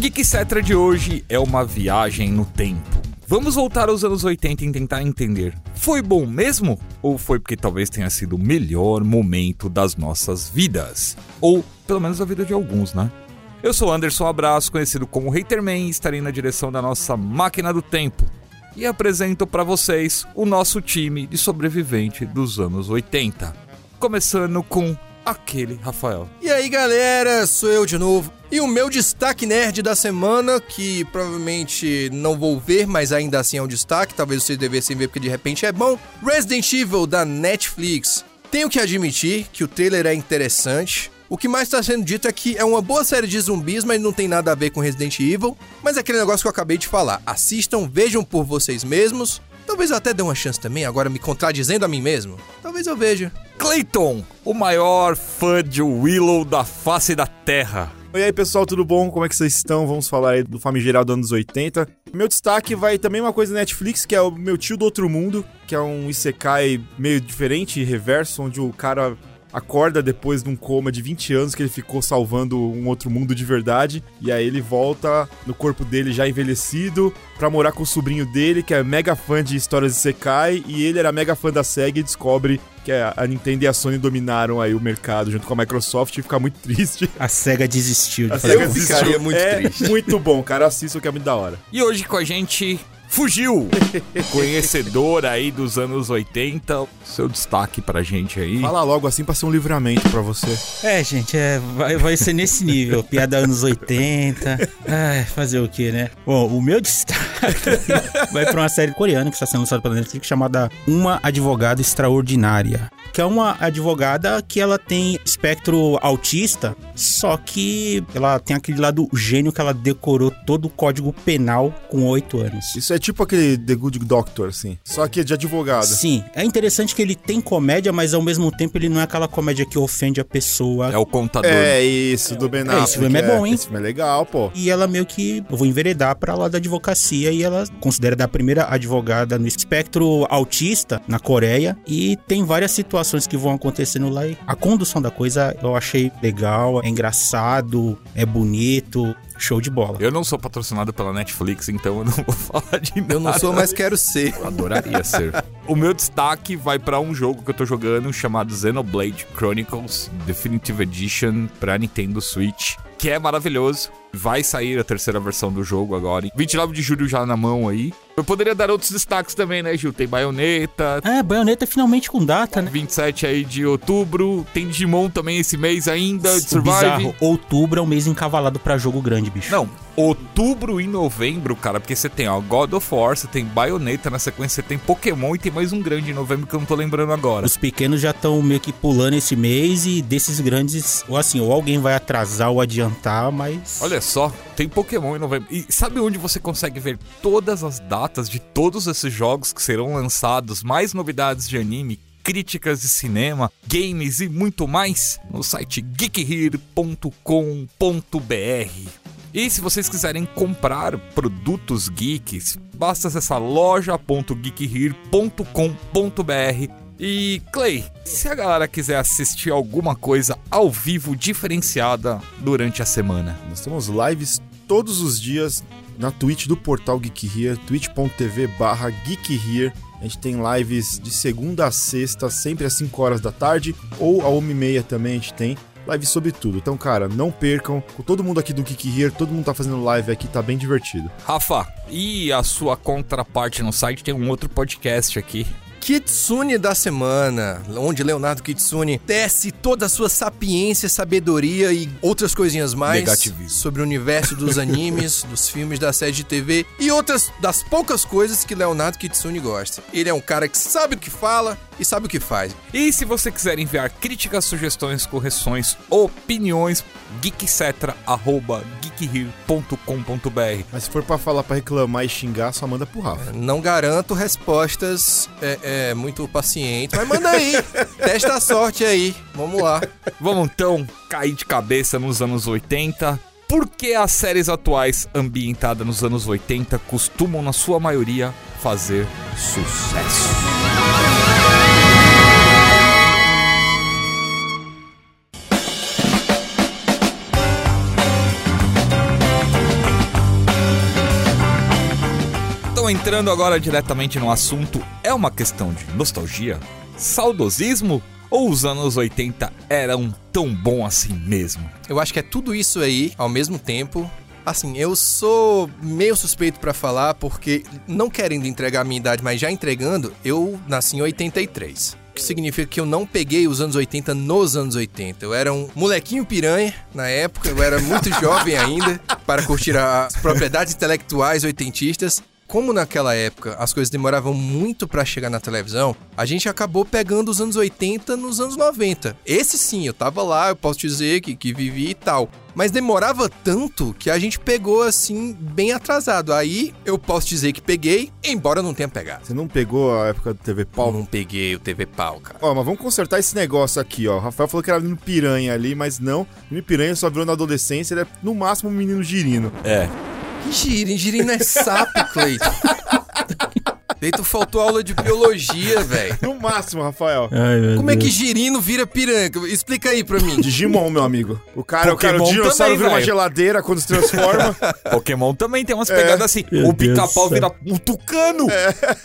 Geek Cetra de hoje é uma viagem no tempo. Vamos voltar aos anos 80 e tentar entender. Foi bom mesmo? Ou foi porque talvez tenha sido o melhor momento das nossas vidas? Ou pelo menos a vida de alguns, né? Eu sou Anderson Abraço, conhecido como Haterman, e estarei na direção da nossa máquina do tempo. E apresento para vocês o nosso time de sobrevivente dos anos 80. Começando com aquele Rafael. E aí galera, sou eu de novo. E o meu destaque nerd da semana, que provavelmente não vou ver, mas ainda assim é um destaque, talvez vocês devessem ver porque de repente é bom. Resident Evil da Netflix. Tenho que admitir que o trailer é interessante. O que mais está sendo dito é que é uma boa série de zumbis, mas não tem nada a ver com Resident Evil. Mas é aquele negócio que eu acabei de falar. Assistam, vejam por vocês mesmos. Talvez eu até dê uma chance também, agora me contradizendo a mim mesmo. Talvez eu veja. Clayton, o maior fã de Willow da face da Terra. E aí pessoal, tudo bom? Como é que vocês estão? Vamos falar aí do famigerado anos 80. Meu destaque vai também uma coisa da Netflix, que é o Meu Tio do Outro Mundo, que é um isekai meio diferente, reverso, onde o cara acorda depois de um coma de 20 anos que ele ficou salvando um outro mundo de verdade. E aí ele volta no corpo dele já envelhecido pra morar com o sobrinho dele, que é mega fã de histórias de Sekai. E ele era mega fã da SEGA e descobre que a Nintendo e a Sony dominaram aí o mercado junto com a Microsoft e fica muito triste. A SEGA desistiu de A fazer desistiu. ficaria muito é triste. muito bom, cara. Assista que é muito da hora. E hoje com a gente, Fugiu, conhecedor aí dos anos 80. Seu destaque pra gente aí. Fala logo assim pra ser um livramento pra você. É, gente, é, vai, vai ser nesse nível. Piada anos 80. Ai, fazer o que, né? Bom, o meu destaque vai pra uma série coreana que está sendo lançada pela Netflix chamada Uma Advogada Extraordinária. Que é uma advogada que ela tem espectro autista, só que ela tem aquele lado gênio que ela decorou todo o código penal com 8 anos. Isso é tipo aquele The Good Doctor, assim. Só que é de advogado. Sim, é interessante que ele tem comédia, mas ao mesmo tempo ele não é aquela comédia que ofende a pessoa. É o contador. É isso, do Ben É, Affleck. esse filme é bom, hein? Esse filme é legal, pô. E ela meio que eu vou enveredar pra lá da advocacia e ela considera da primeira advogada no espectro autista na Coreia e tem várias situações que vão acontecendo lá e a condução da coisa eu achei legal, é engraçado, é bonito, show de bola. Eu não sou patrocinado pela Netflix, então eu não vou falar de nada. Eu não sou, mas quero ser. Eu adoraria ser. O meu destaque vai pra um jogo que eu tô jogando chamado Xenoblade Chronicles Definitive Edition pra Nintendo Switch, que é maravilhoso. Vai sair a terceira versão do jogo agora. 29 de julho já na mão aí. Eu poderia dar outros destaques também, né, Gil? Tem Bayonetta, É, baioneta finalmente com data, né? 27 aí de outubro. Tem Digimon também esse mês ainda, de Survive. bizarro, outubro é um mês encavalado pra jogo grande, bicho. Não, outubro e novembro, cara, porque você tem ó, God of War, você tem Bayonetta na sequência, você tem Pokémon e tem mais um grande em novembro que eu não tô lembrando agora. Os pequenos já estão meio que pulando esse mês e desses grandes, ou assim, ou alguém vai atrasar ou adiantar, mas. Olha só, tem Pokémon em novembro. E sabe onde você consegue ver todas as datas de todos esses jogos que serão lançados, mais novidades de anime, críticas de cinema, games e muito mais? No site geekhere.com.br. E se vocês quiserem comprar produtos geeks, basta acessar loja.geekhere.com.br. E Clay, se a galera quiser assistir alguma coisa ao vivo diferenciada durante a semana, Nós temos lives todos os dias na Twitch do portal Geek Here, twitch.tv barra Geek Here. A gente tem lives de segunda a sexta, sempre às 5 horas da tarde, ou a 1 e meia também a gente tem. Live sobre tudo. Então, cara, não percam. Com todo mundo aqui do Geek Here, todo mundo tá fazendo live aqui, tá bem divertido. Rafa, e a sua contraparte no site tem um outro podcast aqui. Kitsune da semana, onde Leonardo Kitsune tece toda a sua sapiência, sabedoria e outras coisinhas mais Negativismo. sobre o universo dos animes, dos filmes da série de TV e outras das poucas coisas que Leonardo Kitsune gosta. Ele é um cara que sabe o que fala e sabe o que faz. E se você quiser enviar críticas, sugestões, correções, opiniões, geekcetra.geekhere.com.br Mas se for pra falar, pra reclamar e xingar, só manda pro Rafa. Não garanto respostas é, é, muito pacientes, mas manda aí, testa a sorte aí, vamos lá. Vamos então cair de cabeça nos anos 80. Por que as séries atuais ambientadas nos anos 80 costumam, na sua maioria, fazer sucesso? Entrando agora diretamente no assunto, é uma questão de nostalgia? Saudosismo? Ou os anos 80 eram tão bom assim mesmo? Eu acho que é tudo isso aí ao mesmo tempo. Assim, eu sou meio suspeito pra falar porque não querendo entregar a minha idade, mas já entregando, eu nasci em 83. O que significa que eu não peguei os anos 80 nos anos 80. Eu era um molequinho piranha na época, eu era muito jovem ainda para curtir as propriedades intelectuais oitentistas como naquela época as coisas demoravam muito pra chegar na televisão, a gente acabou pegando os anos 80 nos anos 90. Esse sim, eu tava lá, eu posso dizer que, que vivi e tal. Mas demorava tanto que a gente pegou assim, bem atrasado. Aí eu posso dizer que peguei, embora não tenha pegado. Você não pegou a época do TV Pau? Não peguei o TV Pau, cara. Ó, mas vamos consertar esse negócio aqui, ó. O Rafael falou que era menino piranha ali, mas não. Menino piranha só virou na adolescência, ele é no máximo um menino girino. É. Que girino? Girino é sapo, Cleiton. Cleiton faltou aula de biologia, velho. No máximo, Rafael. Ai, meu Como é Deus. que girino vira piranha? Explica aí pra mim. Digimon, meu amigo. O cara, o cara, o Pokémon dinossauro também, vira uma geladeira quando se transforma. Pokémon também tem umas pegadas assim. Meu O pica-pau vira um tucano.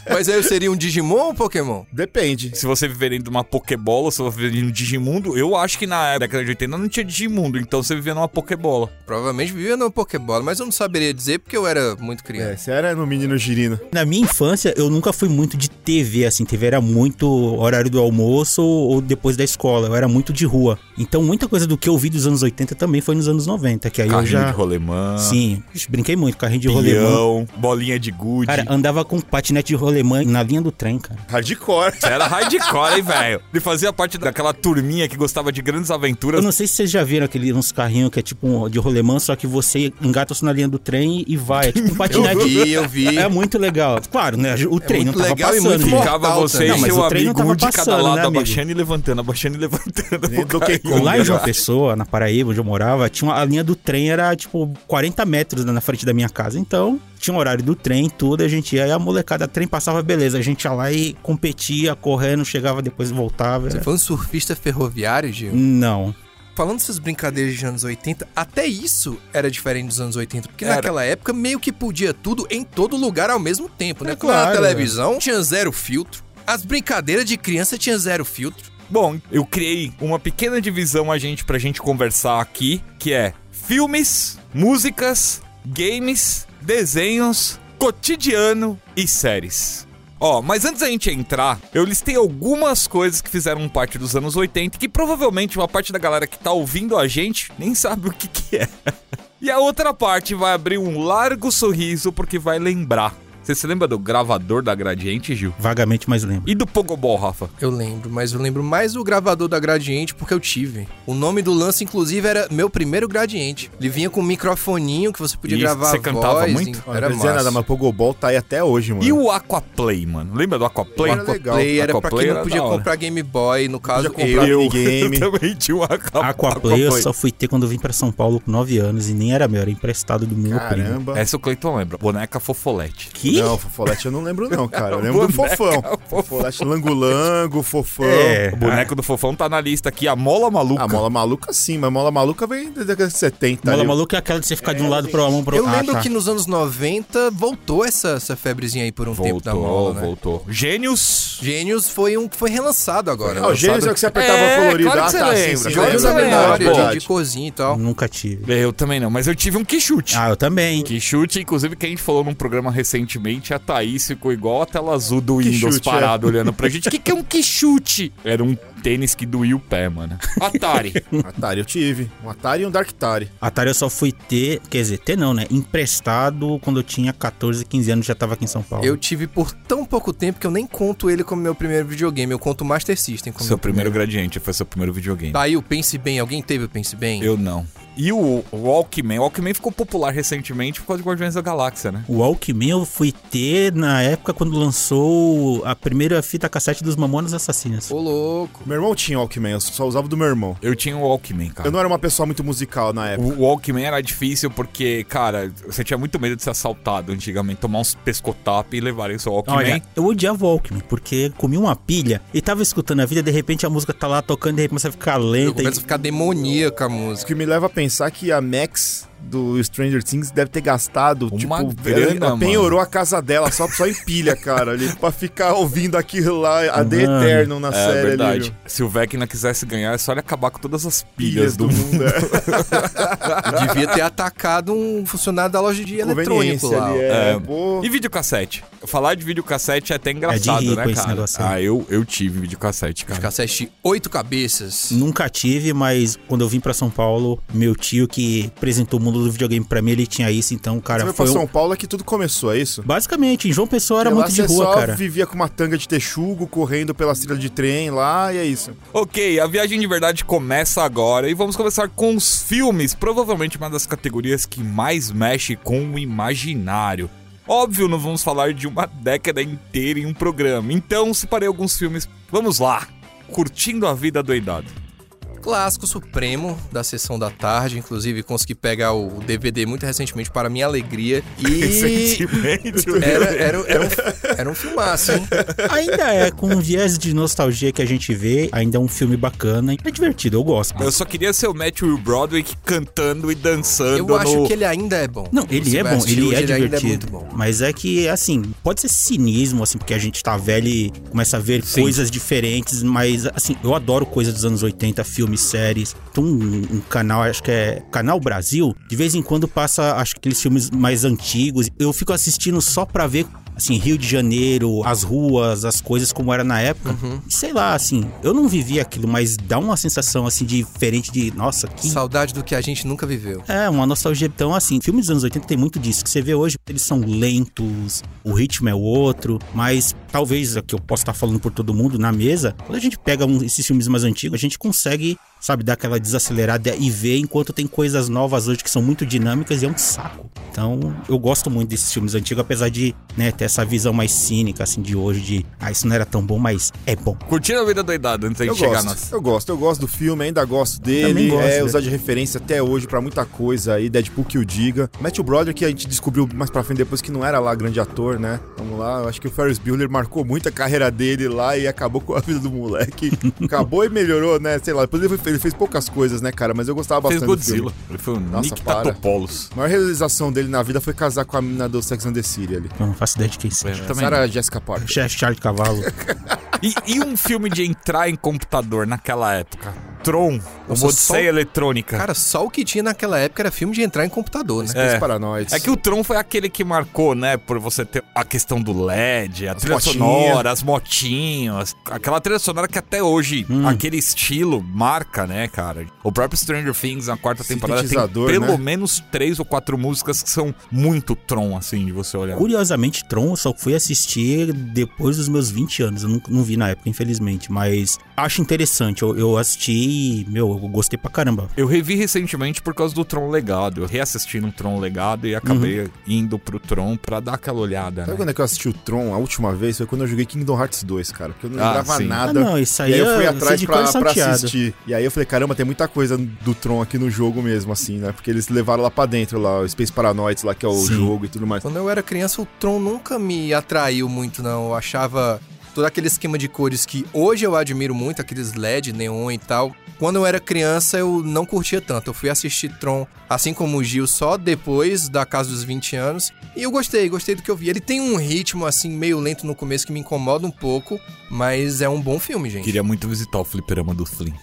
Mas aí eu seria um Digimon ou um Pokémon? Depende. Se você viver dentro de uma Pokébola, se você viver no Digimundo, eu acho que na década de 80 não tinha Digimundo, então você vivia numa Pokébola. Provavelmente vivia no Pokébola, mas eu não saberia dizer porque eu era muito É, criança. você era no menino girino. Na minha infância, eu nunca fui muito de TV, assim. TV era muito horário do almoço ou depois da escola. Eu era muito de rua. Então, muita coisa do que eu vi dos anos 80 também foi nos anos 90, que aí Carrinho eu já... de rolemã, Sim, brinquei muito, carrinho de rolemã. peão, bolinha de gude. Cara, andava com patinete de rolemã na linha do trem, cara. Hardcore. Você era hardcore, hein, velho? Ele fazia parte daquela turminha que gostava de grandes Eu aventuras. não sei se vocês já viram aquele, uns carrinhos que é tipo um de rolemã, só que você engata na linha do trem e vai. É tipo um Eu patinete. vi, eu vi. É muito legal. Claro, né? O trem muito não tava legal e passando. muito né? Ficava mortal você também. e Não, mas seu o amigo de cada lado, né, abaixando e levantando, abaixando e levantando. Nem do que Carrinho. Lá em João Pessoa, na Paraíba, onde eu morava, tinha uma, a linha do trem era tipo 40 metros na frente da minha casa. Então, tinha um horário do trem, tudo, a gente ia e a molecada, trem passava, beleza. A gente ia lá e competia, correndo, chegava depois e voltava. Você foi um surfista ferroviário, Gil? Não. Falando dessas brincadeiras de anos 80, até isso era diferente dos anos 80, porque Era. naquela época meio que podia tudo em todo lugar ao mesmo tempo, né? É Quando na claro, televisão tinha zero filtro, as brincadeiras de criança tinha zero filtro. Bom, eu criei uma pequena divisão a gente pra gente conversar aqui, que é filmes, músicas, games, desenhos, cotidiano e séries. Ó, mas antes da gente entrar, eu listei algumas coisas que fizeram parte dos anos 80 e que provavelmente uma parte da galera que tá ouvindo a gente nem sabe o que que é. E a outra parte vai abrir um largo sorriso porque vai lembrar. Você se lembra do gravador da Gradiente, Gil? Vagamente, mas lembro. E do Pogobol, Rafa? Eu lembro, mas eu lembro mais do gravador da Gradiente porque eu tive. O nome do lance, inclusive, era meu primeiro Gradiente. Ele vinha com um microfoninho que você podia E gravar você cantava voz, muito? e Era não massa. nada, mas Pogobol tá aí até hoje, mano. E o Aquaplay, mano? Lembra do Aquaplay? Era legal. Aquaplay era pra Aquaplay quem não podia comprar Game Boy, no caso podia eu. comprar Eu, minigame. eu também tinha um Aqua, Aquaplay eu só fui ter quando eu vim pra São Paulo com 9 anos e nem era meu, era emprestado do meu primo. Caramba. Essa o Cleiton lembra. Boneca Fofolete. Que? Não, Fofolete eu não lembro não, cara. Eu lembro do Boneca Fofão. Fofão. Fofolete Lango-Lango, Fofão. É. O boneco do Fofão tá na lista aqui, a Mola Maluca. A mola maluca sim, mas mola maluca vem da década de 70. Mola ali. maluca é aquela de você ficar de um lado pro mão pro Eu Ah, lembro tá. que nos anos 90 voltou essa, essa febrezinha aí por um tempo da Voltou, mola, né? voltou. Gênios. Gênios foi um que foi relançado agora. Ah, o Gênesis é o que você apertava É, colorido. claro que ah, você tá, sim, lembra. sim, Gênios que memória, pô. de, de corzinho e tal. Nunca tive. Eu também não, mas eu tive um Quixute. Ah, eu também. Quixute, inclusive, que a gente falou num programa recentemente, a Thaís ficou igual a tela azul do Windows Quixute, parado olhando pra gente. O que, que é um Quixute? Era um tênis que doía o pé, mano. Atari. Atari eu tive. Um Atari e um Darktari. Atari eu só fui ter, quer dizer, ter não, né? Emprestado quando eu tinha 14, 15 anos, já tava aqui em São Paulo. Eu tive por tão pouco tempo que eu nem conto ele como meu primeiro videogame. Eu conto o Master System como seu meu primeiro gradiente foi seu primeiro videogame. Tá aí o Pense Bem. Alguém teve o Pense Bem? Eu não. E o Walkman? O Walkman ficou popular recentemente por causa de Guardiões da Galáxia, né? O Walkman eu fui ter na época quando lançou a primeira fita cassete dos Mamonas Assassinas. Ô, louco. Meu irmão tinha Walkman, eu só usava do meu irmão. Eu tinha um Walkman, cara. Eu não era uma pessoa muito musical na época. O Walkman era difícil porque, cara, você tinha muito medo de ser assaltado antigamente, tomar uns pescotap e levarem seu Walkman. Olha, eu odiava o Walkman, porque comi uma pilha e tava escutando a vida, de repente a música tá lá tocando, de repente começa a ficar lenta. começo a E... ficar demoníaca a O música. que me leva a pensar que a Max do Stranger Things deve ter gastado, Uma tipo, grana, ela penhorou a casa dela só, só em pilha, cara, ali, pra ficar ouvindo aquilo lá a The. Eterno na É série ali. verdade. viu? Se o Vecna quisesse ganhar, é só ele acabar com todas as pilhas, Pilhas do, do mundo. mundo. é. Devia ter atacado um funcionário da loja de eletrônico lá. ali, é. É. pô. E videocassete? Falar de videocassete é até engraçado, rico né, esse cara? aí. Ah, eu, eu tive videocassete, cara. Cassete oito cabeças. Nunca tive, mas quando eu vim pra São Paulo, meu tio que apresentou mundo do videogame pra mim, ele tinha isso, então, Você cara, foi foi pra um... São Paulo é que tudo começou, é isso? Basicamente, em João Pessoa era Porque muito lá de você rua, só cara. vivia com uma tanga de texugo, correndo pela trilha de trem lá, e é isso. Ok, a viagem de verdade começa agora e vamos começar com os filmes, provavelmente uma das categorias que mais mexe com o imaginário. Óbvio, não vamos falar de uma década inteira em um programa, então separei alguns filmes. Vamos lá! Curtindo a vida doidado. Clássico supremo da sessão da tarde. Inclusive, consegui pegar o DVD muito recentemente para minha alegria. E. Recentemente, Era, era, era, um, era um filmaço, hein? Ainda é com um viés de nostalgia que a gente vê, ainda é um filme bacana e é divertido, eu gosto. Eu só queria ser o Matthew Broderick cantando e dançando Eu acho no... que ele ainda é bom. Não, ele Você é bom, ele hoje, é ainda divertido. muito bom. Mas é que, assim, pode ser cinismo, assim, porque a gente tá velho e começa a ver Sim. coisas diferentes, mas, assim, eu adoro coisas dos anos 80, séries. Tem um, um canal, acho que é Canal Brasil, de vez em quando passa, acho que aqueles filmes mais antigos. Eu fico assistindo só pra ver. Assim, Rio de Janeiro, as ruas, as coisas como era na época. Uhum. Sei lá, assim, eu não vivi aquilo, mas dá uma sensação, assim, diferente de, nossa, que Saudade do que a gente nunca viveu. é, uma nostalgia. Então, assim, filmes dos anos 80 tem muito disso. Que você vê hoje, eles são lentos, o ritmo é outro, mas talvez, aqui eu posso estar falando por todo mundo na mesa, quando a gente pega um- esses filmes mais antigos, a gente consegue, sabe, dar aquela desacelerada e ver enquanto tem coisas novas hoje que são muito dinâmicas e é um saco. Então, eu gosto muito desses filmes antigos, apesar de, né, ter essa visão mais cínica, assim, de hoje, de, ah, isso não era tão bom, mas é bom. Curtindo a vida doidado antes da Eu gente chegar gosto, nas... eu gosto, eu gosto do filme, ainda gosto dele. Gosto, é né? usar de referência até hoje pra muita coisa aí, Deadpool que o diga. Matthew Broderick que a gente descobriu mais pra frente depois que não era lá grande ator, né? Vamos lá, eu acho que o Ferris Bueller marcou muito a carreira dele lá e acabou com a vida do moleque. acabou e melhorou, né? Sei lá, depois ele, foi- ele fez poucas coisas, né, cara? Mas eu gostava Fez bastante do filme. Godzilla. Ele foi o Nossa, Nick para. Tatopoulos. A maior realização dele na vida foi casar com a menina do Sex and the City ali. Eu não faço ideia de quem seja. Também Sarah Jessica Parker. Chefe Charlie Cavalo. E, e um filme de entrar em computador naquela época? Tron, Nossa, uma Odisseia só- Eletrônica. Cara, só o que tinha naquela época era filme de entrar em computador, né? É. Paranoids. É que o Tron foi aquele que marcou, né? Por você ter a questão do LED, a trilha motinhas. sonora, as motinhas. Aquela trilha sonora que até hoje, Hum. aquele estilo marca, né, cara? O próprio Stranger Things, na quarta temporada, tem pelo né? menos três ou quatro músicas que são muito Tron, assim, de você olhar. Curiosamente, Tron eu só fui assistir depois dos meus 20 anos. Eu não, não vi na época, infelizmente. Mas acho interessante. Eu, eu assisti e, meu, eu gostei pra caramba. Eu revi recentemente por causa do Tron Legado. Eu reassisti no Tron Legado e acabei indo pro Tron pra dar aquela olhada, Sabe né? quando é que eu assisti o Tron a última vez? Foi quando eu joguei Kingdom Hearts 2, cara. Porque eu não Ah, lembrava sim. nada. Ah, não, isso aí e aí eu fui é- atrás pra, pra assistir. E aí eu falei, caramba, tem muita coisa do Tron aqui no jogo mesmo, assim, né? Porque eles levaram lá pra dentro, lá, o Space Paranoids, lá que é o Sim. jogo e tudo mais. Quando eu era criança, o Tron nunca me atraiu muito, não. Eu achava todo aquele esquema de cores que hoje eu admiro muito, aqueles LED, neon e tal. Quando eu era criança, eu não curtia tanto. Eu fui assistir Tron, assim como o Gil, só depois da casa dos 20 anos. E eu gostei, gostei do que eu vi. Ele tem um ritmo, assim, meio lento no começo que me incomoda um pouco, mas é um bom filme, gente. Queria muito visitar o fliperama do Flynn.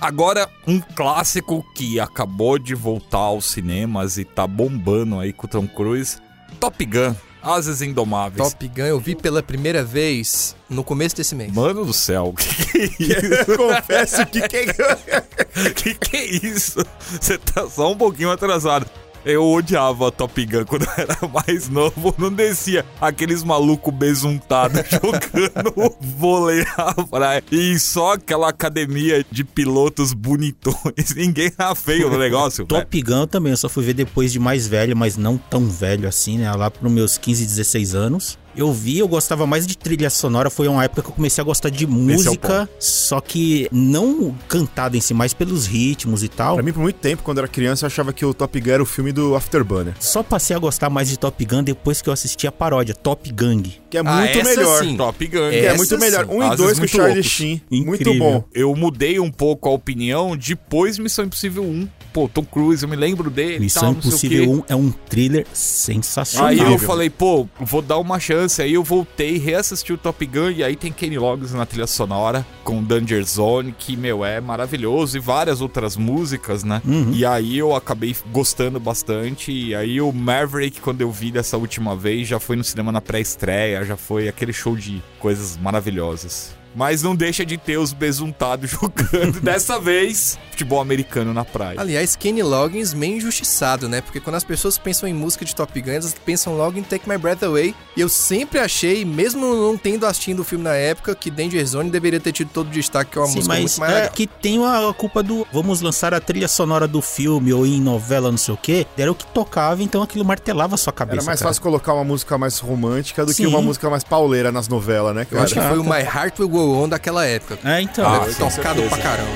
Agora, um clássico que acabou de voltar aos cinemas e tá bombando aí com o Tom Cruise. Top Gun, Asas Indomáveis. Top Gun eu vi pela primeira vez no começo desse mês. Mano do céu, que que é isso? Confesso que quem... que que é isso? Você tá só um pouquinho atrasado. Eu odiava Top Gun quando eu era mais novo, não descia aqueles malucos besuntados jogando vôlei na praia. E só aquela academia de pilotos bonitões. Ninguém era feio no negócio. Top Gun também, eu só fui ver depois de mais velho, mas não tão velho assim, né? Lá pros meus 15, 16 anos. Eu vi, eu gostava mais de trilha sonora. Foi uma época que eu comecei a gostar de é música, só que não cantada em si, mas pelos ritmos e tal. Pra mim, por muito tempo, quando eu era criança, eu achava que o Top Gun era o filme do Afterburner. Só passei a gostar mais de Top Gun depois que eu assisti a paródia, Top Gang. Que é Ah, muito essa melhor. sim. Top Gun. Que é Essa muito melhor. Um e dois com o muito Charlie loucos. Sheen. Incrível. Muito bom. Eu mudei um pouco a opinião depois de Missão Impossível 1. Pô, Tom Cruise, eu me lembro dele Missão tal, não sei o Impossível quê. 1 é um thriller sensacional. Aí eu falei, pô, vou dar uma chance. Aí eu voltei, reassisti o Top Gun e aí tem Kenny Loggins na trilha sonora com Danger Zone, que, meu, é maravilhoso. E várias outras músicas, né? Uhum. E aí eu acabei gostando bastante. E aí o Maverick, quando eu vi dessa última vez, já foi no cinema na pré-estreia, já foi aquele show de coisas maravilhosas. Mas não deixa de ter os besuntados jogando, dessa vez, futebol americano na praia. Aliás, Kenny Loggins meio injustiçado, né? Porque quando as pessoas pensam em música de Top Gun, elas pensam logo em Take My Breath Away. E eu sempre achei, mesmo não tendo assistido o filme na época, que Danger Zone deveria ter tido todo o destaque, que é uma Sim, música mas muito mais é legal. que tem a culpa do vamos lançar a trilha sonora do filme ou em novela, não sei o quê. Era o que tocava, então aquilo martelava a sua cabeça. Era mais cara. fácil colocar uma música mais romântica do que Sim. uma música mais pauleira nas novelas, né, Eu cara? acho que foi o My Heart Will Go On daquela época. É, então. Ah, com tocado pra caramba.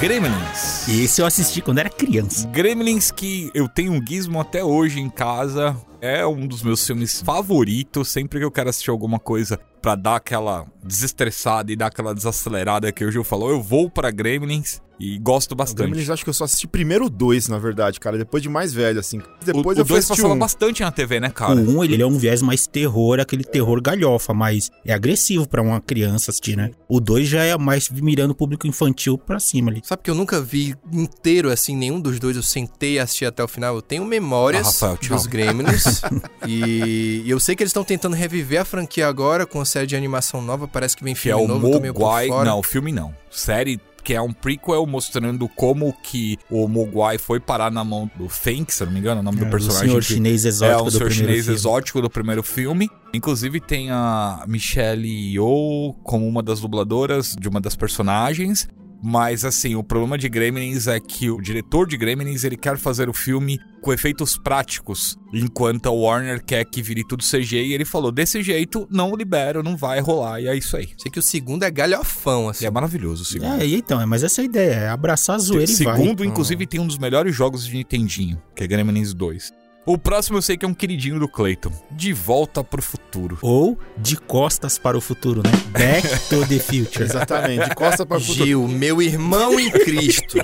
Gremlins. Esse eu assisti quando era criança. Gremlins que eu tenho um gizmo até hoje em casa. É um dos meus filmes favoritos. Sempre que eu quero assistir alguma coisa pra dar aquela desestressada e dar aquela desacelerada que o Gil falou, eu vou pra Gremlins e gosto bastante. Gremlins, acho que eu só assisti primeiro dois, na verdade, cara. Depois de mais velho, assim. O, Depois o eu fui dois passava um. bastante na TV, né, cara? O 1, ele é um viés mais terror, aquele terror galhofa, mas é agressivo pra uma criança assistir, né? O 2 já é mais mirando o público infantil pra cima ali. Sabe que eu nunca vi inteiro, assim, nenhum dos dois. Eu sentei e assisti até o final. Eu tenho memórias Ah, Rafael, dos Gremlins. e, e eu sei que eles estão tentando reviver a franquia agora com a série de animação nova. Parece que vem Que é filme o novo, por Mogwai. Não, o filme não. Série que é um prequel mostrando como que o Mogwai foi parar na mão do Feng, se eu não me engano, é o nome do É, personagem. senhor que- chinês É exótico um do senhor primeiro chinês filme. exótico do primeiro filme. Inclusive tem a Michelle Yeoh como uma das dubladoras de uma das personagens. Mas assim, o problema de Gremlins é que o diretor de Gremlins ele quer fazer o filme com efeitos práticos, enquanto a Warner quer que vire tudo CG e ele falou: desse jeito não libero, não vai rolar e é isso aí. Sei que o segundo é galhofão, assim. E é maravilhoso o segundo. É, e então, é, mas essa é a ideia, é abraçar a zoeira e vai. segundo, inclusive, tem um dos melhores jogos de Nintendinho, que é Gremlins 2. O próximo eu sei que é um queridinho do Clayton. De volta pro futuro. Ou de costas para o futuro, né? Back to the future. Exatamente, de costa pra futuro. Gil, meu irmão em Cristo.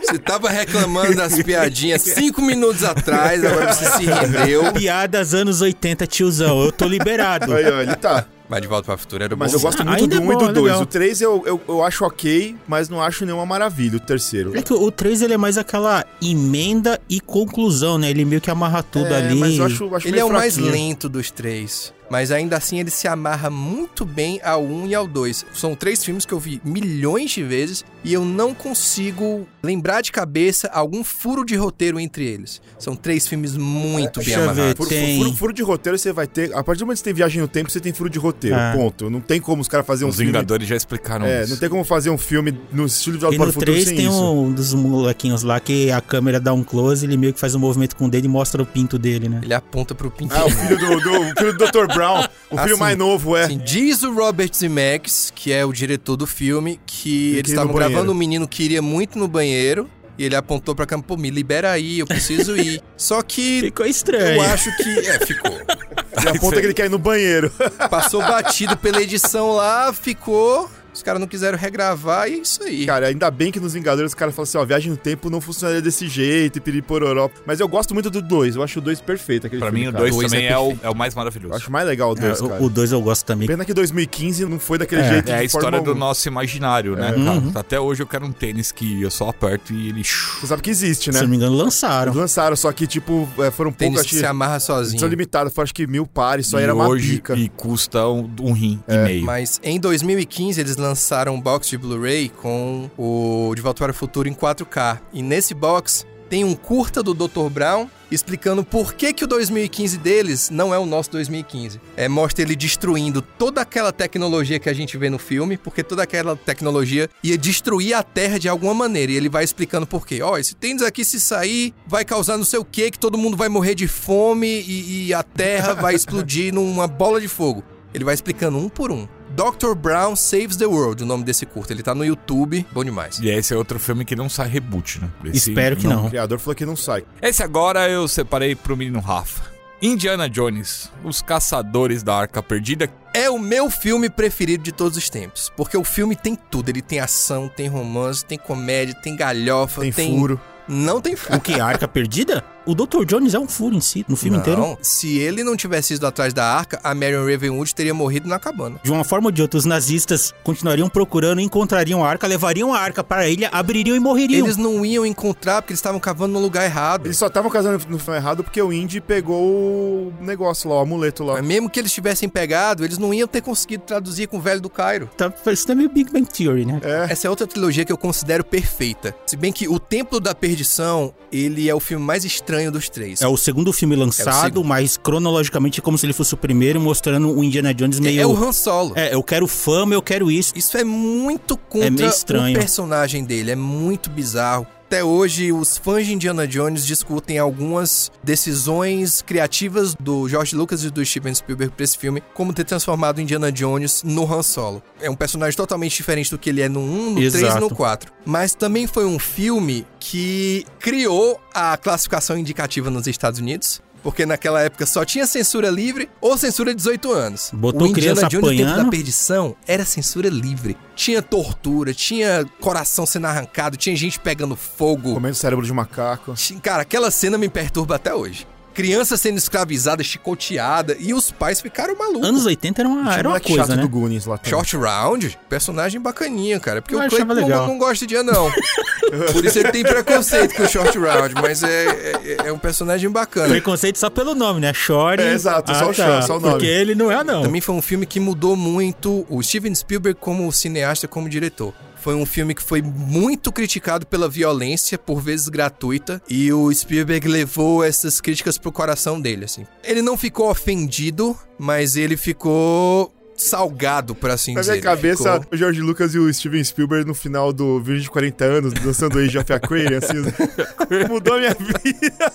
Você tava reclamando das piadinhas cinco minutos atrás, agora você se rendeu. Piadas anos 80, tiozão. Eu tô liberado. Aí, ó, ele tá. Mas de volta pra futuro era Mas bom. eu gosto muito Ainda do é 1 e bom, do é 2. legal. O 3 eu, eu, eu acho ok, mas não acho nenhuma maravilha, o terceiro. É que o 3 ele é mais aquela emenda e conclusão, né? Ele meio que amarra tudo É, ali. mas eu acho, acho Ele meio é o mais fraquinho. lento dos três. Mas ainda assim ele se amarra muito bem ao 1 e ao 2. São três filmes que eu vi milhões de vezes e eu não consigo lembrar de cabeça algum furo de roteiro entre eles. São três filmes muito bem eu ver. amarrados. Furo, Tem. furo- furo de roteiro você vai ter. A partir do momento que você tem viagem no tempo, você tem furo de roteiro. Ah. Ponto. Não tem como os caras fazerem um Os filme. Vingadores já explicaram É, isso. não tem como fazer um filme no estilo de Volta para o Futuro 3 sem tem isso. um dos molequinhos lá que a câmera dá um close, ele meio que faz um movimento com o dedo e mostra o pinto dele, né? Ele aponta pro pintinho. Ah, o filho do, do, o filho do Dr. Brown. O filho sim. mais novo, é. Assim, diz o Robert Zemeckis, que é o diretor do filme, que Ele eles queria estavam gravando banheiro. um menino que iria muito no banheiro. E ele apontou pra pô, me libera aí, eu preciso ir. Só que Ficou eu estranho. acho que. É, ficou. Ele aponta que ele quer ir no banheiro. Passou batido pela edição lá, ficou. Os caras não quiseram regravar e é isso aí. Cara, ainda bem que nos Vingadores os caras falam assim, ó, viagem no tempo não funcionaria desse jeito, e piripororó. Mas eu gosto muito do 2, eu acho o 2 perfeito. Aquele Pra filme, mim, o cara. 2 Dois também é é, o, é o mais maravilhoso. Eu acho mais legal o 2, É, cara. o 2 eu gosto também. Pena que 2015 não foi daquele É, jeito É a história do nosso imaginário, né, É. cara? Uhum. Até hoje eu quero um tênis que eu só aperto e ele... Você sabe que existe, Se né? não me engano, lançaram. Lançaram, só que, tipo, é, foram Tênis poucos, que acho se que... amarra sozinho. São limitados, foram acho que mil pares, só e era uma hoje pica. e custa um, um rim É, e meio. Mas em 2015 eles lançaram um box de Blu-ray com o De Volta para o Futuro em 4K. E nesse box tem um curta do Dr. Brown explicando por que, que o 2015 deles não é o nosso 2015. É, mostra ele destruindo toda aquela tecnologia que a gente vê no filme, porque toda aquela tecnologia ia destruir a Terra de alguma maneira. E ele vai explicando por quê. Ó, oh, esse tênis aqui se sair, vai causar não sei o que, que todo mundo vai morrer de fome e, e a Terra vai explodir numa bola de fogo. Ele vai explicando um por um. Dr. Brown Saves the World, o nome desse curto. Ele tá no YouTube, bom demais. E esse é outro filme que não sai reboot, né? Esse Espero que não. O criador falou que não sai. Esse agora eu separei pro menino Rafa. Indiana Jones, Os Caçadores da Arca Perdida. É o meu filme preferido de todos os tempos. Porque o filme tem tudo. Ele tem ação, tem romance, tem comédia, tem galhofa, tem, tem... furo. Não tem furo. O que? Arca Perdida? O Dr. Jones é um furo em si, no filme não, inteiro. Se ele não tivesse ido atrás da arca, a Marion Ravenwood teria morrido na cabana. De uma forma ou de outra, os nazistas continuariam procurando, encontrariam a arca, levariam a arca para a ilha, abririam e morreriam. Eles não iam encontrar porque eles estavam cavando no lugar errado. Eles só estavam cavando no lugar errado porque o Indy pegou o negócio lá, o amuleto lá. Mas mesmo que eles tivessem pegado, eles não iam ter conseguido traduzir com o velho do Cairo. Tá, isso é meio Big Bang Theory, né? É. Essa é outra trilogia que eu considero perfeita. Se bem que O Templo da Perdição, ele é o filme mais estranho dos três. É o segundo filme lançado, é mas cronologicamente é como se ele fosse o primeiro, mostrando o Indiana Jones meio. É, é o Han Solo. É, eu quero fama, eu quero isso. Isso é muito contra é meio estranho. o personagem dele, é muito bizarro. Até hoje, os fãs de Indiana Jones discutem algumas decisões criativas do George Lucas e do Steven Spielberg para esse filme, como ter transformado Indiana Jones no Han Solo. É um personagem totalmente diferente do que ele é no 1, no Exato. 3 e no 4. Mas também foi um filme que criou a classificação indicativa nos Estados Unidos. Porque naquela época só tinha censura livre ou censura 18 anos. Botou o Indiana Jones apanhando. tempo da perdição era censura livre. Tinha tortura, tinha coração sendo arrancado, tinha gente pegando fogo. Comendo cérebro de macaco. Cara, aquela cena me perturba até hoje criança sendo escravizada, chicoteada, e os pais ficaram malucos. Anos 80 era uma, era uma coisa, chato né? do Goonies lá também. Short Round, personagem bacaninha, cara. Porque eu o Clayton não, não gosta de anão. Por isso ele tem preconceito com o Short Round, mas é, é, é, um personagem bacana. Preconceito só pelo nome, né? Short. É, exato, ah, só, o tá, short, só o nome. Porque ele não é anão. Também foi um filme que mudou muito o Steven Spielberg como cineasta, como diretor. Foi um filme que foi muito criticado pela violência, por vezes gratuita, e o Spielberg levou essas críticas pro coração dele, assim. Ele não ficou ofendido, mas ele ficou salgado, por assim Na dizer. Na minha cabeça, ficou... o George Lucas e o Steven Spielberg no final do Virgem de 40 anos, dançando Age of Aquarium, assim, mudou a minha vida.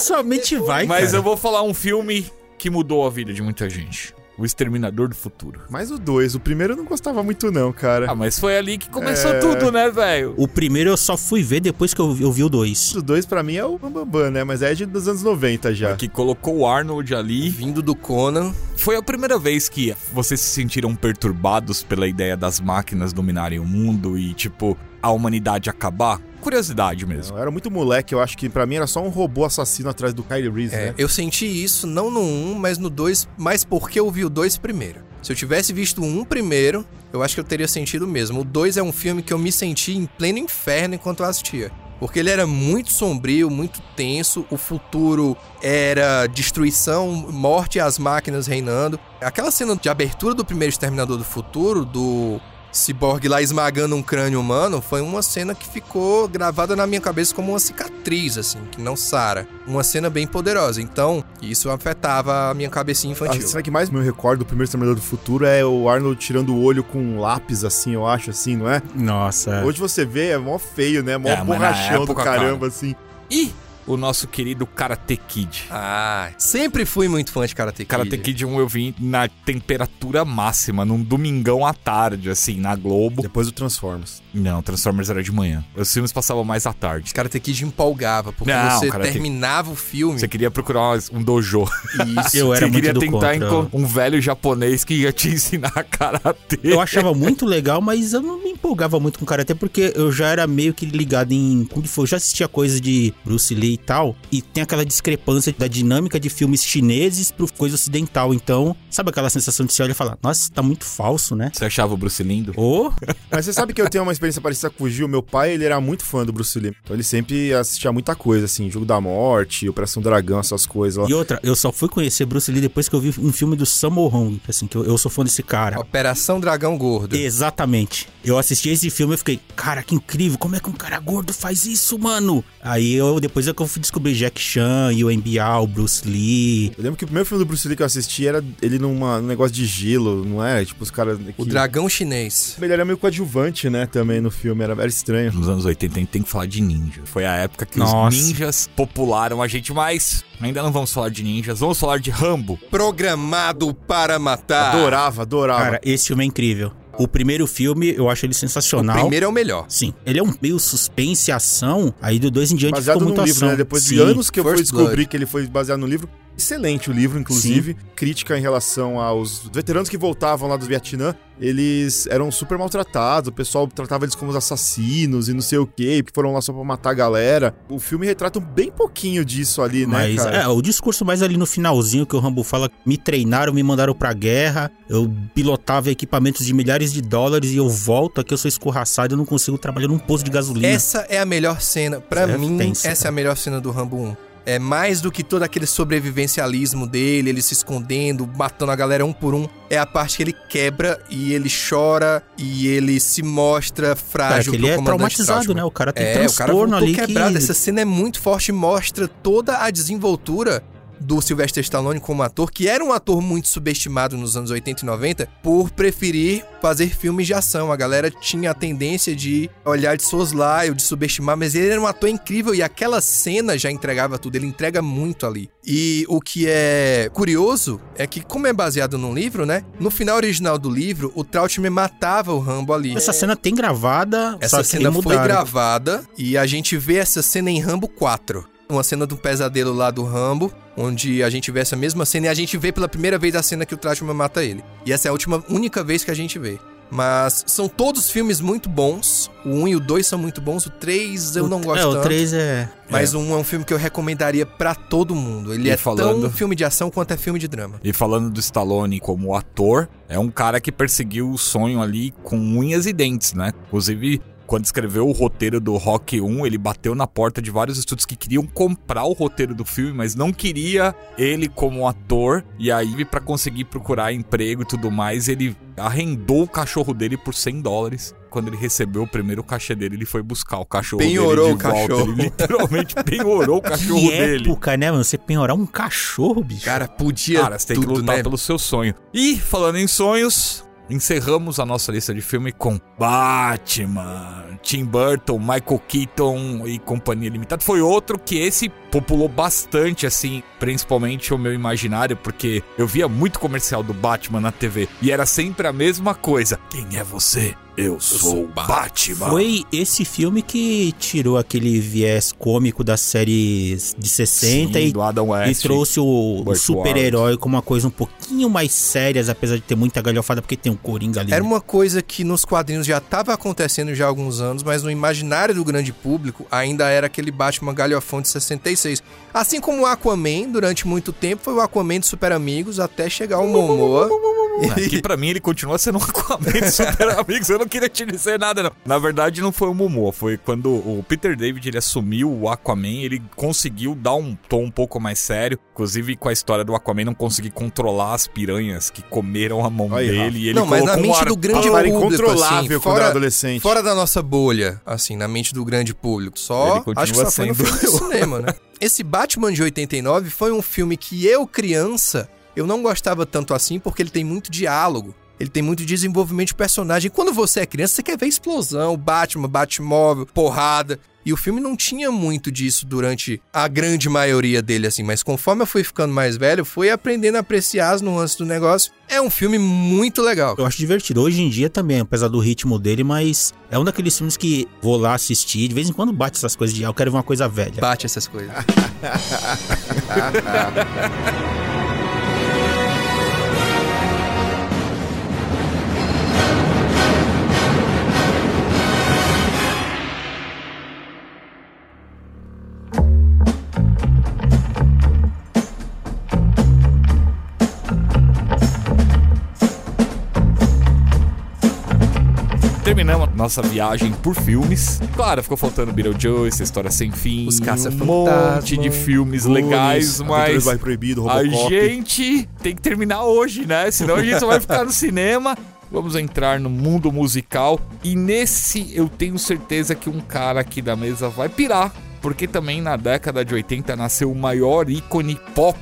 Somente vai, Mas cara. eu vou falar um filme que mudou a vida de muita gente. O Exterminador do Futuro. Mas o 2, o primeiro eu não gostava muito não, cara. Ah, mas foi ali que começou é... tudo, né, velho? O primeiro eu só fui ver depois que eu, eu vi o 2. O 2 pra mim é o Bambam, né? Mas é de dos anos 90 já. Que colocou o Arnold ali. Vindo do Conan. Foi a primeira vez que vocês se sentiram perturbados pela ideia das máquinas dominarem o mundo e, tipo, a humanidade acabar? Curiosidade mesmo. Eu era muito moleque, eu acho que para mim era só um robô assassino atrás do Kylie Reese, é, né? Eu senti isso não no 1, mas no 2, mas porque eu vi o 2 primeiro. Se eu tivesse visto o 1 primeiro, eu acho que eu teria sentido mesmo. O 2 é um filme que eu me senti em pleno inferno enquanto eu assistia. Porque ele era muito sombrio, muito tenso, o futuro era destruição, morte e as máquinas reinando. Aquela cena de abertura do primeiro Exterminador do Futuro, do Cyborg lá esmagando um crânio humano foi uma cena que ficou gravada na minha cabeça como uma cicatriz, assim, que não sara. Uma cena bem poderosa. Então, isso afetava a minha cabecinha infantil. A cena que mais me recordo do primeiro Exterminador do Futuro é o Arnold tirando o olho com um lápis, assim, eu acho, assim, não é? Nossa. Hoje você vê, é mó feio, né? Mó é, borrachão do caramba, cara. assim. Ih! O nosso querido Karate Kid. Ah, sempre fui muito fã de Karate Kid. Karate Kid 1 eu vim na temperatura máxima, num domingão à tarde, assim, na Globo. Depois do Transformers. Não, Transformers era de manhã. Os filmes passavam mais à tarde. Karate Kid empolgava, porque Não, você Karate... terminava o filme. Você queria procurar um dojo. Isso. Eu era você queria muito tentar encontrar um velho japonês que ia te ensinar Karate. Eu achava muito legal, mas eu não me empolgava muito com Karate, porque eu já era meio que ligado em Kung Fu. Eu já assistia coisa de Bruce Lee e tal, e tem aquela discrepância da dinâmica de filmes chineses pro coisa ocidental. Então, sabe aquela sensação de se olhar e falar, nossa, tá muito falso, né? Você achava o Bruce lindo? Oh. Mas você sabe que eu tenho uma experiência parecida com o Gil. Meu pai, ele era muito fã do Bruce Lee. Então ele sempre assistia muita coisa, assim, Jogo da Morte, Operação Dragão, essas coisas. Ó. E outra, eu só fui conhecer Bruce Lee depois que eu vi um filme do Sammo Hong, assim, que eu, eu sou fã desse cara. Operação Dragão Gordo. Exatamente. Eu assisti esse filme e fiquei, cara, que incrível, como é que um cara gordo faz isso, mano? Aí eu, depois é que eu fui descobrir Jack Chan, Yuen Biao, Bruce Lee. Eu lembro que o primeiro filme do Bruce Lee que eu assisti era ele numa, num negócio de gelo, não é? Tipo, os caras. O dragão chinês. Ele era meio coadjuvante, né? Também no filme, era, era estranho. Nos anos 80 a gente tem que falar de ninja. Foi a época que Nossa. os ninjas popularam a gente mais. Ainda não vamos falar de ninjas, vamos falar de Rambo. Programado para matar. Adorava, adorava. Cara, esse filme é incrível. O primeiro filme, eu acho ele O sensacional. primeiro é o melhor. Sim, ele é um meio suspense e ação. Aí do dois em diante baseado ficou no muito livro, ação. né? Depois de Sim. anos que eu fui descobrir Blood. que ele foi baseado no livro. Excelente o livro, inclusive. Crítica em relação aos veteranos que voltavam lá do Vietnã. Eles eram super maltratados, o pessoal tratava eles como assassinos e não sei o quê, que foram lá só pra matar a galera. O filme retrata bem pouquinho disso ali, Mas né, cara? é, o discurso mais ali no finalzinho que o Rambo fala, me treinaram, me mandaram pra guerra, eu pilotava equipamentos de milhares de dólares e eu volto aqui, eu sou escorraçado, eu não consigo trabalhar num posto de gasolina. Essa é a melhor cena. Pra é mim, tensa, essa é cara. a melhor cena do Rambo 1. É mais do que todo aquele sobrevivencialismo dele, ele se escondendo, matando a galera um por um. É a parte que ele quebra e ele chora e ele se mostra frágil que ele é traumatizado, né? O cara tem É, o cara transtorno ali quebrado. que... Essa cena é muito forte e mostra toda a desenvoltura do Sylvester Stallone como ator, que era um ator muito subestimado nos anos 80 e 90 por preferir fazer filmes de ação. A galera tinha a tendência de olhar de soslaio, de subestimar, mas ele era um ator incrível e aquela cena já entregava tudo, ele entrega muito ali. E o que é curioso é que, como é baseado num livro, né? No final original do livro, o Trautmann matava o Rambo ali. Essa cena tem gravada, Essa cena foi mudaram. gravada e a gente vê essa cena em Rambo 4. Uma cena do pesadelo lá do Rambo, onde a gente vê essa mesma cena e a gente vê pela primeira vez a cena que o Trautmann mata ele. E essa é a última, única vez que a gente vê. Mas são todos filmes muito bons. O 1 e o 2 são muito bons. O 3 eu não gosto É, o tanto. 3 é... Mas o 1 é um filme que eu recomendaria pra todo mundo. Ele E é falando- tão filme de ação quanto é filme de drama. E falando do Stallone como ator, é um cara que perseguiu o sonho ali com unhas e dentes, né? Inclusive, quando escreveu o roteiro do Rock 1, ele bateu na porta de vários estúdios que queriam comprar o roteiro do filme, mas não queria ele como ator. E aí, pra conseguir procurar emprego e tudo mais, ele arrendou o cachorro dele por 100 dólares. Quando ele recebeu o primeiro cachê dele, ele foi buscar o cachorro Penhorou dele de o volta. cachorro. Ele literalmente penhorou o cachorro Que dele. época, né, mano? Você penhorar um cachorro, bicho. Cara, podia Cara, você tem que tudo, lutar né? pelo seu sonho. E, falando em sonhos, encerramos a nossa lista de filme com Batman, Tim Burton, Michael Keaton e Companhia Limitada. Foi outro que esse populou bastante, assim, principalmente o meu imaginário, porque eu via muito comercial do Batman na TV e era sempre a mesma coisa. Quem é você? Eu sou o Batman. Foi esse filme que tirou aquele viés cômico das séries de 60 Sim, e, do Adam e West. trouxe o, o super-herói como uma coisa um pouquinho mais séria, apesar de ter muita galhofada, porque tem um Coringa ali. Era uma coisa que nos quadrinhos já estava acontecendo já há alguns anos, mas no imaginário do grande público ainda era aquele Batman galhofão de 66. Assim como o Aquaman, durante muito tempo, foi o Aquaman de Super Amigos, até chegar o Momoa. Que pra mim ele continua sendo um Aquaman de super amigos. Eu não queria te dizer nada, não. Na verdade, não foi o Momoa. Foi quando o Peter David ele assumiu o Aquaman, ele conseguiu dar um tom um pouco mais sério. Inclusive, com a história do Aquaman, não conseguir controlar as piranhas que comeram a mão Aí, dele. E ele Não, mas na colocou um mente ar- do grande público, incontrolável assim, fora- era adolescente. Fora da nossa bolha, assim, na mente do grande público. Só, Ele continua acho que só foi no sendo filme eu. cinema, né? Esse Batman de 89 foi um filme que eu, criança, eu não gostava tanto assim porque ele tem muito diálogo. Ele tem muito desenvolvimento de personagem. Quando você é criança, você quer ver explosão, Batman, Batmóvel, porrada. E o filme não tinha muito disso durante a grande maioria dele, assim. Mas conforme eu fui ficando mais velho, fui aprendendo a apreciar as nuances do negócio. É um filme muito legal. Eu acho divertido. Hoje em dia também, apesar do ritmo dele, mas é um daqueles filmes que vou lá assistir. De vez em quando bate essas coisas de, ah, eu quero ver uma coisa velha. Bate essas coisas. Terminamos nossa viagem por filmes. Claro, ficou faltando Beetlejuice, História Sem Fim. Os Um Caça-Fantasma, monte de filmes legais, mas... Vai Proibido, A gente tem que terminar hoje, né? Senão a gente só vai ficar no cinema. vamos entrar no mundo musical. E nesse eu tenho certeza que um cara aqui da mesa vai pirar, porque também na década de 80 nasceu o maior ícone pop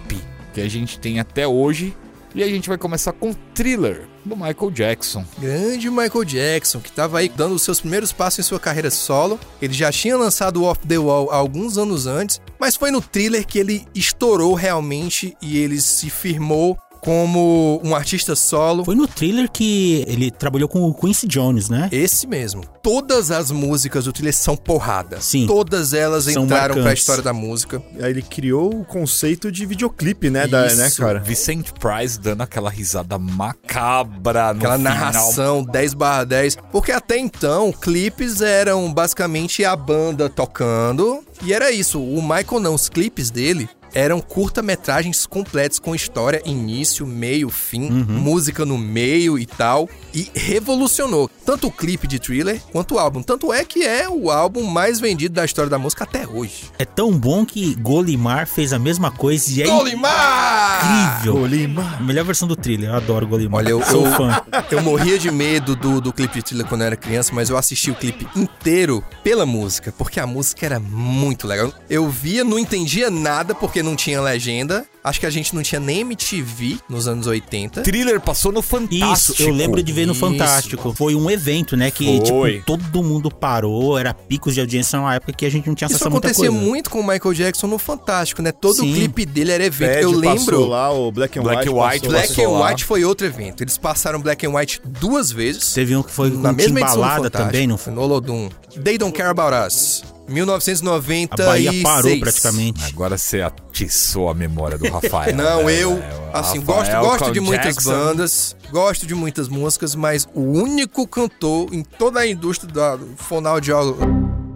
que a gente tem até hoje. E a gente vai começar com Thriller, do Michael Jackson. Grande Michael Jackson, que estava aí dando os seus primeiros passos em sua carreira solo. Ele já tinha lançado Off the Wall alguns anos antes, mas foi no Thriller que ele estourou realmente e ele se firmou como um artista solo. Foi no thriller que ele trabalhou com o Quincy Jones, né? Esse mesmo. Todas as músicas do thriller são porrada. Sim. Todas elas São entraram pra marcantes. história da música. Aí ele criou o conceito de videoclipe, né, da, né, Isso. cara? Vicente Price dando aquela risada macabra no Aquela final. narração 10 barra 10. Porque até então, clipes eram basicamente a banda tocando. E era isso. O Michael não, os clipes dele eram curta-metragens completos com história, início, meio, fim, música no meio e tal. E revolucionou tanto o clipe de thriller quanto o álbum. Tanto é que é o álbum mais vendido da história da música até hoje. É tão bom que Golimar fez a mesma coisa e é Golimar! incrível. Golimar. Melhor versão do thriller, eu adoro Golimar. Olha, eu- sou eu- fã. Eu morria de medo do, do clipe de thriller quando eu era criança, mas eu assisti o clipe inteiro pela música, porque a música era muito legal. Eu via, não entendia nada porque não tinha legenda. Acho que a gente não tinha nem MTV nos anos 80. Thriller passou no Fantástico. Isso, eu lembro de ver no Isso. Fantástico. Foi um evento, né? Que, Foi. tipo, todo mundo parou, era picos de audiência numa época que a gente não tinha acesso Isso a muita acontecia coisa. muito com o Michael Jackson no Fantástico, né? Todo Sim. o clipe dele era evento. Bad eu lembro. lá, o Black and Black White, White, passou lá. Black and lá. White foi outro evento. Eles passaram Black and White duas vezes. Teve um que foi na com mesma Fantástico. também, não Foi no Olodum. They Don't Care About Us. A 1996. Bahia parou praticamente. Agora você atiçou a memória do Rafael. Não, né, eu, velho? assim, Rafael gosto, gosto de muitas Jackson. bandas, gosto de muitas músicas, mas o único cantor em toda a indústria da fonoaudiolo-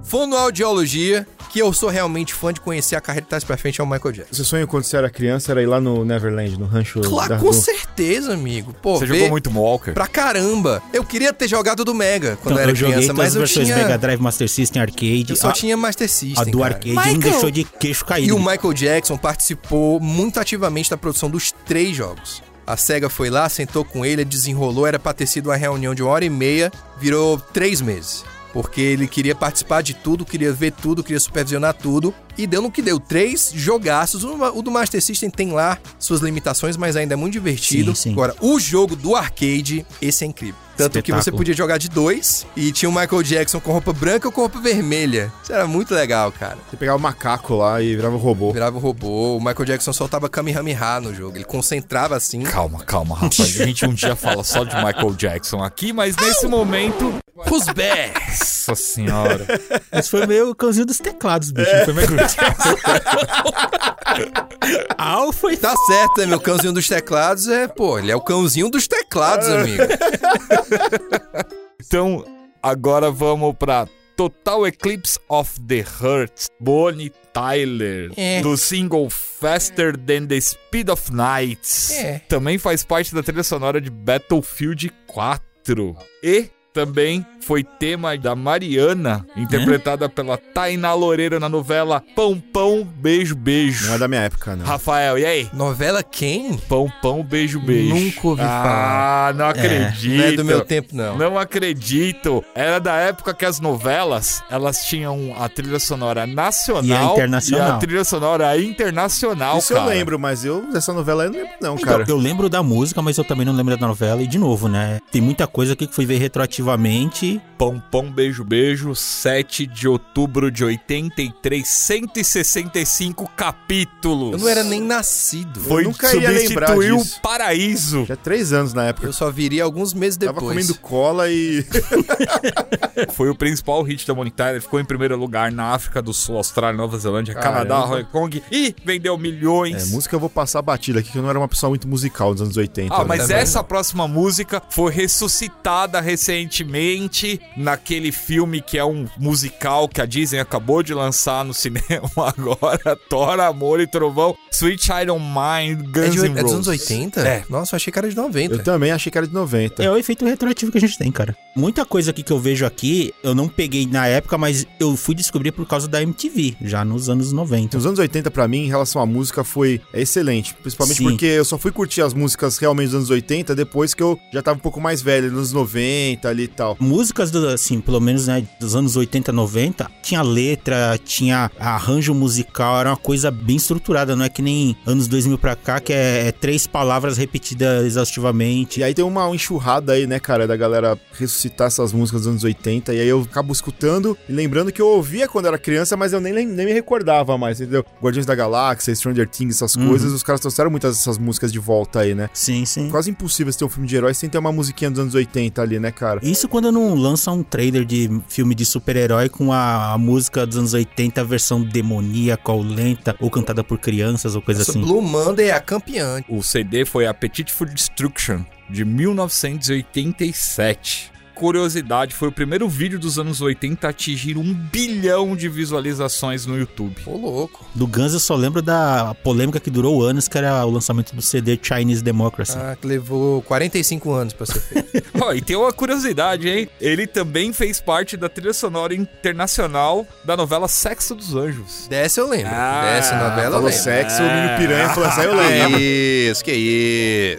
fonoaudiologia que eu sou realmente fã de conhecer a carreira de trás pra frente é o Michael Jackson. Seu sonho quando você era criança era ir lá no Neverland, no rancho Claro, da com certeza, amigo. Pô, Você jogou muito Walker? pra caramba. Eu queria ter jogado do Mega quando Então, eu era eu joguei criança, todas mas as eu versões tinha... Mega Drive, Master System, Arcade. Eu só a, tinha Master System, a do cara. Arcade não deixou de queixo E caído. o Michael Jackson participou muito ativamente da produção dos três jogos. A SEGA foi lá, sentou com ele, desenrolou, era pra ter sido uma reunião de uma hora e meia, virou três meses. Porque ele queria participar de tudo, queria ver tudo, queria supervisionar tudo. E deu no que deu. Três jogaços. O o do Master System tem lá suas limitações, mas ainda é muito divertido. Sim, sim. Agora, o jogo do arcade, esse é incrível. Tanto que você Espetáculo. podia jogar de dois e tinha o Michael Jackson com roupa branca ou com roupa vermelha. Isso era muito legal, cara. Você pegava o macaco lá e virava robô. Virava o robô. O Michael Jackson soltava Kamehameha no jogo. Ele concentrava assim. Calma, calma, Rafa. A gente um dia fala só de Michael Jackson aqui, mas nesse momento. Who's back? Nossa senhora. Esse foi meio cãozinho dos teclados, bicho. Não foi Michael Jackson. Al foi Tá certo, né? Meu cãozinho dos teclados é, pô, ele é o cãozinho dos teclados, amigo. Então, agora vamos pra Total Eclipse of the Heart, Bonnie Tyler, É. do single Faster Than the Speed of Night. É. Também faz parte da trilha sonora de Battlefield 4. E também foi tema da Mariana, interpretada pela Tainá Loureiro na novela Pão Pão Beijo Beijo. Não é da minha época, não. Rafael, e aí? Novela quem? Pão Pão Beijo Beijo. Nunca ouvi Ah, não acredito. Não é do meu tempo, não. Não acredito. Era da época que as novelas, elas tinham a trilha sonora nacional E a internacional. e a trilha sonora internacional, Isso cara. eu lembro, mas eu dessa novela eu não lembro não, Então, cara. eu lembro da música, mas eu também não lembro da novela. E de novo, né? Tem muita coisa aqui que fui ver retroativamente. Pão Pão Beijo Beijo, 7 de outubro de 83, 165 capítulos. Eu não era nem nascido. Foi nunca ia lembrar substituiu disso. o Paraíso. Tinha três anos na época. Eu só viria alguns meses Tava depois. comendo cola e. Foi o principal hit da Tyler, ficou em primeiro lugar na África do Sul, Austrália, Nova Zelândia, Caramba. Canadá, Hong Kong e vendeu milhões. É, música eu vou passar batida aqui, que eu não era uma pessoa muito musical dos anos 80. Ah, né? mas Também. essa próxima música foi ressuscitada recentemente Naquele filme que é um musical que a Disney acabou de lançar no cinema agora, Thor, Amor e Trovão, Sweet Child of Mine, Guns É, de, N' é dos Roses. anos 80? É. Nossa, eu achei que era de 90. Eu também achei que era de 90. É o efeito retroativo que a gente tem, cara. Muita coisa aqui que eu vejo aqui, eu não peguei na época, mas eu fui descobrir por causa da MTV, já nos anos 90. Os anos 80 pra mim, em relação à música, foi excelente. Principalmente Sim. porque eu só fui curtir as músicas realmente dos anos 80 depois que eu já tava um pouco mais velho, nos anos 90 ali e tal. Músicas, do, assim, pelo menos, né, dos anos 80, 90, tinha letra, tinha arranjo musical, era uma coisa bem estruturada, não é que nem anos 2000 pra cá, que é, é três palavras repetidas exaustivamente. E aí tem uma enxurrada aí, né, cara, da galera ressuscitar essas músicas dos anos 80. E aí eu acabo escutando e lembrando que eu ouvia quando era criança, mas eu nem, nem me recordava mais, entendeu? Guardiões da Galáxia, Stranger Things, essas Uhum. coisas, os caras trouxeram muitas dessas músicas de volta aí, né? Sim, sim. Quase impossível você ter um filme de herói sem ter uma musiquinha dos anos 80 ali, né, cara? Isso quando não lança um trailer de filme de super-herói com a, a música dos anos 80, a versão demoníaca ou lenta, ou cantada por crianças, ou coisa Essa assim. Blue Monday é a campeã. O CD foi Appetite for Destruction, de 1987. Curiosidade, foi o primeiro vídeo dos anos 80 a atingir um bilhão de visualizações no YouTube. Ô, louco. Do Guns eu só lembro da polêmica que durou anos, que era o lançamento do CD Chinese Democracy. Ah, que levou 45 anos pra ser feito. Ó, e tem uma curiosidade, hein? Ele também fez parte da trilha sonora internacional da novela Sexo dos Anjos. Dessa eu lembro. Ah, Dessa novela eu lembro. sexo, o menino piranha falou assim, eu Que lembro. isso, que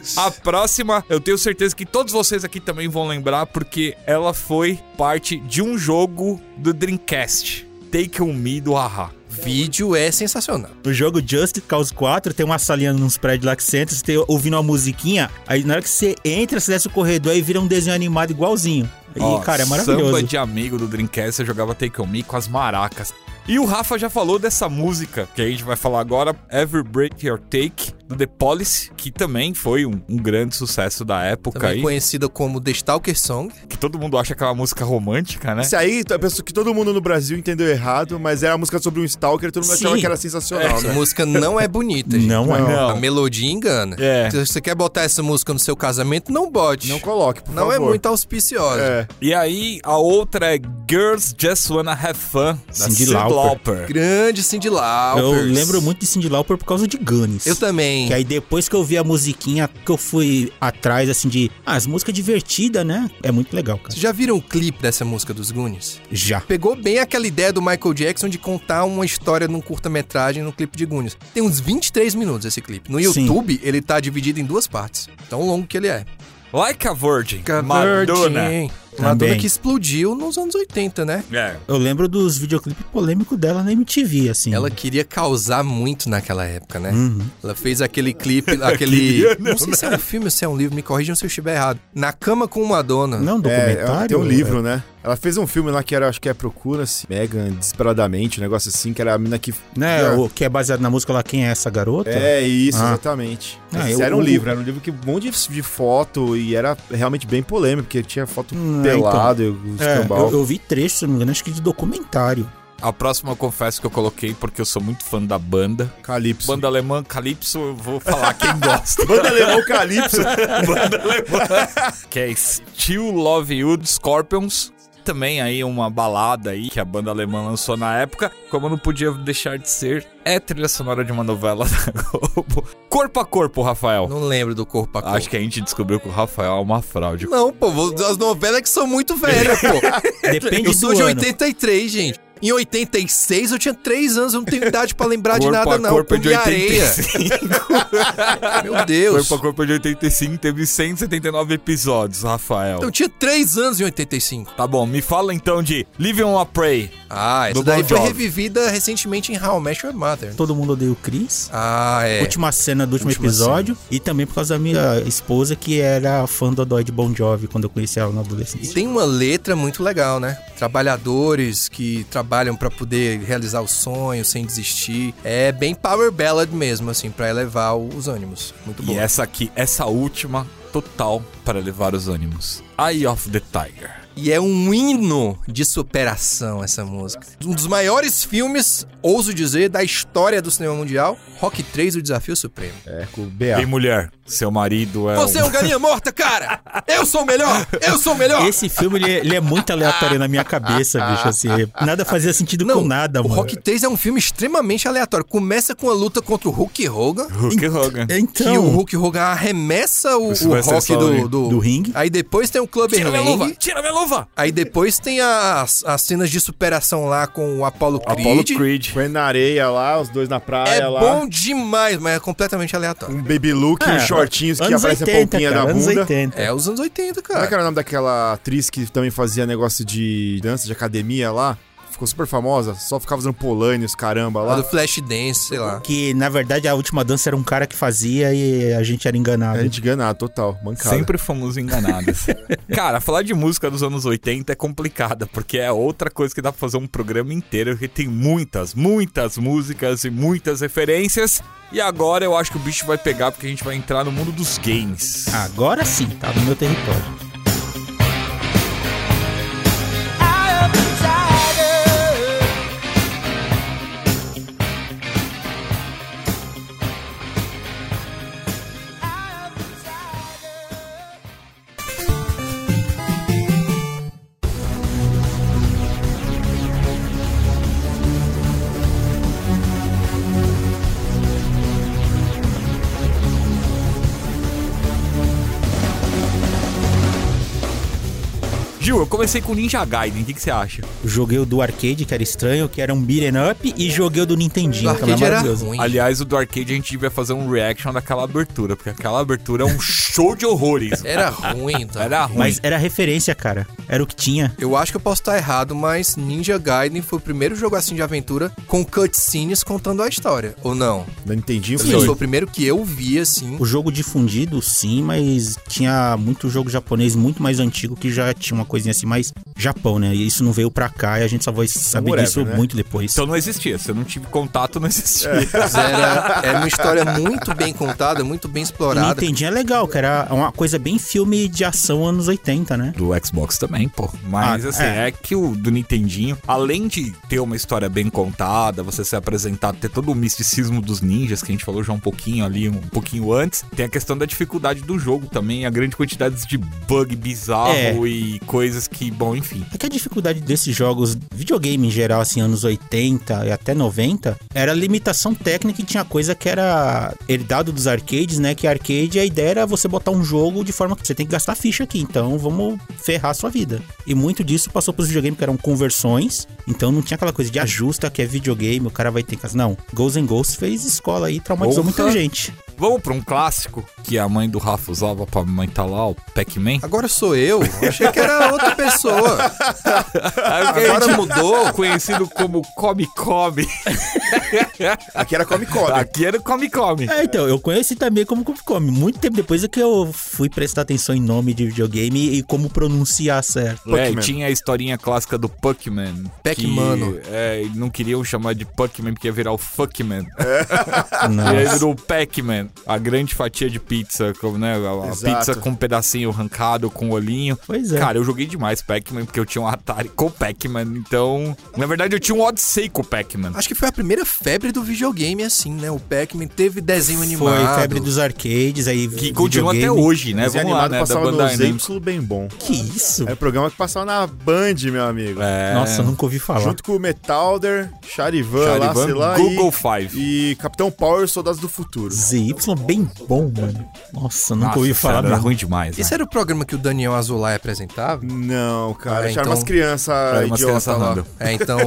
isso. A próxima, eu tenho certeza que todos vocês aqui também vão lembrar, porque ela foi parte de um jogo do Dreamcast. Take On Me do Haha. Vídeo é sensacional. No jogo Just Cause 4, tem uma salinha nos prédios lá que você entra, você tem, ouvindo uma musiquinha, aí na hora que você entra, você desce o corredor e vira um desenho animado igualzinho. E, Ó, cara, é maravilhoso. Samba de amigo do Dreamcast, eu jogava Take On Me com as maracas. E o Rafa já falou dessa música que a gente vai falar agora, Every Break Your Take, do The Police, que também foi um, um grande sucesso da época Também aí. conhecida como The Stalker Song. Que todo mundo acha que é uma música romântica, né? Esse aí, eu penso que todo mundo no Brasil entendeu errado, mas era a música sobre um stalker, todo mundo achava Sim. que era sensacional, Essa né? música não é bonita, gente. Não é. Não. A melodia engana. É. Se você quer botar essa música no seu casamento, não bote. Não coloque, por Não favor. é muito auspiciosa. É. E aí, a outra é Girls Just Wanna Have Fun, da Cyndi Cyndi Lauper. Lauper. Grande Cindy Lauper. Eu lembro muito de Cindy Lauper por causa de Guns. Eu também. Que aí depois que eu vi a musiquinha, que eu fui atrás, assim, de... Ah, as músicas divertidas, né? É muito legal, cara. Vocês já viram o clipe dessa música dos Goonies? Já. Pegou bem aquela ideia do Michael Jackson de contar uma história num curta-metragem no clipe de Goonies. Tem uns 23 minutos esse clipe. No Sim. YouTube, ele tá dividido em duas partes. Tão longo que ele é. Like a Virgin, Madonna. Madonna. Madonna Também. que explodiu nos anos 80, né? É. Eu lembro dos videoclipes polêmicos dela na MTV, assim. Ela queria causar muito naquela época, né? Uhum. Ela fez aquele clipe, aquele. Queria, não, não, sei se é um filme ou se é um livro, me corrijam se eu estiver errado. Na cama com Madonna. Não, um É, documentário? tem um livro, né? Ela fez um filme lá que era, acho que é Procura-se Megan Desesperadamente, um negócio assim, que era a mina que. Né, É. o que é baseado na música lá, Quem é essa garota? É, isso, Ah. exatamente. Ah, Esse eu- era um o- livro, era um livro que um monte de, de foto e era realmente bem polêmico, porque tinha foto Hum, pelado, e o É, escambau. eu, eu vi trecho, se não me engano, acho que de documentário. A próxima eu confesso que eu coloquei porque eu sou muito fã da banda. Calypso. Banda alemã Calypso, eu vou falar quem gosta. Banda alemão Calypso. Banda alemã. que é Still Love You Scorpions. Também aí uma balada aí que a banda alemã lançou na época. Como não podia deixar de ser, é trilha sonora de uma novela da Globo. Corpo a corpo, Rafael. Não lembro do corpo a corpo. Acho que a gente descobriu que o Rafael é uma fraude. Não, pô, vou- as novelas que são muito velhas, pô. Depende eu sou do de ano. 83, gente. Em 86 eu tinha 3 anos, eu não tenho idade pra lembrar de Corpo nada, a não. corpo é de comi areia. 85. Meu Deus. Corpo a corpo é de 85 teve 179 episódios, Rafael. Eu tinha 3 anos em 85. Tá bom, me fala então de Live on a Pray. Ah, essa Do daí Bon foi Jovi. revivida recentemente em How I Met Your Mother. Todo mundo odeia o Chris. Ah, é. Última cena do último Última episódio. E também por causa da minha esposa, que era fã do de Bon Jovi quando eu conheci ela na E adolescência. tem uma letra muito legal, né? Trabalhadores que trabalham pra poder realizar o sonho sem desistir. É bem power ballad mesmo, assim, pra elevar os ânimos. Muito bom. E essa aqui, essa última, total para levar os ânimos. Eye of the Tiger. E é um hino de superação essa música. Um dos maiores filmes, ouso dizer, da história do cinema mundial. Rock 3, o Desafio Supremo. É, com o BA. mulher, seu marido é. Você é um galinha morta, cara! Eu sou o melhor! Eu sou o melhor! Esse filme, ele, ele é muito aleatório na minha cabeça, bicho, assim. Nada fazia sentido com nada, o mano. Rock 3 é um filme extremamente aleatório. Começa com a luta contra o Hulk Hogan. Hulk Hogan. Que Então, o Hulk Hogan arremessa o, O Rock do, do, Do ringue. Aí depois tem o Clubber Tira minha luva! Tira minha luva! Aí depois tem as, as cenas de superação lá com o Apollo Creed. Apollo Creed. Foi na areia lá, os dois na praia É lá. bom demais, mas é completamente aleatório. Um baby look, É, uns shortinhos que aparece 80, a polpinha cara, na anos bunda. 80. É os anos 80, Como é que cara. era o nome daquela atriz que também fazia negócio de dança de academia lá? Ficou super famosa, só ficava usando polane, os caramba Lá lá. do Flashdance, sei lá. Que, na verdade, a última dança era um cara que fazia e a gente era enganado. A gente enganado, total, mancada. Sempre fomos enganados. Cara, falar de música dos anos 80 é complicada, porque é outra coisa que dá pra fazer um programa inteiro, que tem muitas, muitas músicas e muitas referências. E agora eu acho que o bicho vai pegar, porque a gente vai entrar no mundo dos games. Agora sim, tá no meu território. Comecei com Ninja Gaiden, o que, que você acha? Joguei o do arcade, que era estranho, que era um beat'em up, e joguei o do Nintendinho, Do que era arcade era maravilhoso. ruim. Aliás, o do arcade a gente devia fazer um reaction daquela abertura, porque aquela abertura é um show de horrores. Era ruim, tá? Era ruim. Mas era referência, cara. Era o que tinha. Eu acho que eu posso estar errado, mas Ninja Gaiden foi o primeiro jogo assim de aventura com cutscenes contando a história. Ou não? Não entendi o Sim. que Foi foi. o primeiro que eu vi assim. O jogo difundido, sim, mas tinha muito jogo japonês muito mais antigo que já tinha uma coisinha assim, mais Japão, né? E isso não veio pra cá e a gente só vai saber whatever, disso né? muito depois. Então não existia. Se eu não tive contato, não existia. Mas Era, era uma história muito bem contada, muito bem o explorada. Nintendinho é legal, que era uma coisa bem filme de ação anos 80, né? Do Xbox também, pô. Mas Ah, assim, é. é. que o do Nintendinho, além de ter uma história bem contada, você ser apresentado, ter todo o misticismo dos ninjas, que a gente falou já um pouquinho ali, um pouquinho antes, tem a questão da dificuldade do jogo também, a grande quantidade de bug bizarro É. e coisas que, bom, enfim. É que a dificuldade desses jogos, videogame em geral, assim, anos 80 e até 90, era limitação técnica e tinha coisa que era herdado dos arcades, né? Que arcade, a ideia era você botar um jogo de forma que você tem que gastar ficha aqui, então vamos ferrar a sua vida. E muito disso passou pros videogames que eram conversões, então não tinha aquela coisa de ajusta que é videogame, o cara vai ter que... Não, Ghosts and Ghosts fez escola aí, traumatizou muita gente. Vamos pra um clássico que a mãe do Rafa usava pra tá lá, o Pac-Man. Agora sou eu. Eu Achei que era outra pessoa. Agora mudou. Conhecido como Come Come. Aqui era Come Come. Aqui era Come Come. É, então, eu conheci também como Come. Muito tempo depois é que eu fui prestar atenção em nome de videogame e como pronunciar certo. É, e tinha a historinha clássica do Puckman. Pac-Mano. que, É, e não queriam chamar de Puckman porque ia virar o Fuckman. E aí virou o Pac-Man. A grande fatia de pizza, né? A, Exato. pizza com um pedacinho arrancado, com um olhinho. Pois é. Cara, eu joguei demais Pac-Man porque eu tinha um Atari com o Pac-Man. Então, na verdade, eu tinha um Odyssey com Pac-Man. Acho que foi a primeira febre do videogame assim, né? O Pac-Man teve desenho animado. Foi febre dos arcades, aí Que continua até hoje, né? Desenho Vamos lá, animado né? Da passava no Bandai. Zepslo bem bom. Que isso? Era o programa que passava na Band, meu amigo. É, Nossa, nunca ouvi falar. Junto com o Metalder, Charivan, lá, Charivan, sei lá. Google e, Five. e Capitão Power, Soldados do Futuro. ZY bem bom, mano. Nossa, nunca Nossa, ouvi falar Era mesmo. ruim demais. né? Esse era o programa que o Daniel Azulay apresentava? Não, cara. Ah, então- umas crianças Era umas idiotas crianças random. É, então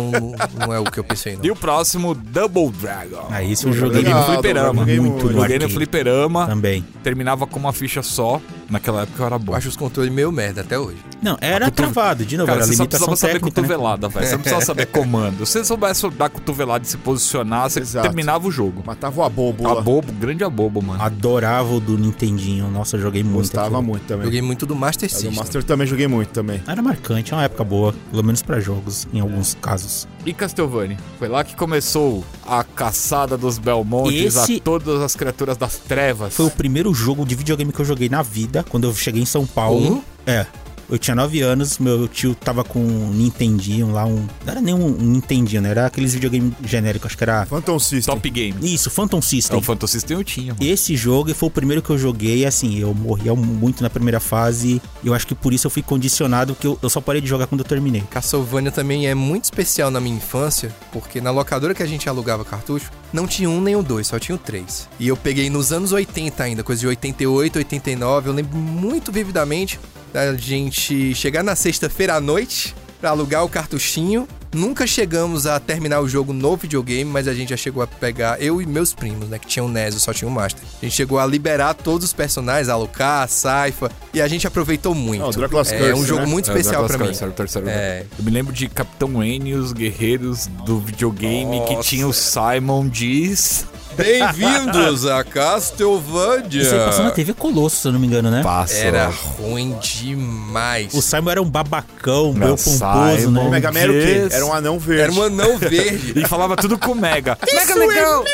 não é o que eu pensei, não. E o próximo, Double Dragon. Aí isso eu joguei legal, no fliperama. joguei muito no Joguei no fliperama. Também. Terminava com uma ficha só. Naquela época eu era bom. Eu acho os controles meio merda até hoje. Não, era travado, de novo, Cara, era você só precisava saber técnica, né? cotovelada, velho. Você não precisava saber comando. Se você soubesse dar cotovelada e se posicionar, você Exato. terminava o jogo. Matava o abobo. Abobo, grande abobo, mano. Adorava o do Nintendinho. Nossa, eu joguei muito. Gostava aquilo. muito também. Joguei muito do Master do System. Master também joguei muito também. Era marcante, é uma época boa, pelo menos pra jogos, em alguns casos. E Castlevania? Foi lá que começou a caçada dos Belmontes Esse- a todas as criaturas das trevas. Foi o primeiro jogo de videogame que eu joguei na vida, quando eu cheguei em São Paulo. Um? É. Eu tinha 9 anos, meu tio tava com um Nintendinho lá, um. Não era nem um Nintendinho, né? Era aqueles videogames genéricos, acho que era. Phantom System. Top Game. Isso, Phantom É, System. o Phantom System eu tinha. Esse jogo foi o primeiro que eu joguei, assim, eu morria muito na primeira fase. E eu acho que por isso eu fui condicionado, porque eu, eu só parei de jogar quando eu terminei. Castlevania também é muito especial na minha infância, porque na locadora que a gente alugava cartucho, não tinha um nem o dois, só tinha o três. E eu peguei nos anos 80 ainda, coisa de 88, 89, eu lembro muito vividamente da gente chegar na sexta-feira à noite pra alugar o cartuchinho. Nunca chegamos a terminar o jogo no videogame, mas a gente já chegou a pegar, eu e meus primos, né, que tinham o NES, eu só tinha o Master. A gente chegou a liberar todos os personagens, a Alucard, a Saifa, e a gente aproveitou muito. Dracula's é Curse, um jogo né? muito É, especial pra Dracula's mim. Curse, era o terceiro É. jogo. Eu me lembro de Capitão N e os guerreiros do videogame que Nossa. tinha o Simon Diz. Bem-vindos a Castlevania. Isso aí passou na TV Colosso, se eu não me engano, né? Passa. Era ruim demais. O Simon era um babacão, Não, meio pomposo, Simon. O né? Mega Man era o quê? Era um anão verde. Era um anão verde. E falava tudo com o Mega. Mega legal!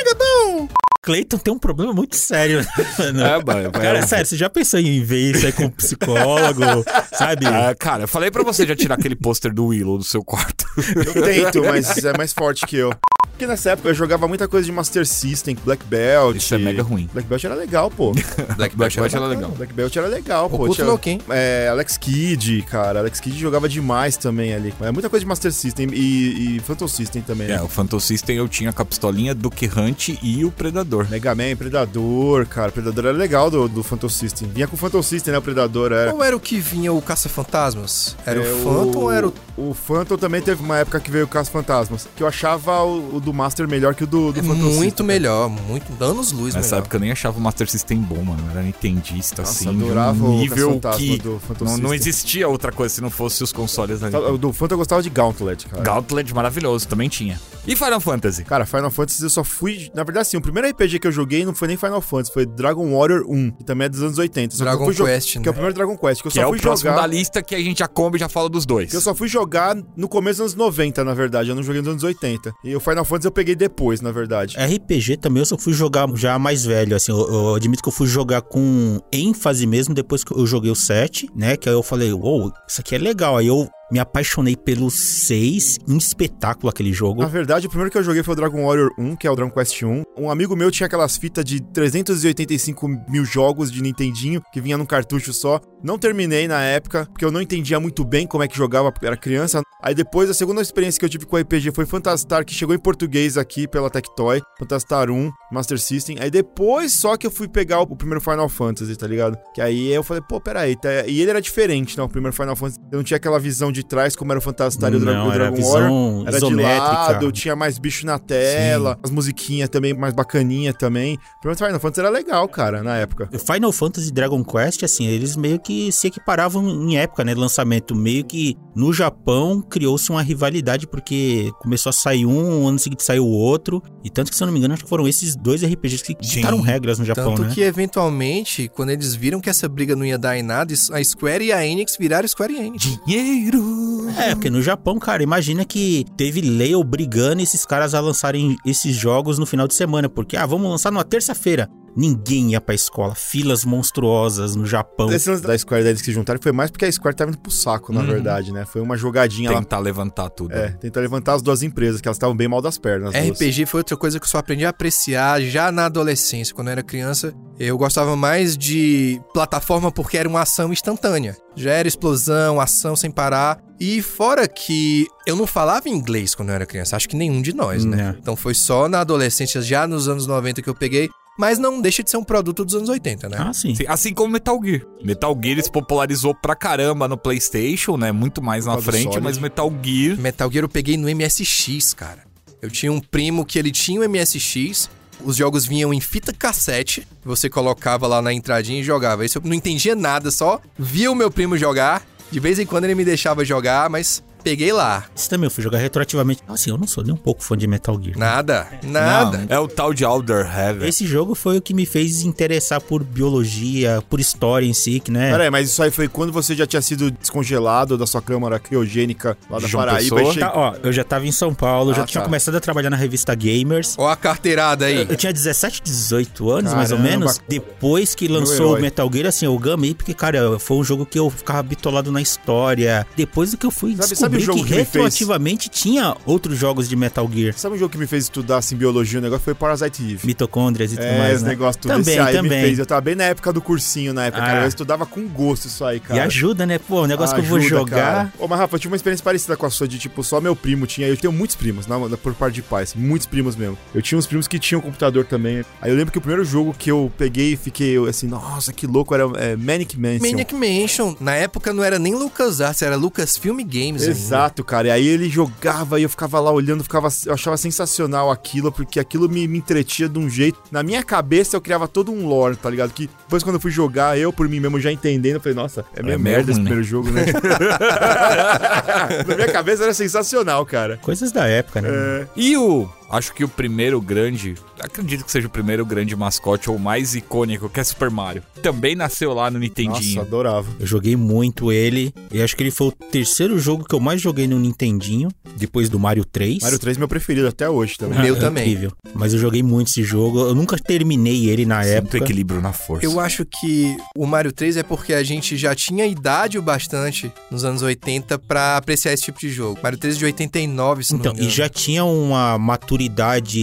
Clayton tem um problema muito sério. mano. É, mano, Cara, é- sério, você já pensou em ver isso aí com um psicólogo, sabe? Ah, cara, eu falei pra você já tirar aquele pôster do Willow do seu quarto. Eu tento, mas é mais forte que eu. Porque nessa época eu jogava muita coisa de Master System, Black Belt. Isso é mega ruim. Black Belt era legal, pô. Black Black Belt era bacana. legal. Black Belt era legal, pô. Tinha- no Ken. É, Alex Kidd, cara. Alex Kidd jogava demais também ali. É muita coisa de Master System e, e Phantom System também, né? É, o Phantom System eu tinha com a pistolinha Duke Hunt e o Predador. Mega Man, Predador, cara. Predador era legal do, do Phantom System. Vinha com o Phantom System, né? O Predador era. Qual era o que vinha o Caça-Fantasmas? Era É, o Phantom ou era o... O Phantom também teve uma época que veio com as fantasmas. Que eu achava o, o do Master melhor que o do, do Phantom Muito System. melhor, muito anos luz Nessa melhor. época eu nem achava o Master System bom, mano. Eu era nintendista, Nossa, assim. adorava o um nível que do Phantom não, não System. existia outra coisa se não fosse os consoles da O Nintendo. do Phantom eu gostava de Gauntlet, cara. Gauntlet maravilhoso, também tinha. E Final Fantasy? Cara, Final Fantasy eu só fui. Na verdade, sim, o primeiro RPG que eu joguei não foi nem Final Fantasy, foi Dragon Warrior 1, que também é dos anos 80. Só que eu Dragon jo- Quest, Que né? é o primeiro Dragon Quest, que eu Que só é o fui próximo jogar. da lista que a gente já come e já fala dos dois. Que eu só fui jogar no começo dos anos 90, na verdade. Eu não joguei nos anos 80. E o Final Fantasy eu peguei depois, na verdade. RPG também eu só fui jogar já mais velho, assim, eu, eu admito que eu fui jogar com ênfase mesmo depois que eu joguei o 7, né, que aí eu falei, uou, isso aqui é legal, aí eu me apaixonei pelo 6, um espetáculo aquele jogo. Na verdade, o primeiro que eu joguei foi o Dragon Warrior 1, que é o Dragon Quest 1. Um amigo meu tinha aquelas fitas de 385 mil jogos de Nintendinho, que vinha num cartucho só. Não terminei na época, porque eu não entendia muito bem como é que jogava, era criança. Aí depois, a segunda experiência que eu tive com o RPG foi Phantastar, que chegou em português aqui pela Tectoy. Phantastar 1, Master System. Aí depois só que eu fui pegar o primeiro Final Fantasy, tá ligado? Que aí eu falei, pô, peraí. Tá... E ele era diferente, né? O primeiro Final Fantasy. Eu não tinha aquela visão de trás, como era o Phantastar e o, Dra Não, o era Dragon visão Era de isométrica. lado, tinha mais bicho na tela, as musiquinhas também mais bacaninha também. O primeiro Final Fantasy era legal, cara, na época. Final Fantasy e Dragon Quest, assim, eles meio que se equiparavam em época, né, de lançamento. Meio que no Japão criou-se uma rivalidade, porque começou a sair um, um ano seguinte saiu o outro. E tanto que, se eu não me engano, acho que foram esses dois RPGs que ditaram regras no Japão, Tanto né? que, eventualmente, quando eles viram que essa briga não ia dar em nada, a Square e a Enix viraram Square Enix. Dinheiro! É, porque no Japão, cara, imagina que teve lei obrigando esses caras a lançarem esses jogos no final de semana, porque, ah, vamos lançar numa terça-feira. Ninguém ia pra escola, filas monstruosas no Japão. Esse lance da Square deles que se juntaram foi mais porque a Square tava indo pro saco, na Uhum. verdade, né? Foi uma jogadinha lá. Tentar levantar tudo. É, tentar levantar as duas empresas, que elas estavam bem mal das pernas. as duas. RPG foi outra coisa que eu só aprendi a apreciar já na adolescência. Quando eu era criança, eu gostava mais de plataforma porque era uma ação instantânea. Já era explosão, ação sem parar. E fora que eu não falava inglês quando eu era criança, acho que nenhum de nós, né? É. Então foi só na adolescência, já nos anos 90 que eu peguei. Mas não deixa de ser um produto dos anos 80, né? Ah, sim. Sim, Assim como Metal Gear. Metal Gear se popularizou pra caramba no PlayStation, né? Muito mais na frente, Solid. mas Metal Gear. Metal Gear eu peguei no MSX, cara. Eu tinha um primo que ele tinha o MSX, os jogos vinham em fita cassete, você colocava lá na entradinha e jogava. Isso eu não entendia nada, só via o meu primo jogar. De vez em quando ele me deixava jogar, mas peguei lá. Esse também eu fui jogar retroativamente. Assim, eu não sou nem um pouco fã de Metal Gear. Nada, nada. Não, é o tal de Outer Heaven. Esse jogo foi o que me fez interessar por biologia, por história em si, que, né? Pera aí, mas isso aí foi quando você já tinha sido descongelado da sua câmara criogênica lá da João Paraíba. Pessoa? e che- Tá, ó, eu já tava em São Paulo, já Ah, tinha tá. começado a trabalhar na revista Gamers. Ó a carteirada aí. Eu tinha 17, 18 anos, mais ou Caramba. menos. Depois que lançou o Metal Gear, assim, eu gamei, porque, cara, foi um jogo que eu ficava bitolado na história. Depois do que eu fui Sabe- sabe o jogo que, que retroativamente tinha outros jogos de Metal Gear. Sabe um jogo que me fez estudar assim, biologia? O negócio foi Parasite Eve. Mitocôndrias e tudo É, mais, esse né? negócio tudo. Também, esse também. me fez. Eu tava bem na época do cursinho, na época, Ah. cara. Eu estudava com gosto isso aí, cara. E ajuda, né? Pô, o negócio que eu vou Ajuda, jogar... cara. Ô, mas Rafa, eu tive uma experiência parecida com a sua, de tipo, só meu primo tinha. Eu tenho muitos primos, na, na- por parte de pais. Muitos primos mesmo. Eu tinha uns primos que tinham computador também. Aí eu lembro que o primeiro jogo que eu peguei e fiquei assim, nossa, que louco, era é, Manic Mansion. Maniac Mansion, na época não era nem LucasArts, era Lucasfilm Games. Exato, cara. E aí ele jogava e eu ficava lá olhando, ficava, eu achava sensacional aquilo, porque aquilo me, me entretia de um jeito. Na minha cabeça eu criava todo um lore, tá ligado? Que depois quando eu fui jogar, eu por mim mesmo já entendendo, eu falei, nossa, é meio É meio merda esse ruim, né? primeiro jogo, né? Na minha cabeça era sensacional, cara. Coisas da época, né? É, E o. Acho que o primeiro grande. Acredito que seja o primeiro grande mascote ou mais icônico, que é Super Mario. Também nasceu lá no nossa, Nintendinho. adorava. Eu joguei muito ele. E acho que ele foi o terceiro jogo que eu mais joguei no Nintendinho, depois do Mario 3. Mario 3 é meu preferido até hoje também. Meu É também. Incrível. Mas eu joguei muito esse jogo. Eu nunca terminei ele na Muito época. equilíbrio na força. Eu acho que o Mario 3 é porque a gente já tinha idade o bastante nos anos 80 pra apreciar esse tipo de jogo. Mario 3 de 89, se Então, não me e engano. já tinha uma maturidade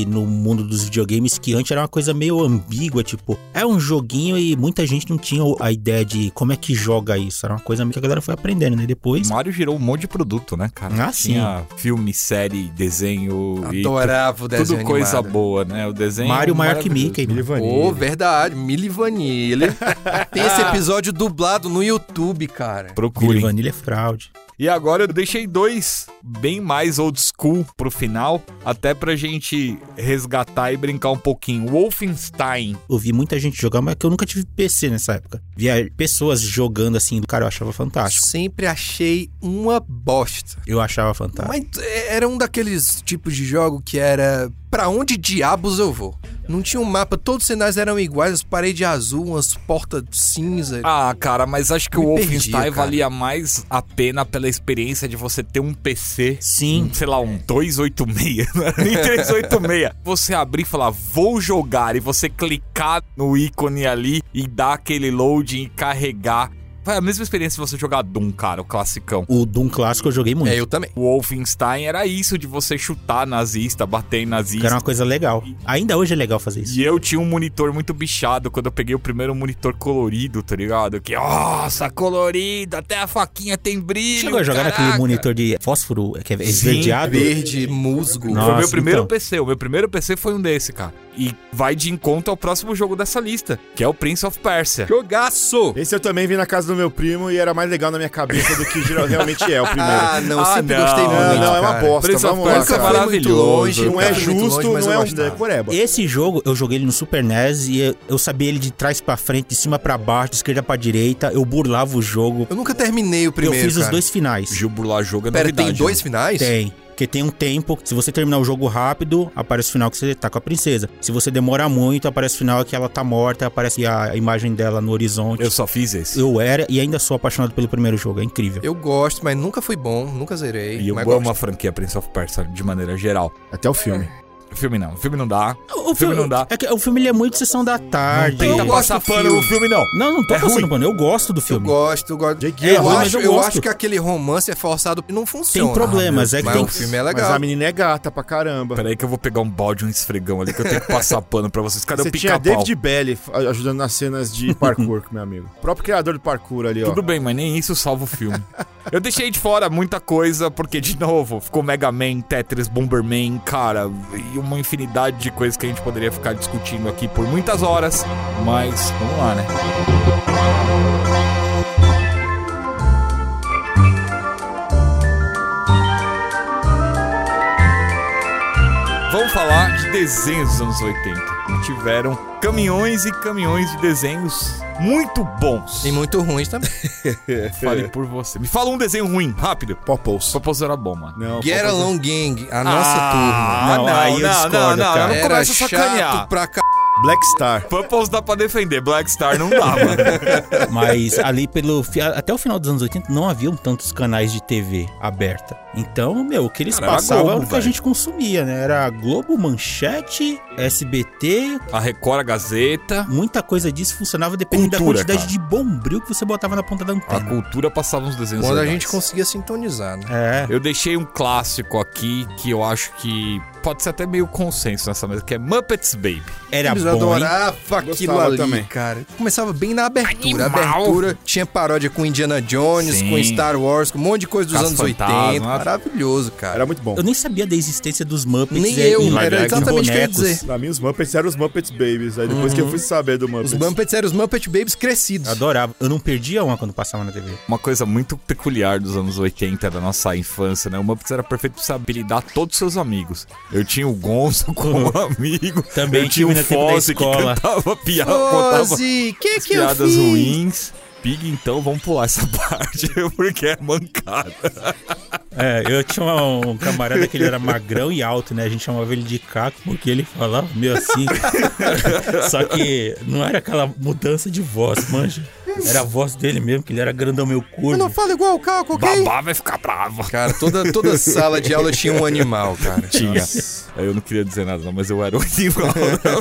no mundo dos videogames que antes era uma coisa meio ambígua, tipo, é um joguinho e muita gente não tinha a ideia de como é que joga isso. Era uma coisa meio que a galera foi aprendendo, né? Depois. Mario gerou um monte de produto, né, cara? Ah, sim. Tinha filme, série, desenho e Adorava o desenho tudo coisa animado. boa, né? O desenho Mario maior que. Mickey, mano. Vanilla. Ô, verdade, Milli Vanilli. Tem esse episódio dublado no YouTube, cara. Billy Procurem. Vanilla é fraude. E agora eu deixei dois bem mais old school pro final, até pra gente resgatar e brincar um pouquinho. Wolfenstein. Eu vi muita gente jogar, mas que eu nunca tive PC nessa época. Via pessoas jogando assim, cara, eu achava fantástico. Sempre achei uma bosta. Eu achava fantástico. Mas é, era um daqueles tipos de jogo que era pra onde diabos eu vou. Não tinha um mapa, todos os cenários eram iguais, as paredes azul, umas portas cinza. Ah, cara, mas acho que Me o Wolfenstein valia mais a pena pela experiência de você ter um PC. Sim. Sei lá, um 286, não era nem 386. Você abrir e falar, vou jogar, e você clicar no ícone ali e dar aquele loading e carregar. Foi a mesma experiência de você jogar Doom, cara, o classicão. O Doom clássico eu joguei muito. É, eu também. O Wolfenstein era isso de você chutar nazista, bater em Que nazista. era uma coisa legal. Ainda hoje é legal fazer isso. E eu tinha um monitor muito bichado quando eu peguei o primeiro monitor colorido, tá ligado? Que, nossa, colorido, até a faquinha tem brilho. Chegou a jogar caraca. naquele monitor de fósforo que é esverdeado? Verde, musgo. Nossa, Foi meu primeiro então. PC. O meu primeiro PC foi um desse, cara. E vai de encontro ao próximo jogo dessa lista, que é o Prince of Persia. Jogaço! Esse eu também vi na casa do meu primo e era mais legal na minha cabeça do que realmente é o primeiro. Ah, não, Ah, sempre não, gostei não, muito. não, é uma bosta. Prince of Vamos lá, Persia é maravilhoso. longe, Não é justo, longe, mas não é um decoreba. Esse jogo eu joguei ele no Super NES e eu, eu sabia ele de trás pra frente, de cima pra baixo, de esquerda pra direita. Eu burlava o jogo. Eu nunca terminei o primeiro, eu fiz os cara. dois finais. Gil burlar jogo é Pera, novidade. tem dois né? finais? Tem. Porque tem um tempo, se você terminar o jogo rápido, aparece o final que você tá com a princesa. Se você demora muito, aparece o final que ela tá morta, aparece a imagem dela no horizonte. Eu só fiz esse. Eu era e ainda sou apaixonado pelo primeiro jogo, é incrível. Eu gosto, mas nunca fui bom, nunca zerei. E eu amo gosto. a franquia Prince of Persia de maneira geral. Até o filme. O filme não. O filme não dá. O, filme não dá. É que o filme ele é muito sessão da tarde. Tenta Eu gosto passar pano filme. no filme, não. Não, não tô É passando ruim. pano. Eu gosto do Eu filme. gosto, eu gosto. Jake eu, mas acho, eu eu, gosto. acho que aquele romance é forçado e não funciona. Tem problemas, é que mas tem o filme é Mas legal. a menina é gata pra caramba. Peraí que eu vou pegar um balde, um esfregão ali, que eu tenho que passar pano pra vocês. Cadê Você o tinha pica-pau? David Belly ajudando nas cenas de parkour, meu amigo. O próprio criador do parkour ali, ó. Tudo bem, mas nem isso salva o filme. Eu deixei de fora muita coisa, porque, de novo, ficou Mega Man, Tetris, Bomberman, cara, e uma infinidade de coisas que a gente poderia ficar discutindo aqui por muitas horas. Mas, vamos lá, né? De desenhos dos anos 80. Tiveram caminhões e caminhões de desenhos muito bons. E muito ruins também. Fale por você. Me fala um desenho ruim, rápido. Popos. Popos era bom, mano. Não, Get Popos- Along Gang, a nossa turma. Ah, Não, não, aí eu não, discordo, não, não, cara. não Era começa a chato sacanear. pra c... Black Star. Purples dá pra defender, Black Star não dá, mano. Mas ali pelo fi- até o final dos anos 80 não haviam tantos canais de TV aberta. Então, meu, o que eles Cara, passavam era o que a gente consumia, né? Era Globo, Manchete, SBT, A Record, a Gazeta. muita coisa disso funcionava dependendo da Cultura, quantidade cara. de bombril que você botava na ponta da A antena. cultura passava uns desenhos Quando a legais. gente conseguia sintonizar, né? É. Eu deixei um clássico aqui que eu acho que pode ser até meio consenso nessa mesa, que é Muppets Baby. Era Eles bom, hein? adoravam aquilo ali, também. cara. Começava bem na abertura. A Animal. abertura tinha paródia com Indiana Jones, Sim. com Star Wars, com um monte de coisa dos anos 80. Maravilhoso, cara. Era muito bom. Eu nem sabia da existência dos Muppets. Nem eu, em era exatamente o que eu ia dizer. Pra mim, os Muppets eram os Muppets Babies. Aí depois que eu fui saber do Muppets. Os Muppets eram os Muppet Babies crescidos. Adorava. Eu não perdia uma quando passava na TV. Uma coisa muito peculiar dos anos 80, da nossa infância, né? O Muppets era perfeito pra você habilitar todos os seus amigos. Eu tinha o Gonzo como amigo. Também eu tinha o Fosse que cantava piada, contava Ozzy, que que eu piadas fiz? ruins. Pig, então vamos pular essa parte, porque é mancada. É, eu tinha um, um camarada que ele era magrão e alto, né? A gente chamava ele de Caco porque ele falava meio assim. Só que não era aquela mudança de voz, manja. Era a voz dele mesmo, que ele era grandão meio Eu não falo igual o Caco, ok? Babá vai ficar brava. Cara, toda, toda sala de aula tinha um animal, cara. Tinha. Eu não queria dizer nada, não, mas eu era o animal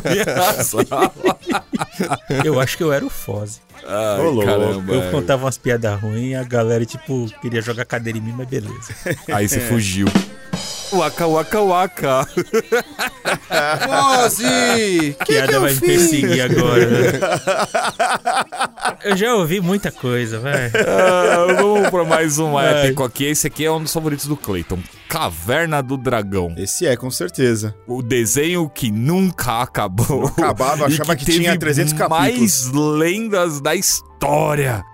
da minha sala. Eu acho que eu era o Foz. Ai, Ô, caramba. Eu é. contava umas piadas ruins e a galera, tipo, queria jogar cadeira em mim, mas beleza. Aí você fugiu. Waka, waka, waka. Ozzy, que que piada eu vai me fiz? perseguir agora, né? Eu já ouvi muita coisa, vai. Ah, vamos pra mais um Ai. épico aqui. Esse aqui é um dos favoritos do Clayton. Caverna do Dragão. Esse é, com certeza. O desenho que nunca acabou. Não acabava, eu achava que teve tinha 300 mais lendas da história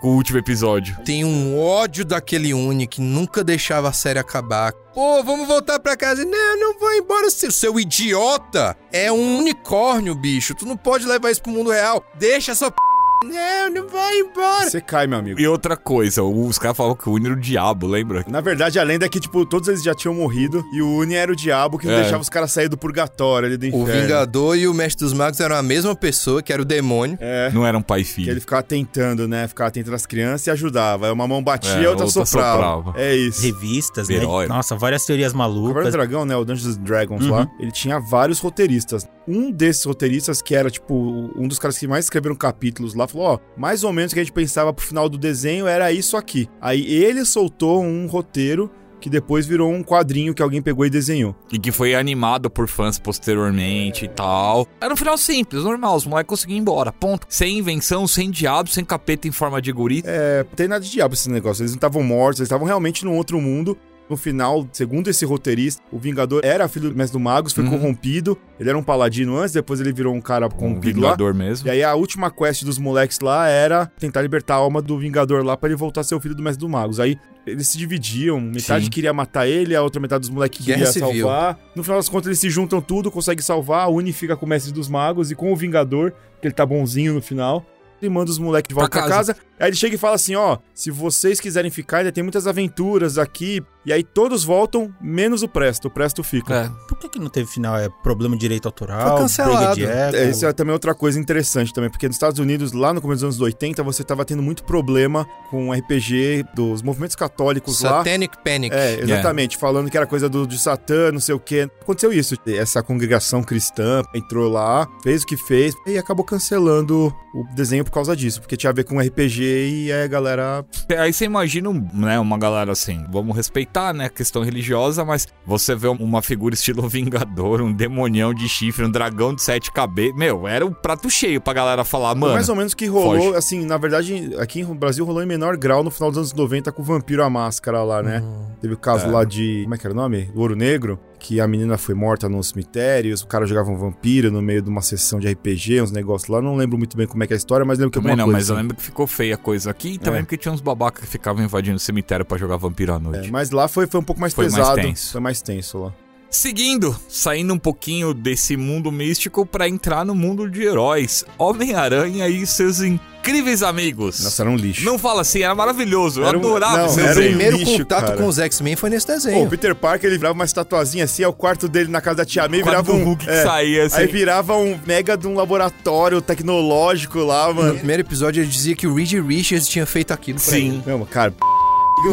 com o último episódio. Tem um ódio daquele Uni que nunca deixava a série acabar. Pô, vamos voltar pra casa. Não, não vou embora, seu, seu idiota. É um unicórnio, bicho. Tu não pode levar isso pro mundo real. Deixa essa p... Não, não vai embora. Você cai, meu amigo. E outra coisa, os caras falavam que o Uni era o diabo, lembra? Na verdade, a lenda é que, tipo, todos eles já tinham morrido e o Uni era o diabo que não É. deixava os caras sair do purgatório ali do O inferno. Vingador e o Mestre dos Magos eram a mesma pessoa, que era o demônio. É. Não era um pai e Que filho. ele ficava tentando, né? Ficava tentando as crianças e ajudava. Aí uma mão batia, É, a outra, outra soprava. soprava. É isso. Revistas, né? Herói. Nossa, várias teorias O Cavaleiro do malucas. Dragão, né? O Dungeons Dragons Uhum. lá, ele tinha vários roteiristas. Um desses roteiristas, que era, tipo, um dos caras que mais escreveram capítulos lá, falou: ó, mais ou menos o que a gente pensava pro final do desenho era isso aqui. Aí ele soltou um roteiro que depois virou um quadrinho que alguém pegou e desenhou. E que foi animado por fãs posteriormente e tal. Era um final simples, normal. Os moleques conseguiam ir embora, ponto. Sem invenção, sem diabo, sem capeta em forma de guri. É, tem nada de diabo esse negócio. Eles não estavam mortos, eles estavam realmente num outro mundo. No final, segundo esse roteirista, o Vingador era filho do Mestre do Magos, foi Uhum. corrompido. Ele era um paladino antes, depois ele virou um cara Um corrompido lá. Vingador mesmo. E aí a última quest dos moleques lá era tentar libertar a alma do Vingador lá pra ele voltar a ser o filho do Mestre do Magos. Aí eles se dividiam, metade Sim. queria matar ele, a outra metade dos moleques queria civil. salvar. No final das contas eles se juntam tudo, conseguem salvar, a Uni fica com o Mestre dos Magos e com o Vingador, que ele tá bonzinho no final. Ele manda os moleques de volta Pra pra casa. Aí ele chega e fala assim: ó, se vocês quiserem ficar, ainda tem muitas aventuras aqui. E aí todos voltam, menos o Presto. O Presto fica. É. Por que, que não teve final? É problema de direito autoral? Foi cancelado. de? É, Isso é também outra coisa interessante também, porque nos Estados Unidos, lá no começo dos anos 80, você tava tendo muito problema com RPG dos movimentos católicos lá. Satanic Panic. É, exatamente, falando que era coisa do, de Satã, não sei o quê. Aconteceu isso. Essa congregação cristã entrou lá, fez o que fez e acabou cancelando o desenho por causa disso, porque tinha a ver com RPG e aí a galera. Aí você imagina, né, uma galera assim, vamos respeitar, né, a questão religiosa, mas você vê uma figura estilo Vingador, um demonião de chifre, um dragão de sete cabeças. Meu, era um prato cheio pra galera falar, mano. mais ou menos que rolou, foge. assim, na verdade, aqui no Brasil rolou em menor grau no final dos anos 90 com o Vampiro a Máscara lá, né? Teve o caso É. lá de. Como é que era o nome? Ouro Negro. Que a menina foi morta nos cemitérios, o cara jogava um vampiro no meio de uma sessão de RPG, uns negócios lá. Não lembro muito bem como é que é a história, mas lembro que Também não, coisa. mas eu lembro que ficou feia a coisa aqui e também É. porque tinha uns babacas que ficavam invadindo o cemitério pra jogar vampiro à noite. É, mas lá foi, foi um pouco mais Foi mais pesado. tenso. Foi mais tenso lá. Seguindo, saindo um pouquinho desse mundo místico pra entrar no mundo de heróis. Homem-Aranha e seus incríveis amigos. Nossa, era um lixo. Não fala assim, era maravilhoso. Eu Era um- adorava não, esse era um O desenho. primeiro lixo, contato cara. com os X-Men foi nesse Pô, desenho. o Peter Parker, ele virava uma estatuazinha assim, é o quarto dele na casa da tia May, virava um... Hulk que saía, assim. Aí virava um mega de um laboratório tecnológico lá, No mano. primeiro episódio ele dizia que o Reed Richards tinha feito aquilo pra ele. Sim. Não, cara,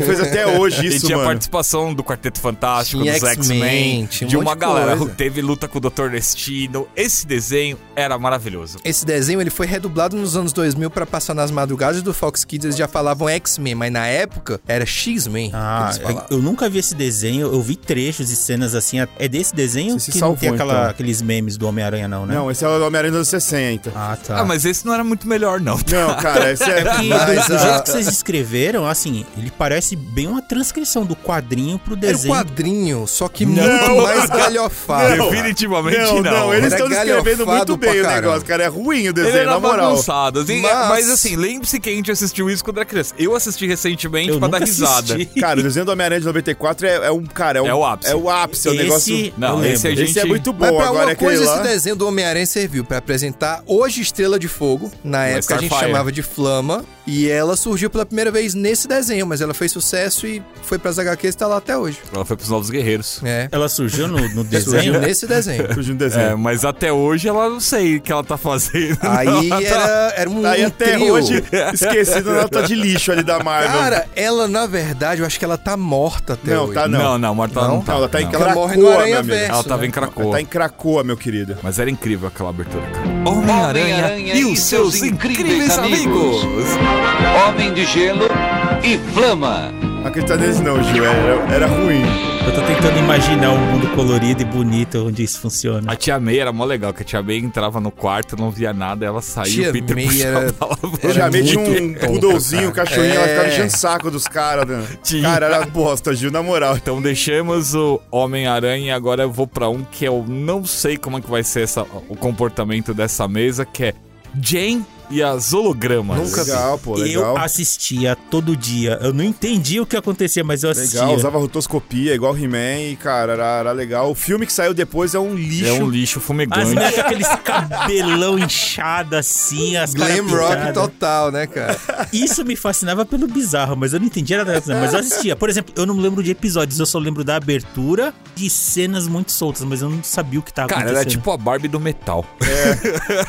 fez até hoje E isso, tinha mano. participação do Quarteto Fantástico, Tinha dos X-Men, um de monte uma de galera. coisa. Teve luta com o Dr. Destino. Esse desenho era maravilhoso. Esse desenho ele foi redublado nos anos 2000 pra passar nas madrugadas do Fox Kids. Eles já falavam X-Men, mas na época era X-Men. Ah, falavam. eu nunca vi esse desenho, eu vi trechos e cenas assim. É desse desenho Você se que não tem salvou, aquela- então. aqueles memes do Homem-Aranha, não, né? Não, esse é o Homem-Aranha dos anos 60. Ah, tá. Ah, mas esse não era muito melhor, não. Não, cara, esse é... Porque Mas do, jeito que vocês escreveram, assim, ele parece bem uma transcrição do quadrinho pro Era um desenho. quadrinho, só que Não. muito mais galhofado. Não. Definitivamente Não, não. não, eles Era estão descrevendo muito bem o caramba. negócio, cara. É ruim o Ele desenho, era na moral. bagunçado. assim, Mas- Mas, assim, lembre-se que a gente assistiu isso quando era criança. Eu assisti recentemente Eu pra dar risada. assisti. Cara, o desenho do Homem-Aranha de 94 é, é um, cara, é, um, É o ápice. É o ápice, é um Esse- negócio... Não, esse a gente... Esse é muito Mas bom, pra agora uma é coisa, lá... esse desenho do Homem-Aranha serviu pra apresentar hoje Estrela de Fogo. Na Mas época a gente Starfire. chamava de Flama. E ela surgiu pela primeira vez nesse desenho, mas ela fez sucesso e foi pras HQs e tá lá até hoje. Ela foi pros Novos Guerreiros. É. Ela surgiu no, no Surgiu desenho. nesse desenho. Surgiu É, desenho. mas até hoje ela não sei o que ela tá fazendo. Aí Ela tá- era, era um, Aí um até trio. hoje, esquecido na nota de lixo ali da Marvel. Cara, ela, na verdade, eu acho que ela tá morta até Não, hoje. tá não. Não, não, Marta não, Não? tá. Não, ela tá em não. Ela Cracoa, morre no Aranha. Verso. Ela tava né? em Cracoa. Ela tá em Cracoa, meu querido. Mas era incrível aquela abertura, cara. Homem-Aranha e os seus incríveis amigos. Homem de Gelo e Flama. Não acredita neles não, Gil. Era, era ruim. Eu tô tentando imaginar um mundo colorido e bonito onde isso funciona. A tia May era mó legal, que a tia May entrava no quarto, não via nada, ela saía Tia o Peter May puxava era- a lavabola. Eu já Era meti um poodlezinho, um cachorrinho, ela ficava É. enchendo o saco dos caras. né? Tinha. Cara, era bosta, Gil, na moral. Então deixamos o Homem-Aranha e agora eu vou pra um que eu não sei como é que vai ser essa, o comportamento dessa mesa, que é Jane e as hologramas. Nunca vi. Legal, pô, Eu legal. assistia todo dia. Eu não entendia o que acontecia, mas eu assistia. Legal, usava rotoscopia igual He-Man e, cara, era, era legal. O filme que saiu depois é um lixo. É um lixo As fumegante. meninas com aqueles cabelão inchado assim, as caras Glam rock total, né, cara? Isso me fascinava pelo bizarro, mas eu não entendia nada Mas eu assistia. Por exemplo, eu não lembro de episódios, eu só lembro da abertura de cenas muito soltas, mas eu não sabia o que tava Cara, acontecendo. era tipo a Barbie do metal.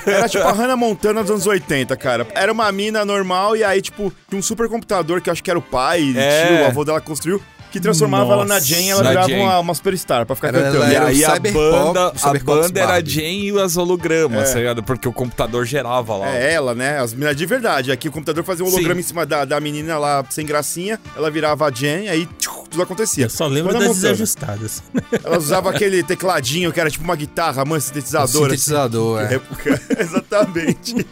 Era tipo a Hannah Montana dos anos 80, cara. Era uma mina normal e aí, tipo, tinha um supercomputador que eu acho que era o pai, É. tio, o avô dela construiu, que transformava ela na Nossa. Jane e ela Na virava uma, uma superstar pra ficar Era- cantando. ela E aí a banda, a banda era a. Jane e as hologramas, É. tá ligado? Porque o computador gerava lá. É ela, né? As meninas de verdade. Aqui o computador fazia um holograma Sim. em cima da, da menina lá, sem gracinha. Ela virava a Jane, aí tchiu, tudo acontecia. Eu só lembro das Montana. desajustadas. Ela usava aquele tecladinho que era tipo uma guitarra, mãe sintetizadora. Sintetizador, assim, é. época. Exatamente.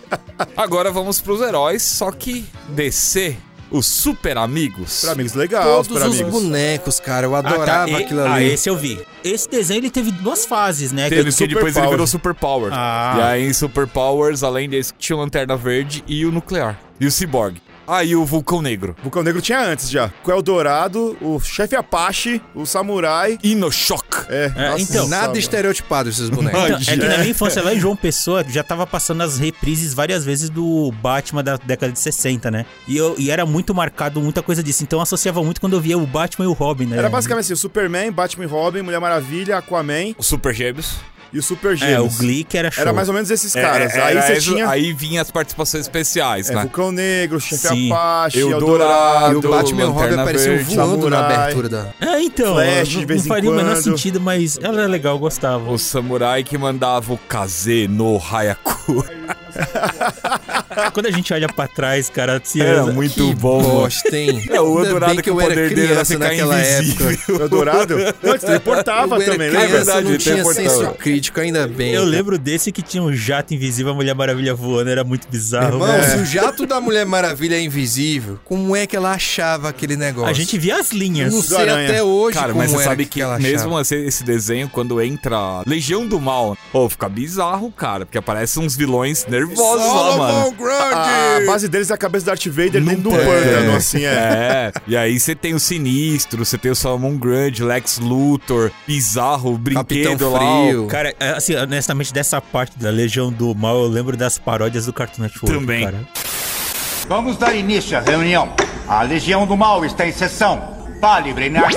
Agora vamos pros heróis, só que DC, os super amigos. Pra amigos legal, Todos os amigos. bonecos, cara, eu adorava E- aquilo ah, ali. esse eu vi. Esse desenho ele teve duas fases, né? Teve Que- que Super depois ele Powers. virou Super Power. Ah. E aí em Super Powers, além desse, tinha o Lanterna Verde e o Nuclear. E o Cyborg. Ah, e o Vulcão Negro. Vulcão Negro tinha antes já. O Eldorado, o chefe Apache, o Samurai. E no Shock. É, É, nossa, então. Nada mano. estereotipado esses bonecos. Então, é que na minha infância lá em João Pessoa já tava passando as reprises várias vezes do Batman da década de 60, né? E, eu, e era muito marcado muita coisa disso. Então eu associava muito quando eu via o Batman e o Robin, né? Era basicamente assim, o Superman, Batman e Robin, Mulher Maravilha, Aquaman Os Super Gêmeos. E o Super É, o Gêmeos. Glee que era show. Era mais ou menos esses É, caras. é, aí você tinha Aí vinha as participações especiais, é, né? Vulcão Negro, chefe Sim. Apache, Eldorado. E o Batman Robin Verde, voando na Samurai. abertura da. É, então, Flash, não, de vez não faria o menor sentido, mas ela era legal, eu gostava. O samurai que mandava o Kaze no Hayaku. Quando a gente olha pra trás, cara, se Era ela- muito que bom, bosta, hein? É, o Eldorado que eu o era poder dele era criança ficar naquela invisível. época. o Eldorado. Não, ele teleportava eu era também, criança, lembra? verdade, não ele tinha senso crítico, ainda bem. Eu cara. lembro desse que tinha um jato invisível, a Mulher Maravilha voando, era muito bizarro. Irmão, né? se o jato da Mulher Maravilha é invisível, como é que ela achava aquele negócio? A gente via as Eu linhas. não sei Aranha. até hoje Cara, como mas você era sabe que, ela mesmo achava. assim, esse desenho, quando entra Legião do Mal, pô, fica bizarro, cara. Porque aparecem uns vilões eles nervosos lá, mano. Solomon Grundy! A, base deles é a cabeça do Darth Vader dentro do pântano, assim, é. É, e aí você tem o Sinistro, você tem o Salomon Grande, Lex Luthor, Bizarro, o Capitão Brinquedo lá. o- Frio. Cara, é, assim, honestamente, dessa parte da Legião do Mal, eu lembro das paródias do Cartoon Network. Também. Cara. Vamos dar início à reunião. A Legião do Mal está em sessão. Fale, Brainiac.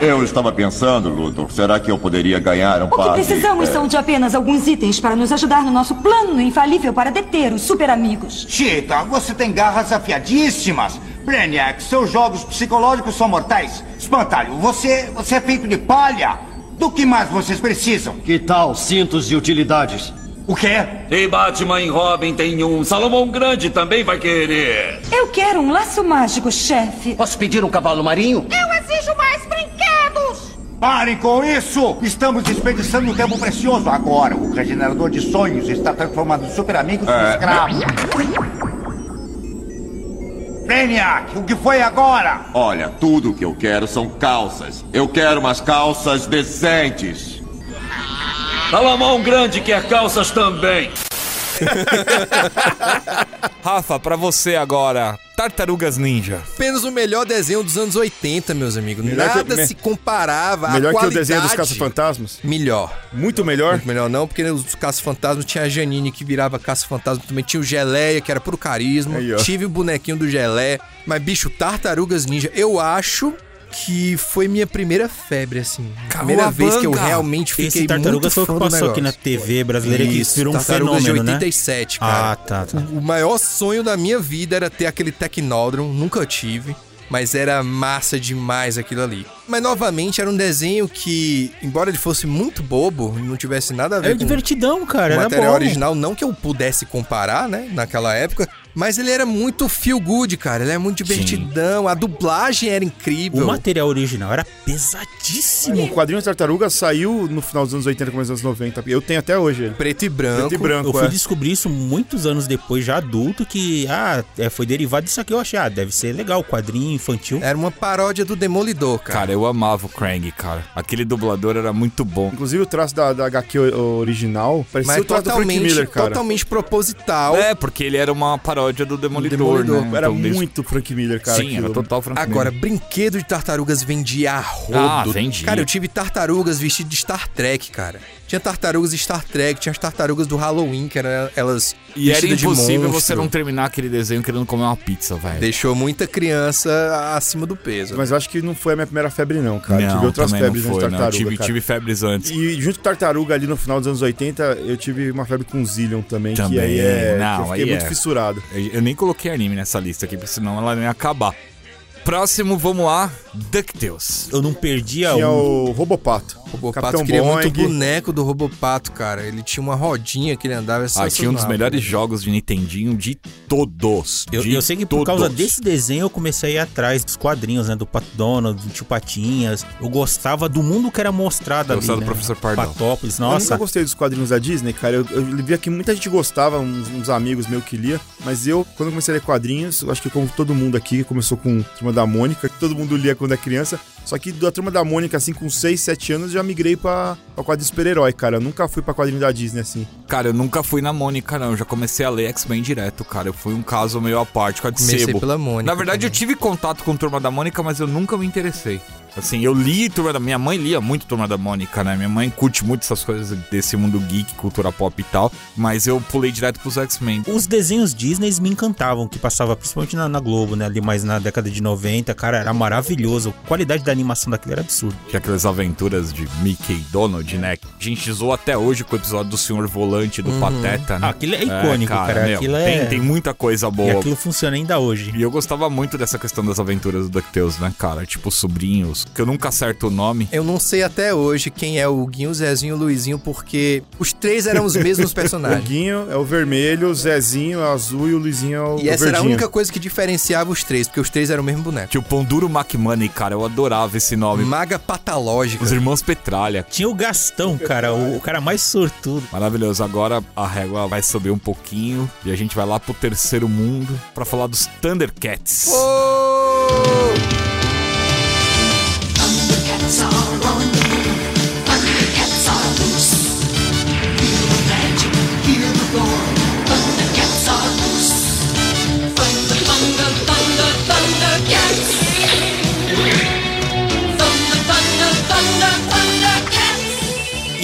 Eu estava pensando, Luthor, será que eu poderia ganhar um O que passe? precisamos é, são de apenas alguns itens para nos ajudar no nosso plano infalível para deter os super amigos. Cheetah, você tem garras afiadíssimas. Brainiac, seus jogos psicológicos são mortais. Espantalho, você, você é feito de palha. Do que mais vocês precisam? Que tal cintos de utilidades? O quê? E Batman e Robin tem um. Salomão Grande também vai querer. Eu quero um laço mágico, chefe. Posso pedir um cavalo marinho? Eu exijo mais brinquedos! Parem com isso! Estamos desperdiçando um tempo precioso agora. O regenerador de sonhos está transformando super amigos em É. escravos. Brainiac, o que foi agora? Olha, tudo que eu quero são calças. Eu quero umas calças decentes. Salomão Grande quer calças também. Rafa, pra você agora, Tartarugas Ninja. Apenas o melhor desenho dos anos 80, meus amigos. Melhor Nada se comparava à Melhor que o desenho dos Caça-Fantasmas? Melhor. Muito melhor. Muito melhor não, porque os Caça-Fantasmas tinha a Janine que virava Caça-Fantasma, também tinha o Geleia, que era puro carisma. Aí. Tive o bonequinho do Geleia. Mas, bicho, Tartarugas Ninja, eu acho que foi minha primeira febre, assim. Primeira vez que eu realmente fiquei Esse Tartarugas foi muito o fã que passou aqui na. TV brasileira Isso, que virou um Tartarugas fenômeno, de né? 87, cara. Ah, tá, tá. O maior sonho da minha vida era ter aquele Technodron, nunca tive. Mas era massa demais aquilo ali. Mas novamente era um desenho que, embora ele fosse muito bobo, não tivesse nada a ver Era com divertidão, cara. o Era material bom. original, não que eu pudesse comparar, né, naquela época, mas ele era muito feel good, cara. Ele é muito divertidão, a dublagem era incrível. O material original era pesadíssimo. O quadrinho Tartaruga saiu no final dos anos 80, começo dos anos 90. Eu tenho até hoje ele. Preto e branco. Preto e branco, Eu fui é. descobrir isso muitos anos depois, já adulto, que ah, é, foi derivado disso aqui. Eu achei, ah, deve ser legal, quadrinho infantil. Era uma paródia do Demolidor, cara. Cara, eu amava o Krang, cara. Aquele dublador era muito bom. Inclusive o traço da, da HQ o- original parecia mas o traço do Frank totalmente, Miller, cara. totalmente proposital. É, porque ele era uma paródia do Demolidor, Demolidor. né? Era Então, muito Frank Miller, cara. Sim, era aquilo. total Frank Agora, Miller. brinquedo de tartarugas vendia a rodo. Ah, vendia. Cara, eu tive tartarugas vestidas de Star Trek, cara. Tinha tartarugas de Star Trek, tinha as tartarugas do Halloween, que eram elas E era impossível você não terminar aquele desenho querendo comer uma pizza, velho. Deixou muita criança acima do peso. Mas eu acho que não foi a minha primeira febre, não, cara. não, tive outras febres não antes foi, tartaruga. Tive, cara. tive febres antes. E junto com Tartaruga ali no final dos anos 80, eu tive uma febre com Zillion também, que Também, aí é. não, que eu fiquei aí muito é. fissurado. Eu eu nem coloquei anime nessa lista aqui, porque senão ela não ia acabar. Próximo, vamos lá, DuckTales. Eu não perdia Tinha um. o Robopato. Robopato Capitão queria Boing. muito boneco do Robopato, cara. Ele tinha uma rodinha que ele andava. Ah, tinha um dos melhores jogos de Nintendinho de todos. Eu, de eu sei que por causa desse desenho eu comecei a ir atrás dos quadrinhos, né? Do Pato Donald, do Tio Patinhas. Eu gostava do mundo que era mostrado Eu ali. gostava né? do Professor Pardal. Patópolis, Eu nunca nossa. gostei dos quadrinhos da Disney, cara. Eu, eu via que muita gente gostava, uns, uns amigos meus que lia. Mas eu, quando eu comecei a ler quadrinhos, eu acho que como todo mundo aqui, começou com Turma da Mônica, que todo mundo lia quando é criança. Só que da Turma da Mônica, assim, com 6, 7 anos, já migrei pra, pra quadrinho super-herói, cara. Eu nunca fui pra quadrinho da Disney, assim. Cara, eu nunca fui na Mônica, não. Eu já comecei a ler X-Men direto, cara. Eu fui um caso meio à parte com a de Comecei sebo. pela Mônica Na verdade, eu também. tive contato com Turma da Mônica, mas eu nunca me interessei. Assim, eu li Turma da... Minha mãe lia muito Turma da Mônica, né? Minha mãe curte muito essas coisas desse mundo geek, cultura pop e tal. Mas eu pulei direto pros X-Men. Os desenhos Disney me encantavam, que passava principalmente na, na Globo, né? Ali mais na década de 90, cara, era maravilhoso. A qualidade da animação daquilo era absurda. Que aquelas aventuras de Mickey e Donald, né? A gente zoou até hoje com o episódio do Senhor Volante, do Pateta, né? Ah, aquilo é icônico, cara. meu, Aquilo é- tem, tem muita coisa E boa. aquilo funciona ainda hoje. E eu gostava muito dessa questão das aventuras do DuckTales, né, cara? Tipo, sobrinhos, que eu nunca acerto o nome. Eu não sei até hoje quem é o Guinho, o Zezinho e o Luizinho, porque os três eram os mesmos O personagens. Guinho é o vermelho, o Zezinho é o azul e o Luizinho é o, E o essa era a verdinho. única coisa que diferenciava os três, porque os três eram o mesmo boneco. Tinha o Pão Duro McMoney, cara, eu adorava esse nome. Maga patológica. Os irmãos Petralha. Tinha o Gastão, cara, o, o cara mais sortudo. Maravilhoso. Agora a régua vai subir um pouquinho e a gente vai lá pro terceiro mundo pra falar dos Thundercats.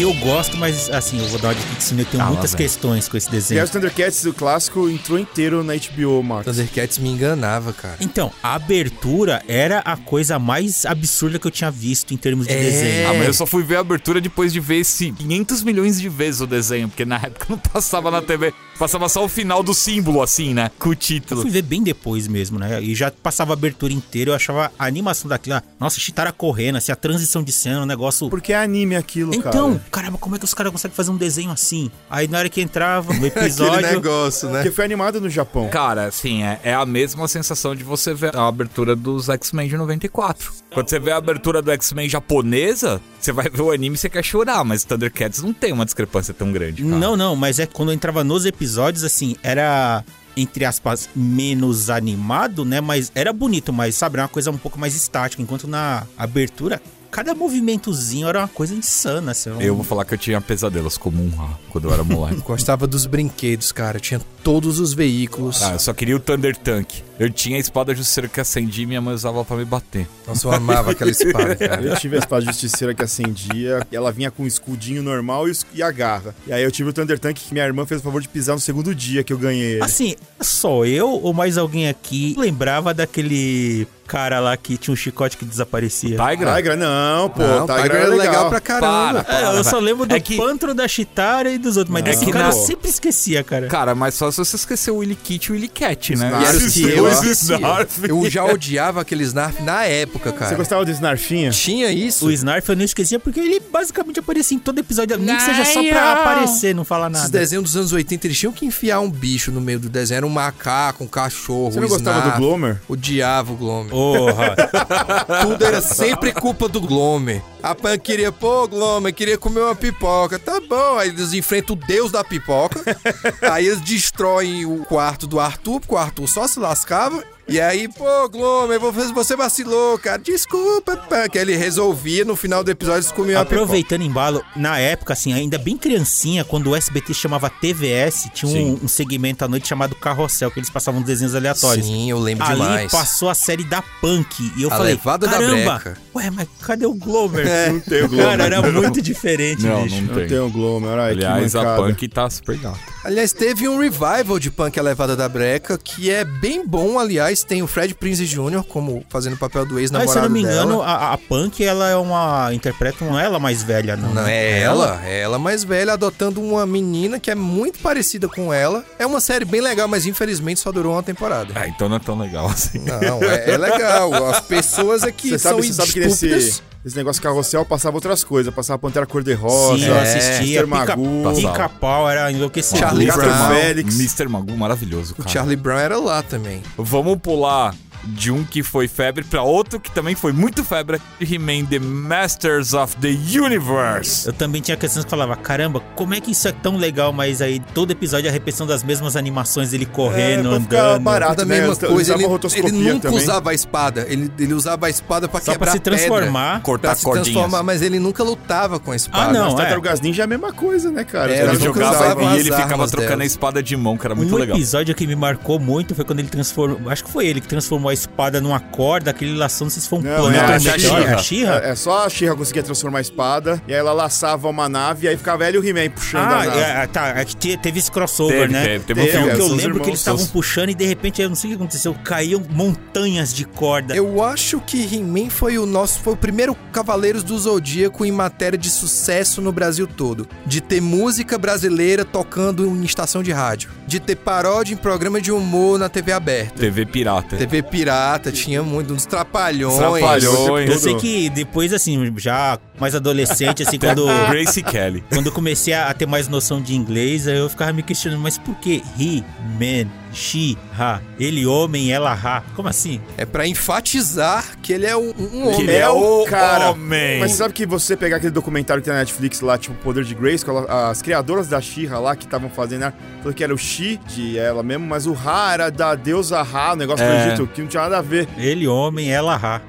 Gosto, mas assim, eu vou dar uma dica que sim, eu tenho Ah, muitas questões com esse E desenho. aí os Thundercats, o clássico, entrou inteiro na HBO Max. Thundercats me enganava, cara. Então, a abertura era a coisa mais absurda que eu tinha visto em termos de É. desenho. Ah, mas eu só fui ver a abertura depois de ver esse 500 milhões de vezes o desenho, porque na época não passava na TV, passava só o final do símbolo, assim, né? Com o Eu título. fui ver bem depois mesmo, né? E já passava a abertura inteira, eu achava a animação daquilo, ah, nossa, Chitara correndo, assim, a transição de cena, um negócio. Porque é anime aquilo, Então, cara. caramba, como é que os caras conseguem fazer um desenho assim? Aí na hora que entrava no Aquele episódio. negócio, né? Porque foi animado no Japão. Cara, assim, é, é a mesma sensação de você ver a abertura dos X-Men de 94. Quando você vê a abertura do X-Men japonesa, você vai ver o anime e você quer chorar, mas Thundercats não tem uma discrepância tão grande. Cara. Não, não, mas é que quando eu entrava nos episódios, assim, era, entre aspas, menos animado, né? Mas era bonito, mas sabe, era uma coisa um pouco mais estática. Enquanto na abertura, cada movimentozinho era uma coisa insana, assim. um- Eu vou falar que eu tinha pesadelos como um quando eu era moleque. Gostava dos brinquedos, cara. Tinha todos os veículos. ah, eu só queria o Thunder Tank. Eu tinha a espada justiceira que acendia e minha mãe usava pra me bater. Nossa, eu amava aquela espada, cara. Eu tive a espada justiceira que acendia, e ela vinha com um escudinho normal e, e a garra. E aí eu tive o Thunder Tank que minha irmã fez o favor de pisar no segundo dia que eu ganhei ele. Assim, só eu ou mais alguém aqui lembrava daquele cara lá que tinha um chicote que desaparecia? Tigra? Tigra, não, pô. Não, o Tigra, Tiger era legal. legal pra caramba. Para, É, eu só lembro do É que- Pantro da Chitara e dos outros, mas Não. desse É que cara na- eu sempre esquecia, cara. Cara, mas só se você esquecer o Willy Kit e o Willy Cat, né? E era o Esses que eu dois. Snarf. Eu já odiava aquele Snarf na época, cara. Você gostava do Snarfinha? Tinha isso? O Snarf eu não esquecia porque ele basicamente aparecia em todo episódio, nem que seja só pra aparecer, não falar Esses nada. desenhos dos anos 80, eles tinham que enfiar um bicho no meio do desenho. Era um macaco, um cachorro, Você não gostava Snarf. do Glomer? Odiava o Glomer. Porra. Tudo era sempre culpa do Glomer. A Pan queria, pô, Glomer, queria comer uma pipoca. Tá bom. Aí eles enfrentam o deus da pipoca. aí eles destroem o quarto do Arthur, porque o Arthur só se lascava. E aí, pô, Glomer, você- vacilou, cara. Desculpa, Pan. Que ele resolvia, no final do episódio, comiam. Aproveitando embalo, na época, assim, ainda bem criancinha, quando o SBT chamava TVS, tinha um, um segmento à noite chamado Carrossel, que eles passavam desenhos aleatórios. Sim, eu lembro Ali demais. passou a série da Punk. E eu A falei, levada da caramba, breca." ué, mas cadê o Glomer? Não tem o Glomer. Cara, era muito diferente, Não, bicho. não Não tem. tem o Glomer. Ai, Aliás, que a. Punk tá super gata. Aliás, teve um revival de Punk a Levada da Breca, que é bem bom, aliás. Tem o Fred Prinze Jr. como fazendo o papel do Mas ex-namorado se eu não me engano, a, a Punk, ela é uma... Interpreta uma ela mais velha, não? Não, né? é ela, é ela mais velha, adotando uma menina que é muito parecida com ela. É uma série bem legal, mas infelizmente só durou uma temporada. Ah, então não é tão legal assim. Não, é, é legal. As pessoas é que Você são sabe, sabe que nesse. Esse negócio carrossel passava outras coisas. Passava Pantera Cor-de-Rosa, Sim, é, assistia. Mr. Magoo. Passava. Pica-pau era enlouquecido. Charlie Brown. Félix. Mr. Magoo, maravilhoso, O cara. Charlie Brown era lá também. Vamos pular de um que foi febre pra outro que também foi muito febre. He-Man The Masters of the Universe. Eu também tinha questões que falava, caramba, como é que isso é tão legal, mas aí todo episódio é a repetição das mesmas animações, ele correndo, pra ficar andando. barato. né? mesma eles coisa, ele, ele nunca também. usava a espada. Ele, ele usava a espada pra Só quebrar pra se transformar. pedra. Cortar Pra se cordinhas. transformar, mas ele nunca lutava com a espada. Ah, não, As é. Tartarugas Ninja é a mesma coisa, né, cara? É, Ele jogava e ele ficava trocando delas. a espada de mão, que era muito um legal. episódio que me marcou muito foi quando ele transformou. Acho que foi ele que transformou a espada numa corda, aquele laço, não sei se foi um Não, pano é a ou. É a She-Ra? É, é só a She-Ra conseguia transformar a espada, e aí ela laçava uma nave, e aí ficava ela e o He-Man puxando a Ah, nave. é, tá. É que te- teve esse crossover, Teve, né? teve, teve um Então, filme, que eu são os lembro que irmãos, eles estavam seus- puxando e de repente, eu não sei o que aconteceu, caíam montanhas de corda. Eu acho que He-Man foi o nosso, foi o primeiro Cavaleiros do Zodíaco em matéria de sucesso no Brasil todo. De ter música brasileira tocando em estação de rádio. De ter paródia em programa de humor na TV aberta. TV Pirata. TV Pirata, tinha muito, uns trapalhões. Trapalhões. Eu sei que depois, assim, já mais adolescente, assim, quando, Grace Kelly. quando eu comecei a ter mais noção de inglês, aí eu ficava me questionando, mas por que he, man, she, ha? Ele homem, ela ha? Como assim? É pra enfatizar que ele é um, um homem. ele é o cara. homem. Mas sabe que você pegar aquele documentário que tem na Netflix lá, tipo Poder de Grace, as criadoras da She-Ra lá que estavam fazendo, né, falou que era o She de ela mesmo, mas o Ra era da deusa Ra, o negócio É. do Egito, que não tinha nada a ver. Ele homem, ela ha.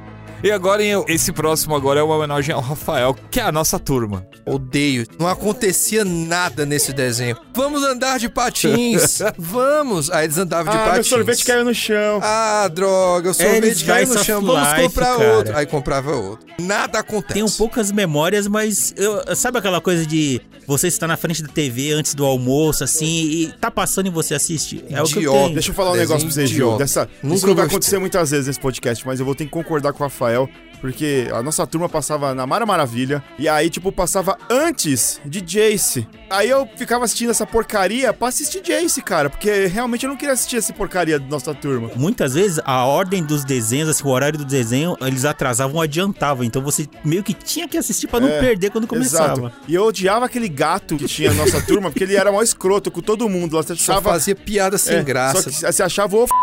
E agora, esse próximo agora é uma homenagem ao Rafael, que é a nossa turma. Odeio. Não acontecia nada nesse desenho. Vamos andar de patins. Vamos. Aí eles andavam de Ah, meu patins. sorvete caiu no chão. Ah, droga, o sorvete Eles caiu no chão. Vamos life, comprar cara. outro. Aí comprava outro. Nada acontece. Tenho poucas memórias, mas eu- sabe aquela coisa de você estar na frente da TV antes do almoço, assim, e tá passando e você assiste? É o que eu Idiota. tenho. Deixa eu falar um Desenho negócio pra você, Gil. idiota. Dessa, Nunca isso não vai acontecer muitas vezes nesse podcast, mas eu vou ter que concordar com o Rafael, porque a nossa turma passava na Mara Maravilha, e aí, tipo, passava antes de Jace. Aí eu ficava assistindo essa porcaria pra assistir Jace, cara, porque realmente eu não queria assistir essa porcaria da nossa turma. Muitas vezes a ordem dos desenhos, assim, o horário do desenho, eles atrasavam ou adiantavam. Então você meio que tinha que assistir pra não É, perder quando começava. Exato. E eu odiava aquele gato que tinha na nossa turma, porque ele era mó escroto com todo mundo. Lá você Só achava, fazia piada sem é, graça. Só que você achava o f...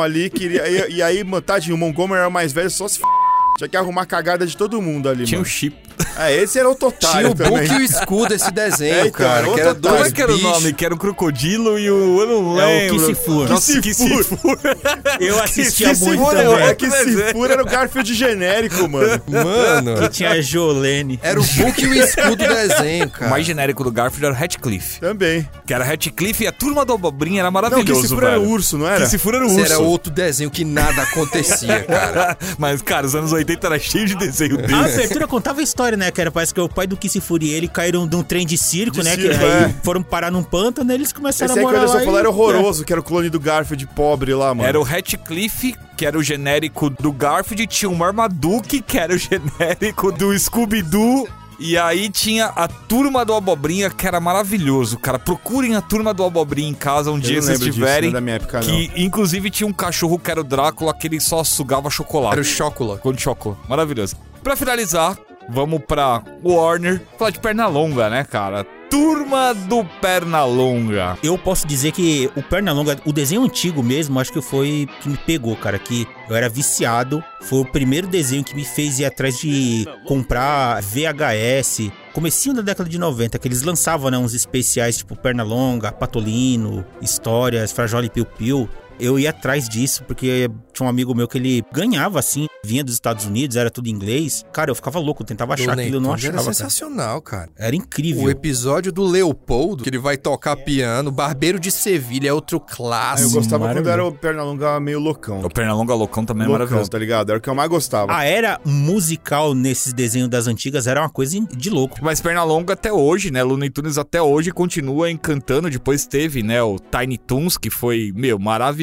ali, queria, e, e aí, mano, tadinho, o Montgomery era o mais velho, só se f... Tinha que arrumar cagada de todo mundo ali, Tinha mano. chip. É, esse era o total Tinha o book e o escudo desse desenho, É, então, cara. era Que era otário. Como dois é que era o nome? Que era o crocodilo e o. Eu não É o lembro. Kissifur. Nossa, Kissifur. Kissifur. Eu assistia Que se muito for, também. é que se for era o Garfield genérico, mano. Mano, Que tinha a Jolene. era o book e o escudo do desenho, O cara. mais genérico do Garfield era o Hatcliffe. Também. Que era Hatcliffe e a turma do Abobrinha era Não, que maravilhoso, se for era o urso, não era? Que se for era o Esse urso. era outro desenho que nada acontecia, cara. Mas, cara, os anos 80 era cheio de desenho A desse. abertura contava a história, né? Que era, parece que o pai do Kissifuri e ele caíram de um trem de circo, De né? circo, que aí é. foram parar num pântano e eles começaram Esse aí a que o morar Anderson lá. falou e- era horroroso, que era o clone do Garfield pobre lá, mano. Era o Hatcliffe, que era o genérico do Garfield, tinha o Marmaduke, que era o genérico do Scooby-Doo. E aí tinha a Turma do Abobrinha, que era maravilhoso, cara. Procurem a Turma do Abobrinha em casa um dia não vocês lembro disso, não é minha época, que inclusive tinha um cachorro que era o Drácula, que ele só sugava chocolate. Era o Chocola. Com chocolate. Maravilhoso. Pra finalizar, vamos pra Warner. Falar de Pernalonga, né, cara? Turma do Pernalonga. Eu posso dizer que o Pernalonga, o desenho antigo mesmo, acho que foi que me pegou, cara. Que eu era viciado. Foi o primeiro desenho que me fez ir atrás de comprar VHS. Comecinho da década de 90, que eles lançavam, né, uns especiais tipo Pernalonga, Patolino, Histórias, Frajola e Piu Piu. Eu ia atrás disso, porque tinha um amigo meu que ele ganhava assim, vinha dos Estados Unidos, era tudo em inglês. Cara, eu ficava louco, eu tentava achar aquilo, eu não Tunes achava. Era cara. sensacional, cara. Era incrível. O episódio do Leopoldo, que ele vai tocar piano, Barbeiro de Sevilha, é outro Ah, eu clássico. gostava quando era o Pernalonga meio loucão. O Pernalonga Loucão também é loucão, maravilhoso. tá ligado? Era o que eu mais gostava. A era musical nesses desenhos das antigas era uma coisa de louco. Mas Pernalonga até hoje, né? Looney Tunes até hoje continua encantando. Depois teve, né, o Tiny Toons, que foi, meu, maravilhoso,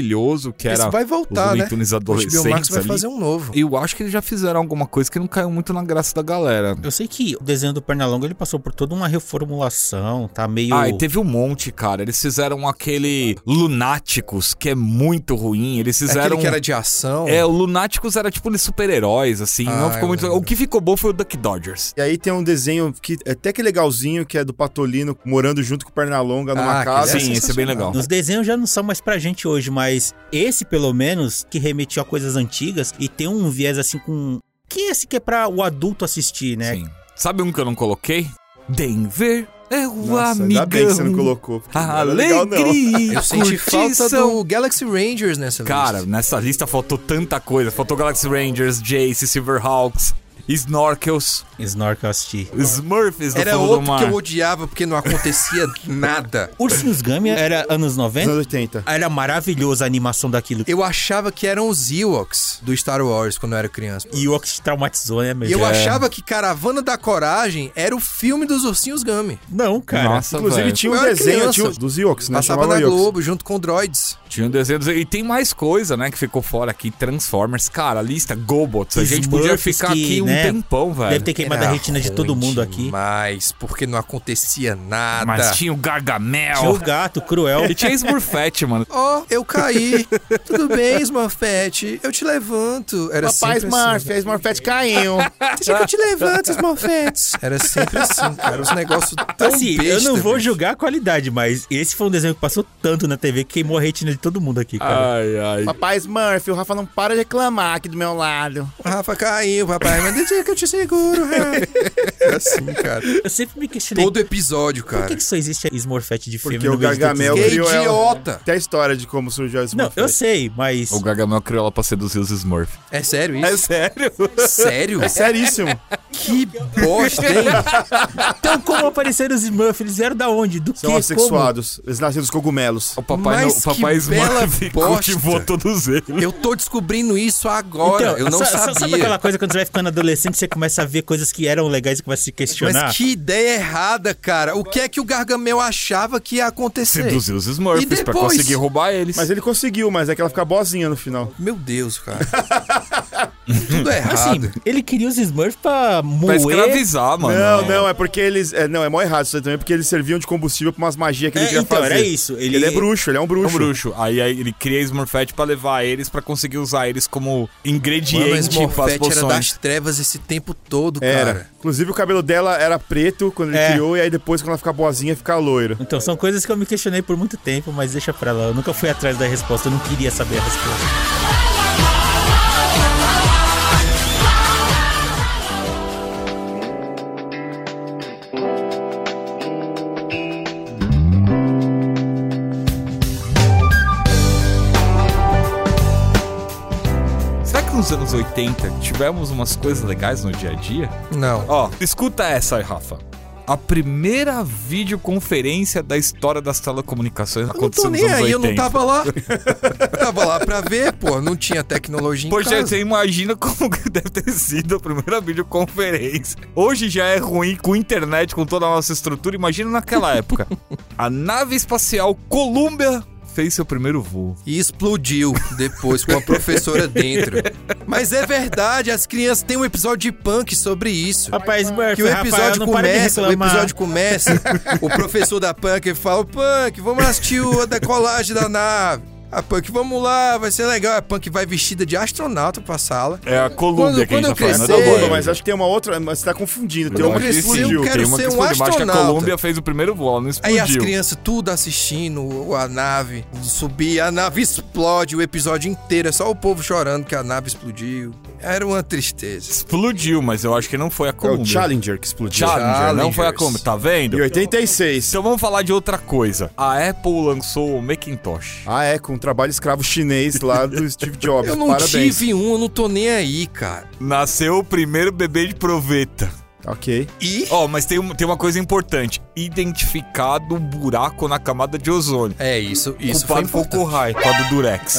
que Esse era vai os voltar, Looney né? Tunes O Max adolescentes vai ali. fazer um novo. E eu acho que eles já fizeram alguma coisa que não caiu muito na graça da galera. Eu sei que o desenho do Pernalonga ele passou por toda uma reformulação, tá meio. Ah, e teve um monte, cara. Eles fizeram aquele Lunáticos, que é muito ruim. Eles É fizeram. Aquele que era de ação. É, o Lunáticos era tipo de super-heróis, assim. Ah, não ficou muito. lembro. O que ficou bom foi o Duck Dodgers. E aí tem um desenho que é até que legalzinho, que é do Patolino morando junto com o Pernalonga numa Ah, casa. aquele Sim, esse é bem legal. Os desenhos já não são mais pra gente hoje, mas esse, pelo menos, que remetia a coisas antigas e tem um viés assim com. Que esse que é pra o adulto assistir, né? Sim. Sabe um que eu não coloquei? Denver é o Nossa, amigão. ainda bem que você não colocou. não era legal, não. Alegria. Eu senti falta do Galaxy Rangers nessa Cara, lista. nessa lista faltou tanta coisa. Faltou Galaxy Rangers, Jace, Silverhawks, Snorkels, Snorkel eu assisti. Smurfs do Era fundo do outro mar. que eu odiava porque não acontecia nada. Ursinhos Gummy era anos Anos 90? 80. Era maravilhosa a animação daquilo. Eu achava que eram os Ewoks do Star Wars quando eu era criança. E que te traumatizou, né, E mesmo? eu achava que Caravana da Coragem era o filme dos ursinhos Gummy. Não, cara. Nossa, Inclusive velho. tinha um Eu era desenho criança. tinha um- dos Ewoks, né? Passava Chamava na Ewoks. Globo junto com droids. Tinha um desenho. E tem mais coisa, né, que ficou fora aqui. Transformers. Cara, a lista Gobots. A gente podia Smurfs ficar que, aqui um né, tempão, velho. Deve ter queimado a retina de todo mundo aqui. Mas porque não acontecia nada. Mas tinha o Gargamel. Tinha o gato cruel. E tinha Smurfette, mano. Ó, eu caí. Tudo bem, Smurfette? Eu te levanto. Era Papai sempre Smurf, a Smurfette caiu. assim. Deixa que eu te levanto, Smurfettes. Era sempre assim, cara. Os negócios tão Assim, eu besta, não vou julgar a qualidade, mas esse foi um desenho que passou tanto na TV que queimou a retina de todo mundo aqui, cara. Ai, ai. Papai Smurf, o Rafa não para de reclamar aqui do meu lado. O Rafa caiu, papai. Mas deixa que eu te seguro, É assim, cara. Eu sempre me questionei. Todo episódio, Por cara. que, que só existe a Smurfette de fêmea Porque no o Gargamel criou ela. idiota! Tem a história de como surgiu a Não, Smurfette. eu sei, mas. O Gargamel criou ela pra seduzir os Smurf. É sério É isso? sério? Sério? É seríssimo. Que bosta, hein? Então, como apareceram os Smurfs? Eles vieram da onde? Do São quê? assexuados. Eles nasceram dos cogumelos. O papai, Mas no, o papai Smurf bosta. cultivou todos eles. Eu tô descobrindo isso agora. eu não sa- sa- sabia. Sabe aquela coisa quando você vai ficando adolescente, você começa a ver coisas que eram legais e começa a se questionar? Mas que ideia errada, cara. O que é que o Gargamel achava que ia acontecer? Seduzir os Smurfs E pra depois? conseguir roubar eles. Mas ele conseguiu, mas é que ela fica boazinha no final. Meu Deus, cara. Tudo errado. Assim, ele queria os Smurfs pra Pra moer. escravizar, mano. Não, não, é porque eles. É, não, é mó errado isso aí também, porque eles serviam de combustível pra umas magias que ele É, queria então, fazer. era isso. Ele- Ele... é bruxo, ele é um É bruxo. um bruxo. Aí, aí ele cria Smurfette pra levar eles pra conseguir usar eles como Mano, ingrediente pras Morfete era poções. das trevas esse tempo todo, Era. cara. Inclusive o cabelo dela era preto quando ele É. criou, e aí depois, quando ela fica boazinha, fica loiro. Então, são coisas que eu me questionei por muito tempo, mas deixa pra lá. Eu nunca fui atrás da resposta, eu não queria saber a resposta. 80 tivemos umas coisas legais no dia a dia? Não. Ó, escuta essa aí, Rafa. A primeira videoconferência da história das telecomunicações Eu não aconteceu tô nos nem anos aí, 80. eu não tava lá. tava lá pra ver, pô. Não tinha tecnologia em Pois casa. você imagina como deve ter sido a primeira videoconferência. Hoje já é ruim com internet, com toda a nossa estrutura. Imagina naquela época. A nave espacial Columbia fez seu primeiro voo. E explodiu depois com a professora dentro. Mas é verdade, as crianças têm um episódio de punk sobre isso. Rapaz, Smurf, Que o episódio começa, o episódio começa, o professor da Punk fala, Punk, vamos assistir o- a decolagem da nave. A Punk, vamos lá, vai ser legal. A Punk vai vestida de astronauta pra sala. É a Columbia Quando- que a gente quando tá falando. não é crescer- Não, Voyager. mas acho que tem uma outra, mas você tá confundindo. Tem uma que explodiu. eu quero Tem uma que ser um explodiu, mas acho que a astronauta. Columbia fez o primeiro voo, ela não explodiu. Aí as crianças tudo assistindo a nave subir, a nave explode o episódio inteiro, é só o povo chorando que a nave explodiu. Era uma tristeza. Explodiu, mas eu acho que não foi a É o Columbia. Challenger que explodiu. Challenger, não foi a Challengers. Columbia, tá vendo? Em 86. Então vamos falar de outra coisa. A Apple lançou o Macintosh. Ah, é, com o trabalho escravo chinês lá do Steve Jobs. Eu não Parabéns. tive um, eu não tô nem aí, cara. Nasceu o primeiro bebê de proveta. Ok. E Ó, mas tem, tem uma coisa importante. Identificado o buraco na camada de ozônio. é isso, isso foi Culpado foi o importante. Kohai, por causa do Durex.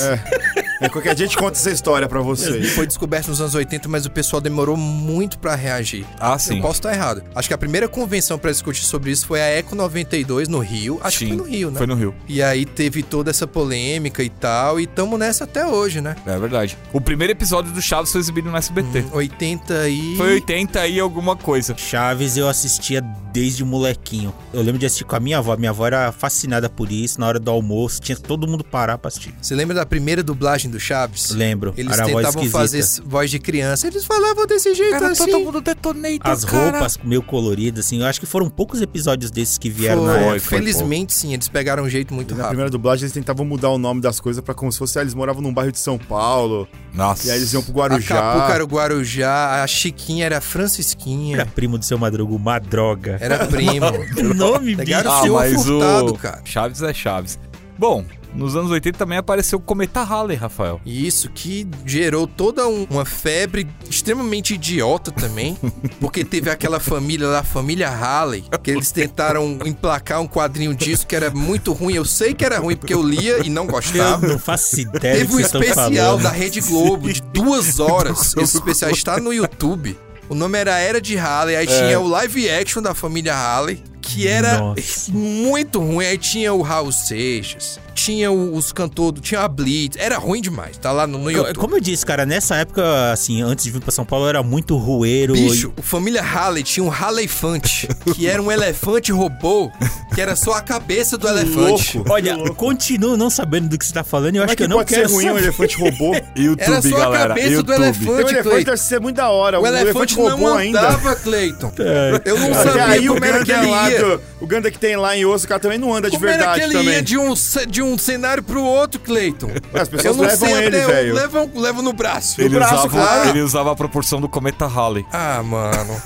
É, qualquer dia a gente conta essa história pra vocês. Foi descoberto nos anos 80, mas o pessoal demorou muito pra reagir. Ah, sim. Eu posso estar errado. Acho que a primeira convenção pra discutir sobre isso foi a Eco 92 no Rio. Acho Sim, que foi no Rio, né? Foi no Rio. E aí teve toda essa polêmica e tal, e tamo nessa até hoje, né? É verdade. O primeiro episódio do Chaves foi exibido no SBT. 80 e... Foi 80 e alguma coisa. Chaves eu assistia desde molequinho. Eu lembro de assistir com a minha avó. Minha avó era fascinada por isso. Na hora do almoço, tinha todo mundo parar pra assistir. Você lembra da primeira dublagem do Chaves? Lembro. Eles era tentavam fazer esse- voz de criança. Eles falavam desse jeito Era assim. todo mundo detonator, As cara. roupas meio coloridas, assim. Eu acho que foram poucos episódios desses que vieram na Foi, época. foi Felizmente sim, eles pegaram um jeito muito Na rápido. primeira dublagem eles tentavam mudar o nome das coisas pra como se fosse ah, eles moravam num bairro de São Paulo. Nossa. E aí eles iam pro Guarujá. Acapulco era o Guarujá, a Chiquinha era a Era Francisquinha. Primo do seu Madruga, uma droga. Era primo. O nome, Pegaram Ah, mas furtado, o cara. Chaves é Chaves. Bom, nos anos 80 também apareceu o Cometa Halley, Rafael. Isso que gerou toda um- uma febre extremamente idiota também, porque teve aquela família lá, a família Halley, que eles tentaram emplacar um quadrinho disso que era muito ruim. Eu sei que era ruim porque eu lia e não Eu gostava. não faço ideia Teve do um especial da Rede Globo de duas horas. Esse especial está no YouTube. O nome era Era de Halley, aí tinha o live action da família Halley, que era Nossa. muito ruim. Aí tinha o Raul Seixas, tinha o- os cantores, tinha a Blitz. Era ruim demais, tá lá no, no YouTube. Como eu disse, cara, nessa época, assim, antes de vir pra São Paulo, era muito rueiro. Bicho, o família Halley tinha um Halleyfante, que era um elefante robô, que era só a cabeça do elefante. Louco. Olha, eu continuo não sabendo do que você tá falando e eu Como acho é que que eu não pode quero ser ruim um elefante robô? YouTube, Era só a galera. cabeça do YouTube. elefante. Tem um elefante deve ser muito da hora. O um elefante não robô ainda. andava, Cleiton. Eu não Até sabia aí o como era que Ganda ele lá ia. do, o Ganda que tem lá em osso, o cara também não anda de Como era verdade que ele também. ia de um, de um cenário pro outro, Cleiton. As Eu pessoas não levam sei ele, até velho. levam, levam no braço. Ele, braço, usava, claro. ele usava a proporção do cometa Halley. Ah, mano.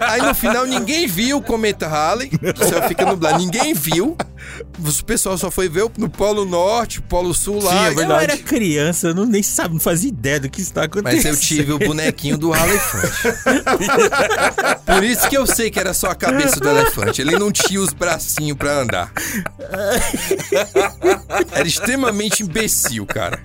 Aí no final ninguém viu o cometa Halley. O céu fica nublado. Ninguém viu. O pessoal só foi ver no Polo Norte, Polo Sul lá. Sim, é Eu verdade. era criança, eu não nem sabe, não fazia ideia do que está acontecendo. Mas eu tive o bonequinho do elefante. Por isso que eu sei que era só a cabeça do elefante. Ele não tinha os bracinhos pra andar. Era extremamente imbecil, cara.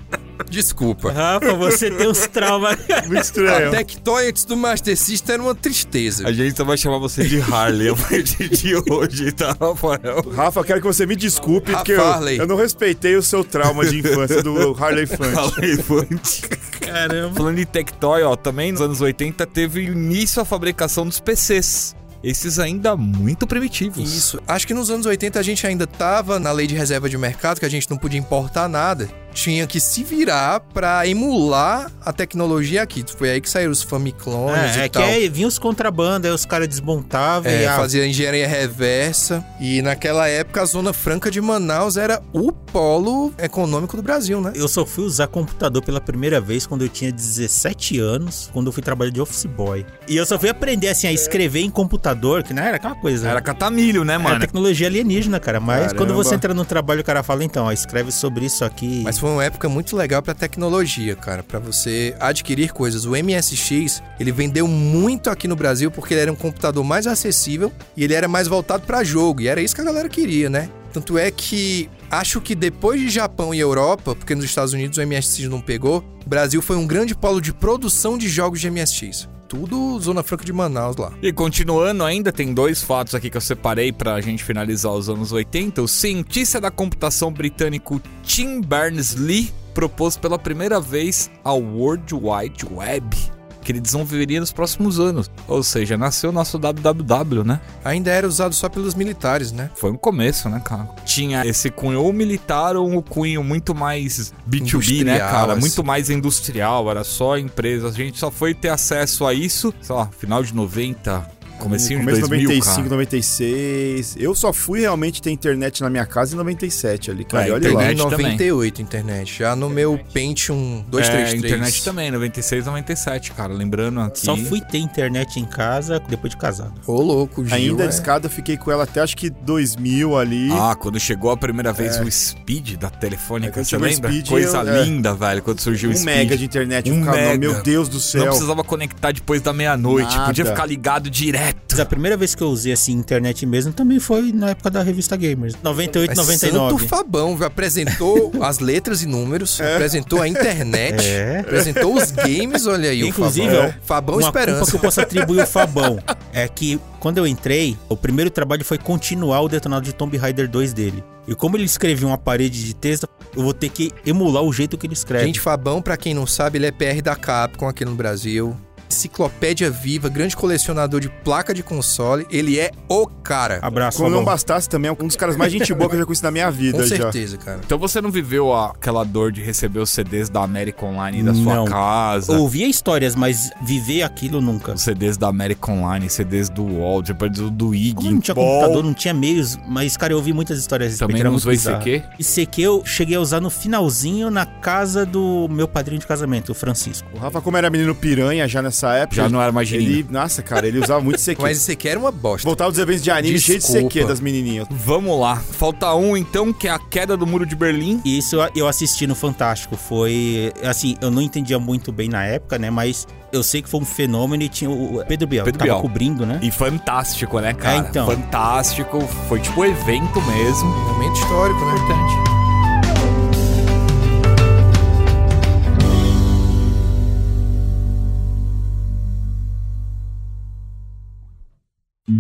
Desculpa. Rafa, você tem uns traumas. Muito A estranho. Tectoy antes do Master System era uma tristeza. A gente só vai chamar você de Harley a partir de hoje, tá, Rafael? Rafa, quero que você me desculpe, porque eu, eu não respeitei o seu trauma de infância do Harley Funk. Harley Funk. Caramba. Falando em Tectoy, ó, também nos anos 80 teve início a fabricação dos PCs. Esses ainda muito primitivos. Isso. Acho que nos anos 80 a gente ainda tava na lei de reserva de mercado, que a gente não podia importar nada. Tinha que se virar pra emular a tecnologia aqui. Foi aí que saíram os Famiclones É, e é que tal. aí vinha os contrabandos, aí os caras desmontavam É, e ah, fazia engenharia reversa. E naquela época a Zona Franca de Manaus era o polo econômico do Brasil, né? Eu só fui usar computador pela primeira vez quando eu tinha 17 anos, quando eu fui trabalhar de office boy. E eu só fui aprender assim a escrever em computador, que não era aquela coisa. Era catamilho, né, Era mano? tecnologia alienígena, cara. Mas Caramba. quando você entra no trabalho, o cara fala, então, ó, escreve sobre isso aqui. Mas foi uma época muito legal pra tecnologia, cara, Pra você adquirir coisas. O MSX, ele vendeu muito aqui no Brasil porque ele era um computador mais acessível e ele era mais voltado pra jogo, e era isso que a galera queria, né? Tanto é que acho que depois de Japão e Europa, porque nos Estados Unidos o MSX não pegou, o Brasil foi um grande polo de produção de jogos de MSX. Tudo Zona Franca de Manaus lá. E continuando ainda, tem dois fatos aqui que eu separei pra gente finalizar os anos 80. O cientista da computação britânico Tim Berners-Lee propôs pela primeira vez a World Wide Web, que ele desenvolveria nos próximos anos. Ou seja, nasceu o nosso www, né? Ainda era usado só pelos militares, né? Foi um começo, né, cara? Tinha esse cunho ou militar ou um cunho muito mais B2B, né, Industrial, cara? assim. Muito mais industrial, era só empresas. A gente só foi ter acesso a isso, sei lá, final de 90, comecinho Começo de de 2000, 95, cara. 96. Eu só fui realmente ter internet na minha casa em 97 ali, cara. É, E olha lá. em Internet também. 98 internet. Já no meu Pentium 233. É, internet também, 96, 97, cara. Lembrando aqui. Só fui ter internet em casa depois de casado. Ô, louco, Gil. Ainda é. escada, eu fiquei com ela até acho que 2000 ali. Ah, quando chegou a primeira vez o Speed da Telefônica, É, você o lembra? Speed, Coisa eu- é. linda, velho, quando surgiu o um Speed. mega de internet. Um ficava, mega. Meu Deus do Não céu. precisava conectar depois da meia-noite, podia ficar ligado direto. Mas a primeira vez que eu usei assim internet mesmo também foi na época da revista Gamers. 98, Mas 99. Santo Fabão apresentou as letras e números, apresentou a internet, É. apresentou os games, olha aí Inclusive, o Fabão. ó, Fabão uma Esperança. culpa que eu posso atribuir ao Fabão é que quando eu entrei, o primeiro trabalho foi continuar o detonado de Tomb Raider 2 dele. E como ele escrevia uma parede de texto, eu vou ter que emular o jeito que ele escreve. Gente, Fabão, pra quem não sabe, ele é PR da Capcom aqui no Brasil. Enciclopédia viva, grande colecionador de placa de console. Ele é o cara. Abraço, Como não bastasse também, é um dos caras mais gente boa que eu já conheci na minha vida Com já. certeza, cara. Então você não viveu aquela dor de receber os CDs da América Online da sua Não. casa? Ouvia histórias, mas viver aquilo nunca. Os CDs da América Online, CDs do UOL, depois do, do IG. Como não tinha Bom, computador, não tinha meios, mas, cara, eu ouvi muitas histórias Também não usou. ICQ? ICQ eu cheguei a usar no finalzinho na casa do meu padrinho de casamento, o Francisco. O Rafa, como era menino piranha já nessa época. Já não era mais Ele, nossa, cara, ele usava muito CQ. Mas esse aqui era uma bosta. Voltava dos eventos de anime cheio de Desculpa. CQ das menininhas. Vamos lá. Falta um, então, que é a queda do Muro de Berlim. Isso eu- assisti no Fantástico. Foi. Assim, eu não entendia muito bem na época, né? Mas eu sei que foi um fenômeno e tinha o Pedro Bial. Pedro que tava Bial. cobrindo, né? E fantástico, né, cara? É, então. Fantástico. Foi tipo evento mesmo. Momento histórico, né? Importante. E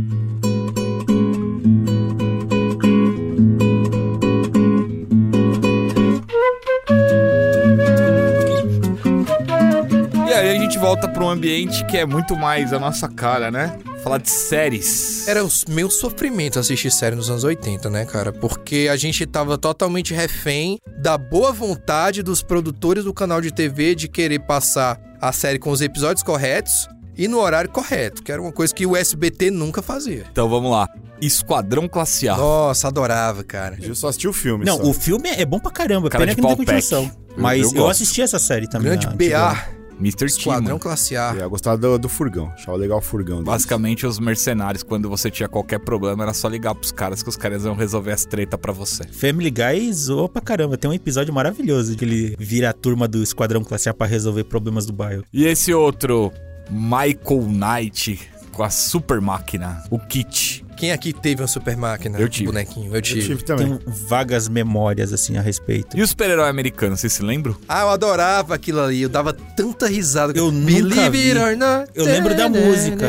aí a gente volta para um ambiente que é muito mais a nossa cara, né? Falar de séries. Era o meu sofrimento assistir série nos anos 80, né, cara? Porque a gente tava totalmente refém da boa vontade dos produtores do canal de TV de querer passar a série com os episódios corretos e no horário correto, que era uma coisa que o SBT nunca fazia. Então vamos lá. Esquadrão Classe A. Nossa, adorava, cara. Eu só assisti o filme. Não, só. o filme é bom pra caramba. Cara Pena de que não tem continuação. Mas eu eu, assisti essa série também. Grande. BA, Mr. Esquadrão T. Classe A. É, eu gostava do, do furgão. Achava legal o furgão. deles. Basicamente, os mercenários, quando você tinha qualquer problema, era só ligar pros caras que os caras iam resolver as treta pra você. Family Guy zoou pra caramba. Tem um episódio maravilhoso que ele vira a turma do Esquadrão Classe A pra resolver problemas do bairro. E esse outro, Michael Knight, com a super máquina, o Kit. Quem aqui teve uma super máquina? Eu tive. Bonequinho, eu Eu tive. tive também. Tenho vagas memórias, assim, a respeito. E o super-herói americano, vocês se lembram? Ah, eu adorava aquilo ali. Eu dava tanta risada. Eu nunca Believe vi. it or not. Eu lembro da música.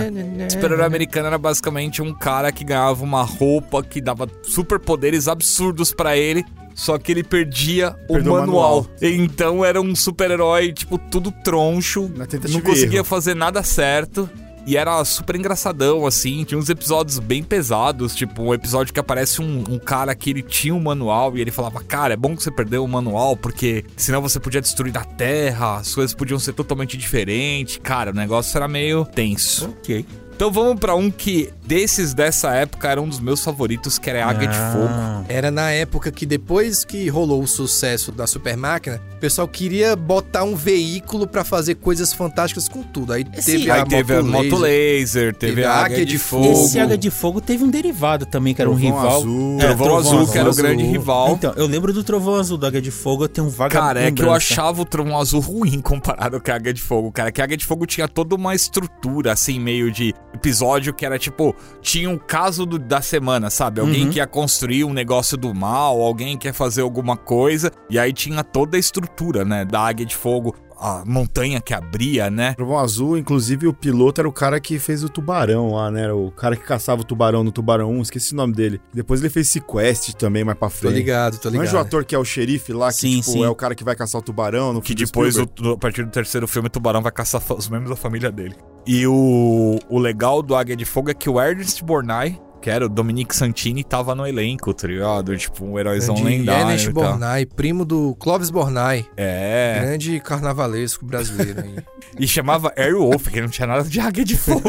O super-herói americano era basicamente um cara que ganhava uma roupa que dava superpoderes absurdos pra ele. Só que ele perdia o Perdeu manual. manual. Então era um super-herói, tipo, tudo troncho. Não conseguia erro. fazer nada certo. E era super engraçadão, assim. Tinha uns episódios bem pesados. Tipo, um episódio que aparece um, um cara que ele tinha um manual e ele falava: Cara, é bom que você perdeu o manual, porque senão você podia destruir a terra, as coisas podiam ser totalmente diferentes. Cara, o negócio era meio tenso. Ok. Então vamos pra um que desses dessa época era um dos meus favoritos, que era Águia de Fogo. Ah, Era na época que depois que rolou o sucesso da super máquina, o pessoal queria botar um veículo pra fazer coisas fantásticas com tudo. Aí Esse- teve Aí a teve a moto Moto laser. Laser, teve a Águia de Fogo. Esse Águia de Fogo teve um derivado também, que era um Trovão rival. Azul. É, Trovão Azul, que era o grande rival. Então, eu lembro do Trovão Azul do Águia de Fogo, eu tenho um vaga Cara, é que eu achava o Trovão Azul ruim comparado com a Águia de Fogo, cara. Que a Águia de Fogo tinha toda uma estrutura, assim, meio de episódio que era tipo, tinha um caso do- da semana, sabe? Alguém Uhum. que ia construir um negócio do mal, alguém que ia fazer alguma coisa, e aí tinha toda a estrutura, né? Da Águia de Fogo, a montanha que abria, né? Trovão Azul, inclusive o piloto era o cara que fez o tubarão lá, né? Era O cara que caçava o tubarão no Tubarão 1, esqueci o nome dele. Depois ele fez Sequest também, mais pra Tô frente. ligado, tô ligado. Manja o ator que é o xerife lá, que Sim, tipo, sim. é o cara que vai caçar o tubarão no Que depois, o- a partir do terceiro filme, o tubarão vai caçar os membros da família dele. E o, o legal do Águia de Fogo é que o Ernest Borgnine, que era o Dominique Santini, tava no elenco, tá ligado? Tipo, um heróizão Grande lendário. Ernest. Bornai, primo do Clóvis Bornai. É. Grande carnavalesco brasileiro aí. E chamava Airwolf, que não tinha nada de águia de fogo.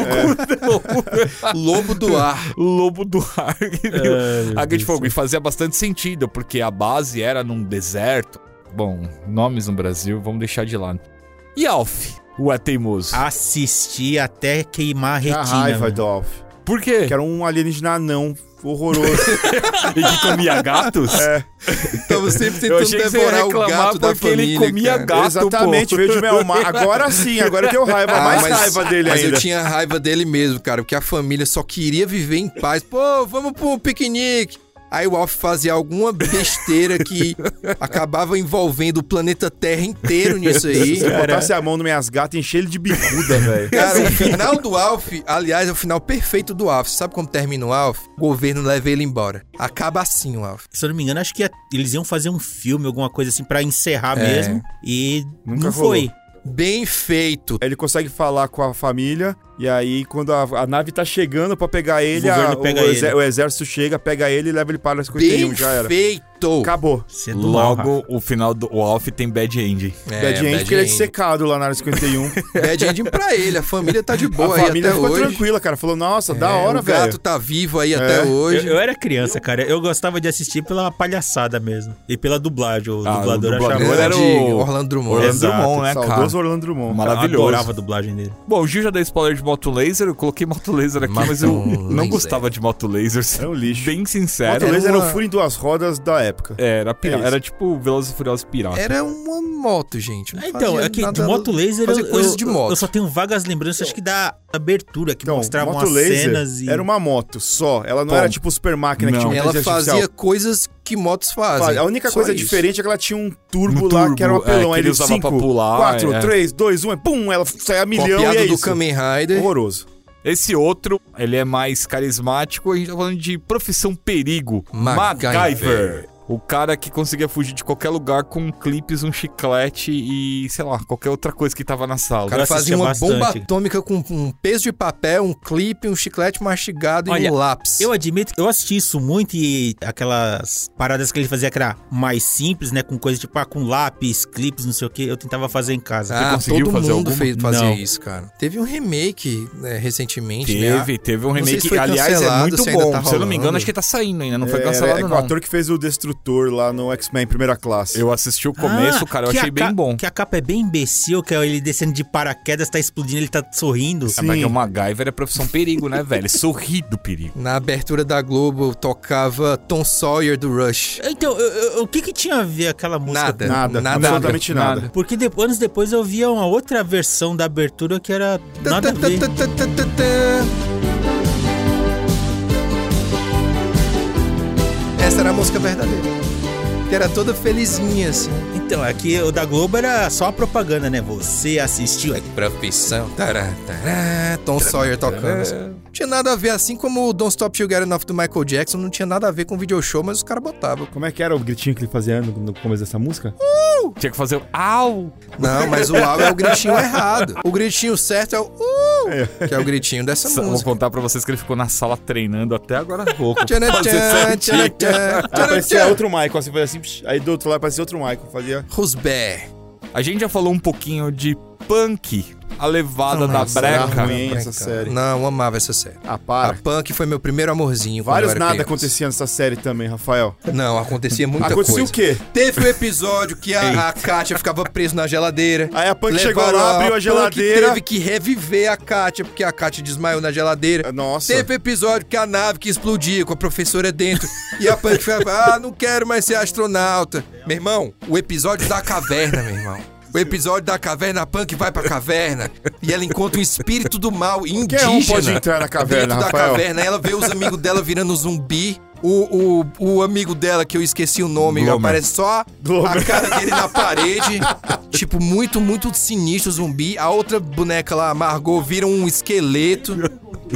não. Lobo do ar. Lobo do ar. meu águia de fogo. E fazia bastante sentido, porque a base era num deserto. Bom, nomes no Brasil, vamos deixar de lado. E Alf, o é teimoso. Assisti até queimar a retina. raiva velho. do Alf. Por quê? Que era um alienígena anão horroroso. E que comia gatos? é, Tava sempre Eu tentando achei que você ia devorar o reclamar gato da porque ele família, comia cara. gato. exatamente, pô. veio de Melmar. Agora sim, agora eu tenho raiva, Ah, mais mas- raiva dele Mas ainda. eu tinha raiva dele mesmo, cara, porque a família só queria viver em paz. Pô, vamos pro piquenique. Aí o Alf fazia alguma besteira que acabava envolvendo o planeta Terra inteiro nisso aí. Se eu botasse a mão no minhas gatas e encher ele de bicuda, velho. Cara, o final do Alf, aliás, é o final perfeito do Alf. Sabe como termina o Alf? O governo leva ele embora. Acaba assim o Alf. Se eu não me engano, acho que ia- eles iam fazer um filme, alguma coisa assim, pra encerrar É. mesmo. E Nunca não rolou. foi. Bem feito. Ele consegue falar com a família, e aí, quando a, a nave tá chegando pra pegar ele, O a- o, pega exé- ele. o exército chega, pega ele e leva ele para a 51, Bem já era. feito. Acabou. Você é do mal. Logo, o final do o Alf tem bad end. É, Bad End, porque ele é dissecado lá na área 51. Bad ending pra ele. A família tá de boa a aí família até ficou hoje. tranquila, cara. Falou, nossa, da É, hora, o velho. gato tá vivo aí até É. hoje. Eu, eu era criança, cara. Eu gostava de assistir pela palhaçada mesmo. E pela dublagem. O Ah, o dublador dublador achava... era Grande o- Orlando Drummond. Orlando. Drummond, né, cara? Saudoso Orlando Drummond. Maravilhoso. Eu adorava a dublagem dele. Bom, o Gil já deu spoiler de Moto Laser, eu coloquei Moto Laser aqui, mas eu Moto não Laser. gostava de Moto Laser. É um lixo. Bem sincero. Moto Laser era uma- o furo em duas rodas da época. É, era, pira- É era tipo Velozes e Furiosos Pirata. Era uma moto, gente. Não Ah, Então, fazia é que de moto laser eu, fazia coisas eu- de moto. eu só tenho vagas lembranças, acho que da abertura, que Então, mostravam Moto as Laser cenas e... era uma moto só. Ela não Bom, era tipo super máquina que não. tinha uma Ela fazia artificial. coisas que motos fazem. A única Só coisa isso. diferente é que ela tinha um turbo Um lá, turbo, que era um é, apelão. que aí ele usava 5, pra pular, 4, é. 3, 2, 1, pum, ela saia a milhão e Copiado é do isso. Kamen Rider. Horroroso. Esse outro, ele é mais carismático, a gente tá falando de Profissão Perigo. MacGyver. MacGyver. O cara que conseguia fugir de qualquer lugar com clipes, um chiclete e, sei lá, qualquer outra coisa que tava na sala. O cara fazia uma bastante. bomba atômica com um peso de papel, um clipe, um chiclete mastigado e Olha, um lápis. Eu admito, eu assisti isso muito e aquelas paradas que ele fazia que era mais simples, né? Com coisa tipo, ah, com lápis, clipes, não sei o que, eu tentava fazer em casa. Ah, conseguiu todo fazer mundo fez, fazia Não. isso, cara. Teve um remake né, recentemente, né? Teve, teve um remake se foi aliás, é muito bom. tá Se eu não me engano, acho que tá saindo ainda, não foi É, cancelado, é, com não. o ator que fez o Destrutor lá no X-Men Primeira Classe. Eu assisti o começo, Ah, cara, eu que achei a bem bom. Que a capa é bem imbecil, que é ele descendo de paraquedas, tá explodindo, ele tá sorrindo. É, mas que o MacGyver é profissão perigo, né, velho? Sorri do perigo. Na abertura da Globo tocava Tom Sawyer do Rush. Então, eu- eu- o que que tinha a ver aquela música? Nada, Nada, nada. absolutamente nada. nada. Porque de- anos depois eu via uma outra versão da abertura que era nada a ver. A música verdadeira. Que era toda felizinha, assim. Então, aqui o da Globo era só a propaganda, né? Você assistiu. Profissão. Tará, tará, Tom Sawyer tocando. Não tinha nada a ver, assim como o Don't Stop Till Get Enough do Michael Jackson, não tinha nada a ver com video show, mas os caras botavam. Como é que era o gritinho que ele fazia no, no começo dessa música? Tinha que fazer o au! Não, mas o au é o gritinho errado. O gritinho certo é o uh, que é o gritinho dessa Vou música. contar pra vocês que ele ficou na sala treinando até agora há pouco. Tchan, tchan, Aí tchanã, aparecia tchan. outro Michael, assim, fazia assim, aí do outro lado aparecia outro Michael, fazia... Rusbé. A gente já falou um pouquinho de punk, a levada da Nossa, breca. ruim, Breca. essa série. Não, eu amava essa série. Ah, A para. Punk foi meu primeiro amorzinho. Vários nada criança. acontecia nessa série também, Rafael. Não, acontecia muita Acontecia coisa. o quê? Teve o episódio que a, a Kátia ficava presa na geladeira. Aí a Punk chegou lá, abriu a Punk geladeira. teve que reviver a Kátia, porque a Kátia desmaiou na geladeira. Nossa. Teve episódio que a nave que explodia com a professora dentro. e a Punk falava, ah, não quero mais ser astronauta. Meu irmão, o episódio da caverna, meu irmão. O episódio da caverna, a Punk vai pra caverna e ela encontra um espírito do mal indígena. um pode entrar na caverna, dentro da Rafael. caverna. Ela vê os amigos dela virando zumbi. O, o, o amigo dela, que eu esqueci o nome, Glomer. aparece só a cara dele na parede. tipo, muito, muito sinistro zumbi. A outra boneca lá, Margot, vira um esqueleto.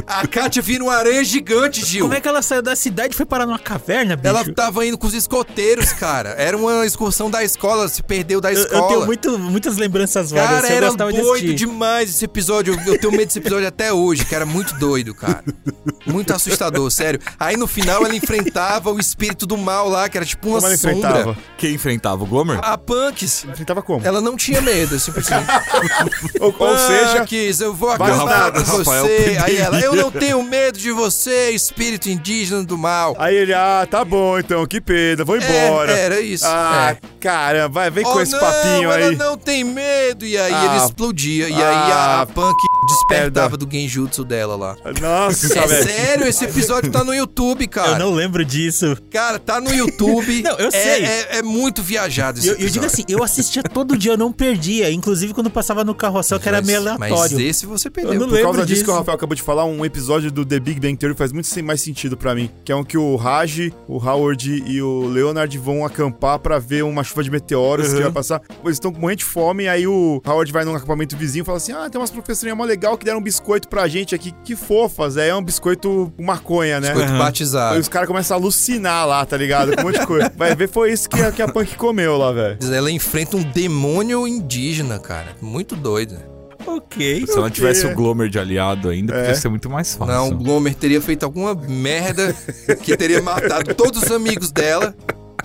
A Kátia vira uma aranha gigante, Gil. Como é que ela saiu da cidade e foi parar numa caverna, bicho? Ela tava indo com os escoteiros, cara. Era uma excursão da escola, se perdeu da Eu, escola. eu tenho muito, muitas lembranças vagas. Cara, eu era gostava de doido assistir. demais esse episódio. Eu, eu tenho medo desse episódio até hoje, que era muito doido, cara. Muito assustador, sério. Aí no final ela enfrentava o espírito do mal lá, que era tipo uma Como ela sombra. enfrentava? Quem enfrentava o Glomer? A Punks, Enfrentava como? ela não tinha medo, simplesmente. Ou, ou seja, Punks, eu vou acabar com Rafael você. Pedrinho. Aí ela, eu não tenho medo de você, espírito indígena do mal. aí ele, ah, tá bom então, que pena, vou embora. É, era isso, Ah, é. caramba, vai, vem oh, com esse não, papinho ela aí. não tem medo. E aí Ah, ele explodia. E aí ah, a Punk despertava do genjutsu dela lá. Nossa, É velho. Sério, esse episódio tá no YouTube, cara. Eu não lembro disso. Cara, tá no YouTube. Não, eu É- sei. É, é muito viajado esse Eu, eu digo episódio. assim, eu assistia todo dia, eu não perdia. Inclusive quando passava no carrossel, que era meio Mas aleatório. esse você Eu perdeu. não Por causa lembro disso que o disso. Rafael acabou de falar, um episódio do The Big Bang Theory faz muito sem- mais sentido pra mim. Que é um que o Raj, o Howard e o Leonard vão acampar pra ver uma chuva de meteoros que vai passar. Eles estão com morrendo de fome, e aí o Howard vai num acampamento vizinho e fala assim: Ah, tem umas professorinhas mó legal que deram um biscoito pra gente aqui. Que fofas. É um biscoito com maconha, né? Biscoito Aí batizado. os caras começam a alucinar lá, tá ligado? Com um monte de coisa. Vai ver, foi isso que a, que a Punk comeu lá, velho. Ela enfrenta um demônio indígena, cara. Muito doido. Ok. Se eu não tivesse o Glomer de aliado ainda, É. podia ser muito mais fácil. Não, o Glomer teria feito alguma merda que teria matado todos os amigos dela.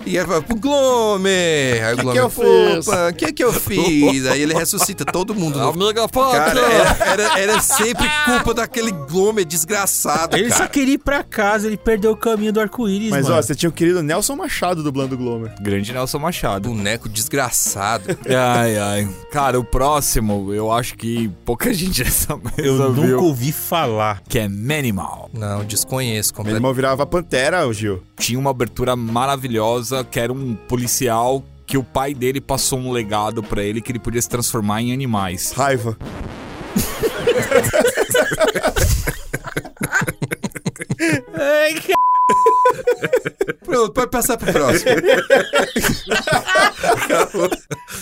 E ela fala, pro Glomer! Aí o Que Glomer, que eu fiz? "Opa, o que que eu fiz? Aí ele ressuscita todo mundo. no- Amiga, Cara, era, era- era sempre culpa daquele Glomer desgraçado, Ele só cara. queria ir pra casa, ele perdeu o caminho do arco-íris, Mas mano. ó, você tinha o querido Nelson Machado dublando o Glomer. Grande Nelson Machado. Boneco desgraçado. Ai, ai. Cara, o próximo, eu acho que pouca gente já eu já nunca viu, ouvi falar. que é Manimal. Não, desconheço irmão virava Pantera, o Gil. Tinha uma abertura maravilhosa, que era um policial que o pai dele passou um legado pra ele que ele podia se transformar em animais. Raiva. Ai, que... Pronto, pode passar pro próximo.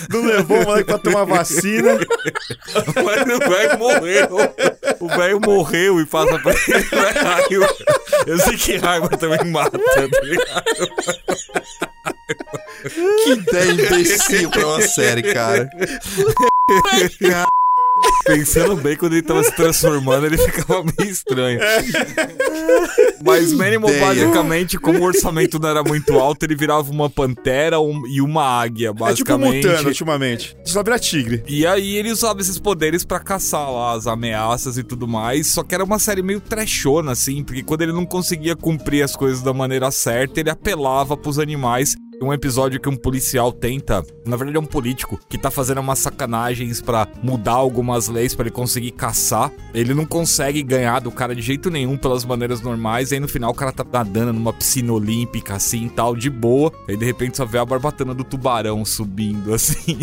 Não levou o moleque pra tomar vacina. Mas o velho morreu. O velho morreu e passa pra ele. Raiva. Eu sei que raiva também mata, tá ligado? ideia imbecil pra uma série, cara. Pensando bem, quando ele tava se transformando, ele ficava meio estranho. Mas Manimal, Ideia. basicamente, como o orçamento não era muito alto, ele virava uma pantera um- e uma águia, É tipo basicamente. mutando ultimamente. Só vira tigre. E aí ele usava esses poderes pra caçar lá as ameaças e tudo mais, só que era uma série meio trashona, assim, porque quando ele não conseguia cumprir as coisas da maneira certa, ele apelava pros animais. Um episódio que um policial tenta, na verdade é um político, que tá fazendo umas sacanagens pra mudar algumas leis pra ele conseguir caçar. Ele não consegue ganhar do cara de jeito nenhum pelas maneiras normais, e aí no final o cara tá nadando numa piscina olímpica assim, tal, de boa. Aí de repente só vê a barbatana do tubarão subindo assim,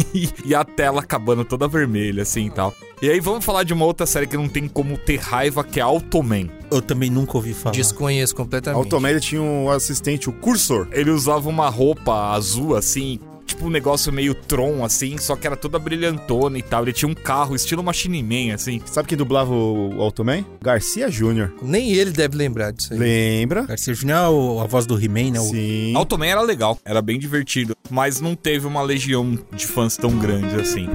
e a tela acabando toda vermelha assim tal. E aí vamos falar de uma outra série que não tem como ter raiva, que é Automan. Eu também nunca ouvi falar. Desconheço completamente. Automan ele tinha um assistente, o cursor. Ele usava uma roupa azul assim, tipo um negócio meio Tron assim, só que era toda brilhantona e tal. Ele tinha um carro estilo Machine Man assim. Sabe quem dublava o Automan? Garcia Júnior. Nem ele deve lembrar disso aí. Lembra? Garcia Júnior é a voz do He-Man, né? O- Sim. Automan era legal, era bem divertido, mas não teve uma legião de fãs tão grande assim.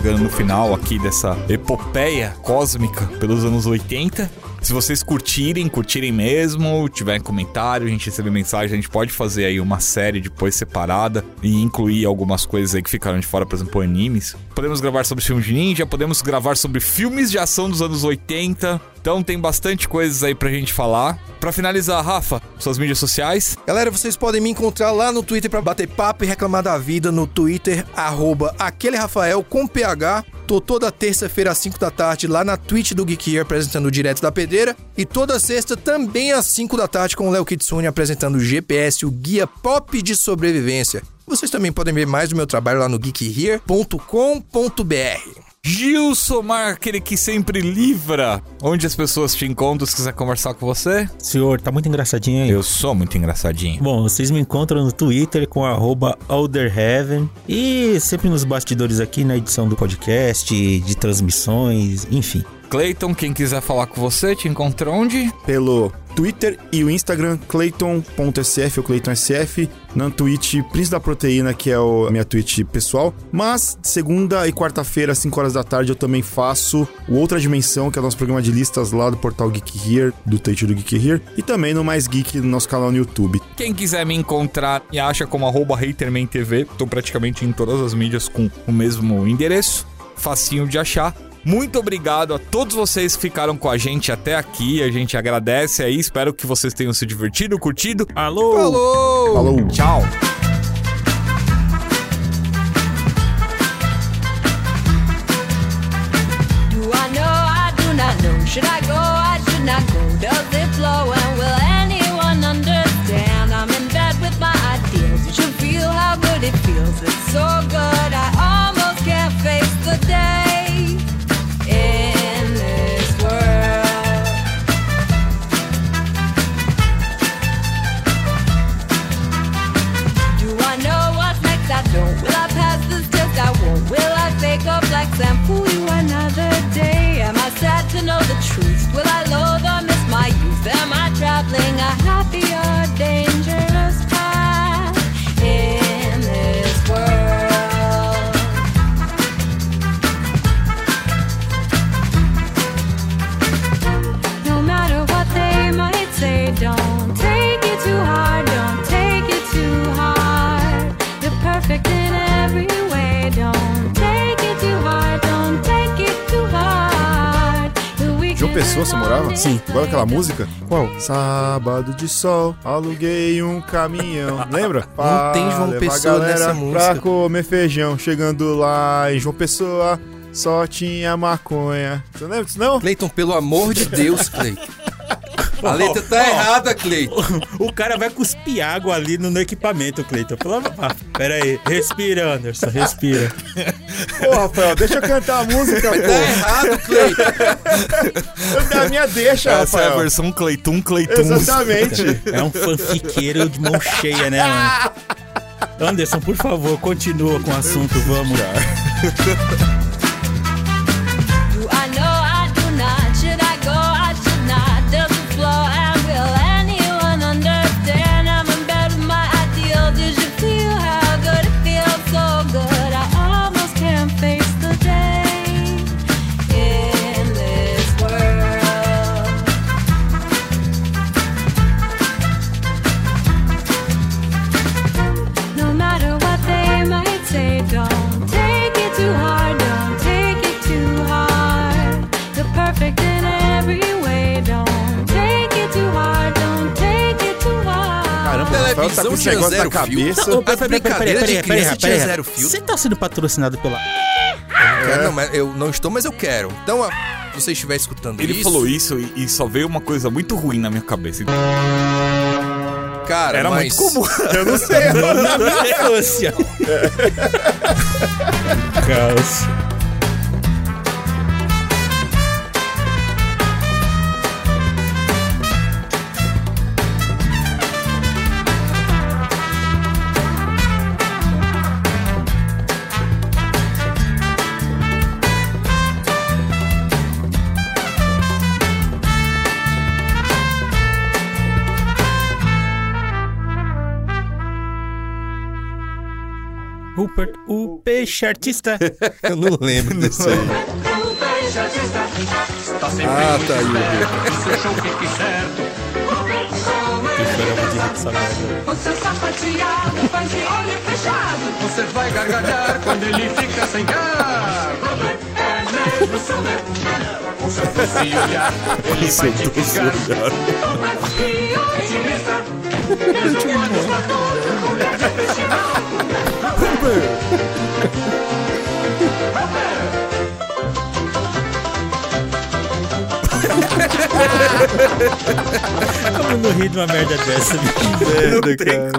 Chegando no final aqui dessa epopeia cósmica pelos anos 80. Se vocês curtirem, curtirem mesmo, tiverem comentário, a gente receber mensagem, a gente pode fazer aí uma série depois separada e incluir algumas coisas aí que ficaram de fora, por exemplo, animes. Podemos gravar sobre filmes de ninja, podemos gravar sobre filmes de ação dos anos 80. Então tem bastante coisas aí pra gente falar. Pra finalizar, Rafa, suas mídias sociais. Galera, vocês podem me encontrar lá no Twitter pra bater papo e reclamar da vida no Twitter, arroba aquele Rafael com PH. Tô toda terça-feira às 5 da tarde lá na Twitch do Geek Here apresentando o Direto da Pedreira. E toda sexta também às 5 da tarde com o Léo Kitsune apresentando o GPS, o Guia Pop de Sobrevivência. Vocês também podem ver mais do meu trabalho lá no geekhere.com.br. Gilson aquele que sempre livra. Onde as pessoas te encontram se quiser conversar com você? Senhor, tá muito engraçadinho aí. Eu sou muito engraçadinho. Bom, vocês me encontram no Twitter com arroba Alderheaven e sempre nos bastidores aqui na edição do podcast, de transmissões, enfim. Clayton, quem quiser falar com você, te encontra onde? Pelo Twitter e o Instagram, clayton.sf ou claytonsf. Na Twitch, Príncipe da Proteína, que é o- a minha Twitch pessoal. Mas, segunda e quarta-feira, às 5 horas da tarde, eu também faço o Outra Dimensão, que é o nosso programa de listas lá do portal Geek Here, do Twitch do Geek Here. E também no Mais Geek, no nosso canal no YouTube. Quem quiser me encontrar, me acha como arroba HatermanTV. Tô praticamente em todas as mídias com o mesmo endereço. Facinho de achar. Muito obrigado a todos vocês que ficaram com a gente até aqui. A gente agradece aí. Espero que vocês tenham se divertido, curtido. Alô! Falou! Falou! Tchau! Do I know? I do not know. Should I go? I should not go. Does it flow? And will anyone understand? I'm in bed with my ideas. You should feel how good it feels. It's so good. Will I loathe or miss my youth? Am I traveling a happy Pessoa, você morava? Sim. Igual aquela música? Qual? Sábado de sol, aluguei um caminhão. Lembra? Não tem João Pessoa nessa Pra música. comer feijão. Chegando lá em João Pessoa, só tinha maconha. Você lembra disso, não? Cleiton, pelo amor de Deus, Cleiton. A letra tá errada, Cleiton. O cara vai cuspir água ali no, no equipamento, Cleiton. Pelo amor- Ah, pera aí. Respira, Anderson, respira. Pô, Rafael, deixa eu cantar a música, Tá pô. errado, Cleiton. Da minha deixa, Essa é a Rafael. versão Clayton Clayton. Exatamente. É um fanfiqueiro de mão cheia, né, mano? Anderson, por favor, continua com o assunto, vamos. Do tá com tinha negócio na zero cabeça. filtro? As brincadeiras de criança tinha zero Você filtro? tá sendo patrocinado pela. Cara, não, mas eu não estou, mas eu quero. Então, se você estiver escutando Ele isso... falou isso e, e só veio uma coisa muito ruim na minha cabeça. Cara, Era mas... muito comum. Eu não sei. Lúcia. Caos. Rupert, o peixe artista. Eu não lembro desse aí. Ah, tá aí. Você sapateado, faz de olho fechado. Você vai gargalhar quando ele fica sem ar. É mesmo super. Com seu doce olhar, ele vai te. E otimista. Mesmo quando Como não ri de uma merda dessa? bicho? Merda, cara.